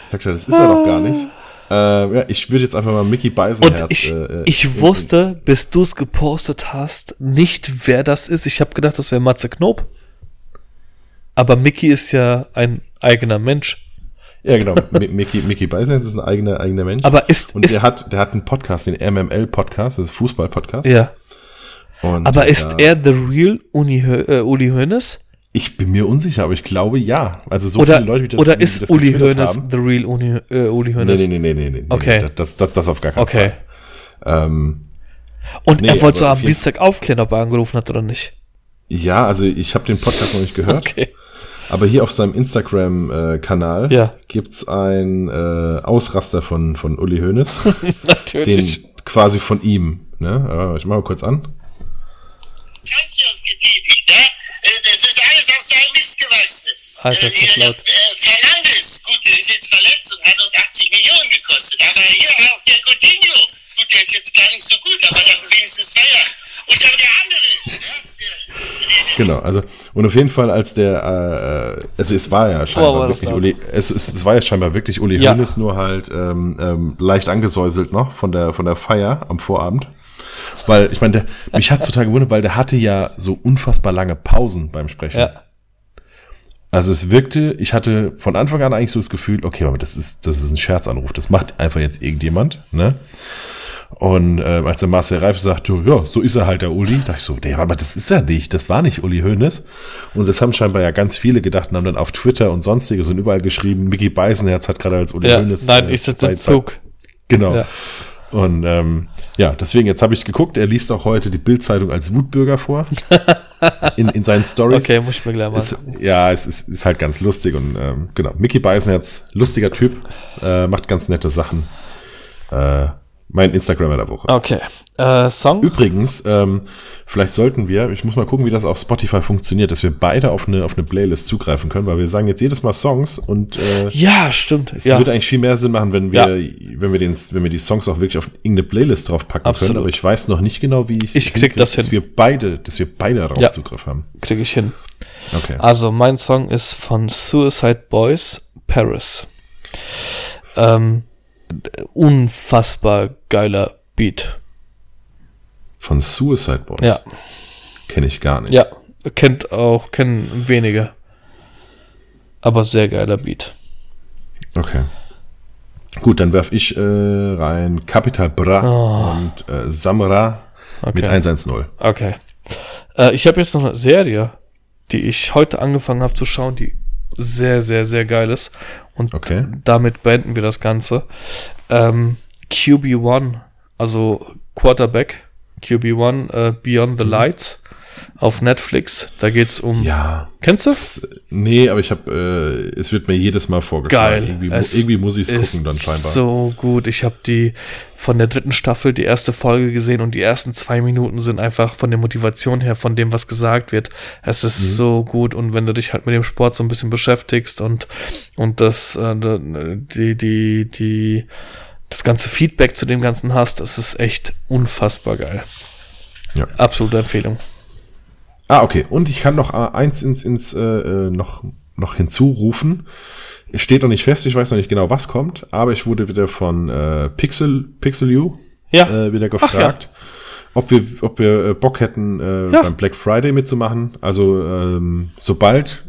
Ich habe gedacht, das ist er doch gar nicht. Äh, ja, ich würde jetzt einfach mal Mickey Beisenherz. Und ich, äh, ich wusste, bis du es gepostet hast, nicht, wer das ist. Ich habe gedacht, das wäre Matze Knob. Aber Mickey ist ja ein eigener Mensch. Ja, genau. Mickey, Mickey Beisenherz ist ein eigener, eigener Mensch. Aber ist. Und ist, der hat, der hat einen Podcast, den MML-Podcast, das ist Fußball-Podcast. Ja. Und, aber ist äh, er the real Uni, äh, Uli Hoeneß? Ich bin mir unsicher, aber ich glaube ja. Also so oder, viele Leute, wie das Oder ist das Uli Hoeneß the real Uni, äh, Uli Hoeneß? Nee, nee, nee, nee, nee. Okay. Nee, das, das, das auf gar keinen okay. Fall. Ähm, Und nee, er wollte so am Dienstag aufklären, ob er angerufen hat oder nicht. Ja, also ich habe den Podcast noch nicht gehört. Okay. Aber hier auf seinem Instagram-Kanal ja. gibt's ein äh, Ausraster von, von Uli Hoeneß. Natürlich. Den quasi von ihm. Ne? Ich mache mal kurz an. Kannst du das getätigt, ne? Äh, das ist alles aus seinem Mist gewachsen. Alter, äh, hier, das, äh, Fernandes, gut, der ist jetzt verletzt und hat uns 80 Millionen gekostet. Aber hier auch der Coutinho, gut, der ist jetzt gar nicht so gut, aber das ist wenigstens teuer. Und dann der andere? Genau, also und auf jeden Fall als der, äh, also es war ja scheinbar Boah, war wirklich Uli, es, es, es, war ja scheinbar wirklich Uli ja. Hoeneß, nur halt ähm, ähm, leicht angesäuselt noch von der von der Feier am Vorabend. weil ich meine, mich hat total gewundert, weil der hatte ja so unfassbar lange Pausen beim Sprechen. Ja. Also es wirkte, ich hatte von Anfang an eigentlich so das Gefühl, okay, aber das ist, das ist ein Scherzanruf, das macht einfach jetzt irgendjemand, ne? Und äh, als der Marcel Reif sagte, ja, so ist er halt der Uli, dachte ich so, nee, aber das ist er nicht, das war nicht Uli Hoeneß. Und das haben scheinbar ja ganz viele gedacht und haben dann auf Twitter und sonstiges und überall geschrieben, Mickey Beisenherz hat gerade als Uli ja, Hoeneß. Nein, äh, ich sitze im Zug. Genau. Ja. Und ähm, ja, deswegen, jetzt habe ich geguckt, er liest auch heute die Bildzeitung als Wutbürger vor. in, in seinen Stories. Okay, muss ich mir gleich mal. Ist, ja, es ist, ist halt ganz lustig und ähm, genau. Mickey Beisenherz, lustiger Typ, äh, macht ganz nette Sachen. Äh, mein Instagrammer der Woche. Okay. Äh, Song? Übrigens, ähm, vielleicht sollten wir, ich muss mal gucken, wie das auf Spotify funktioniert, dass wir beide auf eine, auf eine Playlist zugreifen können, weil wir sagen jetzt jedes Mal Songs und äh, Ja, stimmt. Es ja. würde eigentlich viel mehr Sinn machen, wenn wir, ja. wenn wir den, wenn wir die Songs auch wirklich auf irgendeine Playlist drauf packen Absolut. können. Aber ich weiß noch nicht genau, wie ich Ich krieg das hin. Dass wir beide, dass wir beide darauf ja. Zugriff haben. Krieg ich hin. Okay. Also mein Song ist von Suicide Boys Paris. Ähm, unfassbar geiler Beat. Von Suicide Boys? Ja. Kenne ich gar nicht. Ja, kennt auch, kennen wenige. Aber sehr geiler Beat. Okay. Gut, dann werf ich äh, rein Capital Bra oh. und äh, Samra okay. mit 110. Okay. Äh, ich habe jetzt noch eine Serie, die ich heute angefangen habe zu schauen, die sehr, sehr, sehr geil ist. Und okay. damit beenden wir das Ganze. Ähm, QB1, also Quarterback, QB1, äh, Beyond the mhm. Lights auf Netflix. Da geht's um. Ja. Kennst du? Das, nee, aber ich habe, äh, es wird mir jedes Mal vorgeschlagen. Geil. Irgendwie, es irgendwie muss ich es gucken dann scheinbar. So gut. Ich habe die von der dritten Staffel die erste Folge gesehen und die ersten zwei Minuten sind einfach von der Motivation her, von dem, was gesagt wird. Es ist mhm. so gut und wenn du dich halt mit dem Sport so ein bisschen beschäftigst und und das äh, die die die das ganze Feedback zu dem Ganzen hast, das ist echt unfassbar geil. Ja. Absolute Empfehlung. Ah, okay. Und ich kann noch äh, eins ins, ins äh, äh, noch, noch hinzurufen. Es steht noch nicht fest, ich weiß noch nicht genau, was kommt, aber ich wurde wieder von äh, Pixel, PixelU ja. äh, wieder gefragt, ja. ob wir, ob wir äh, Bock hätten, äh, ja. beim Black Friday mitzumachen. Also ähm, sobald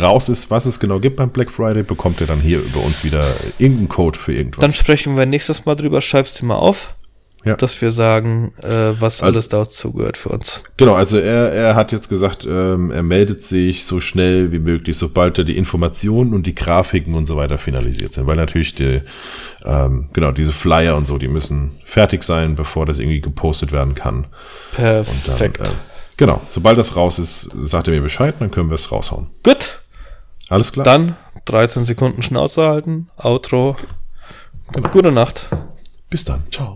raus ist, was es genau gibt beim Black Friday, bekommt ihr dann hier über uns wieder irgendeinen Code für irgendwas. Dann sprechen wir nächstes Mal drüber, schreibst du mal auf ja. dass wir sagen, äh, was also, alles dazu gehört für uns. Genau, also er, er hat jetzt gesagt, ähm, er meldet sich so schnell wie möglich, sobald er die Informationen und die Grafiken und so weiter finalisiert sind, weil natürlich die, ähm, genau, diese Flyer und so, die müssen fertig sein, bevor das irgendwie gepostet werden kann. Perfekt. Dann, äh, genau, sobald das raus ist, sagt er mir Bescheid, dann können wir es raushauen. Gut. Alles klar. Dann 13 Sekunden Schnauze halten, Outro. Genau. Gute Nacht. Bis dann. Ciao.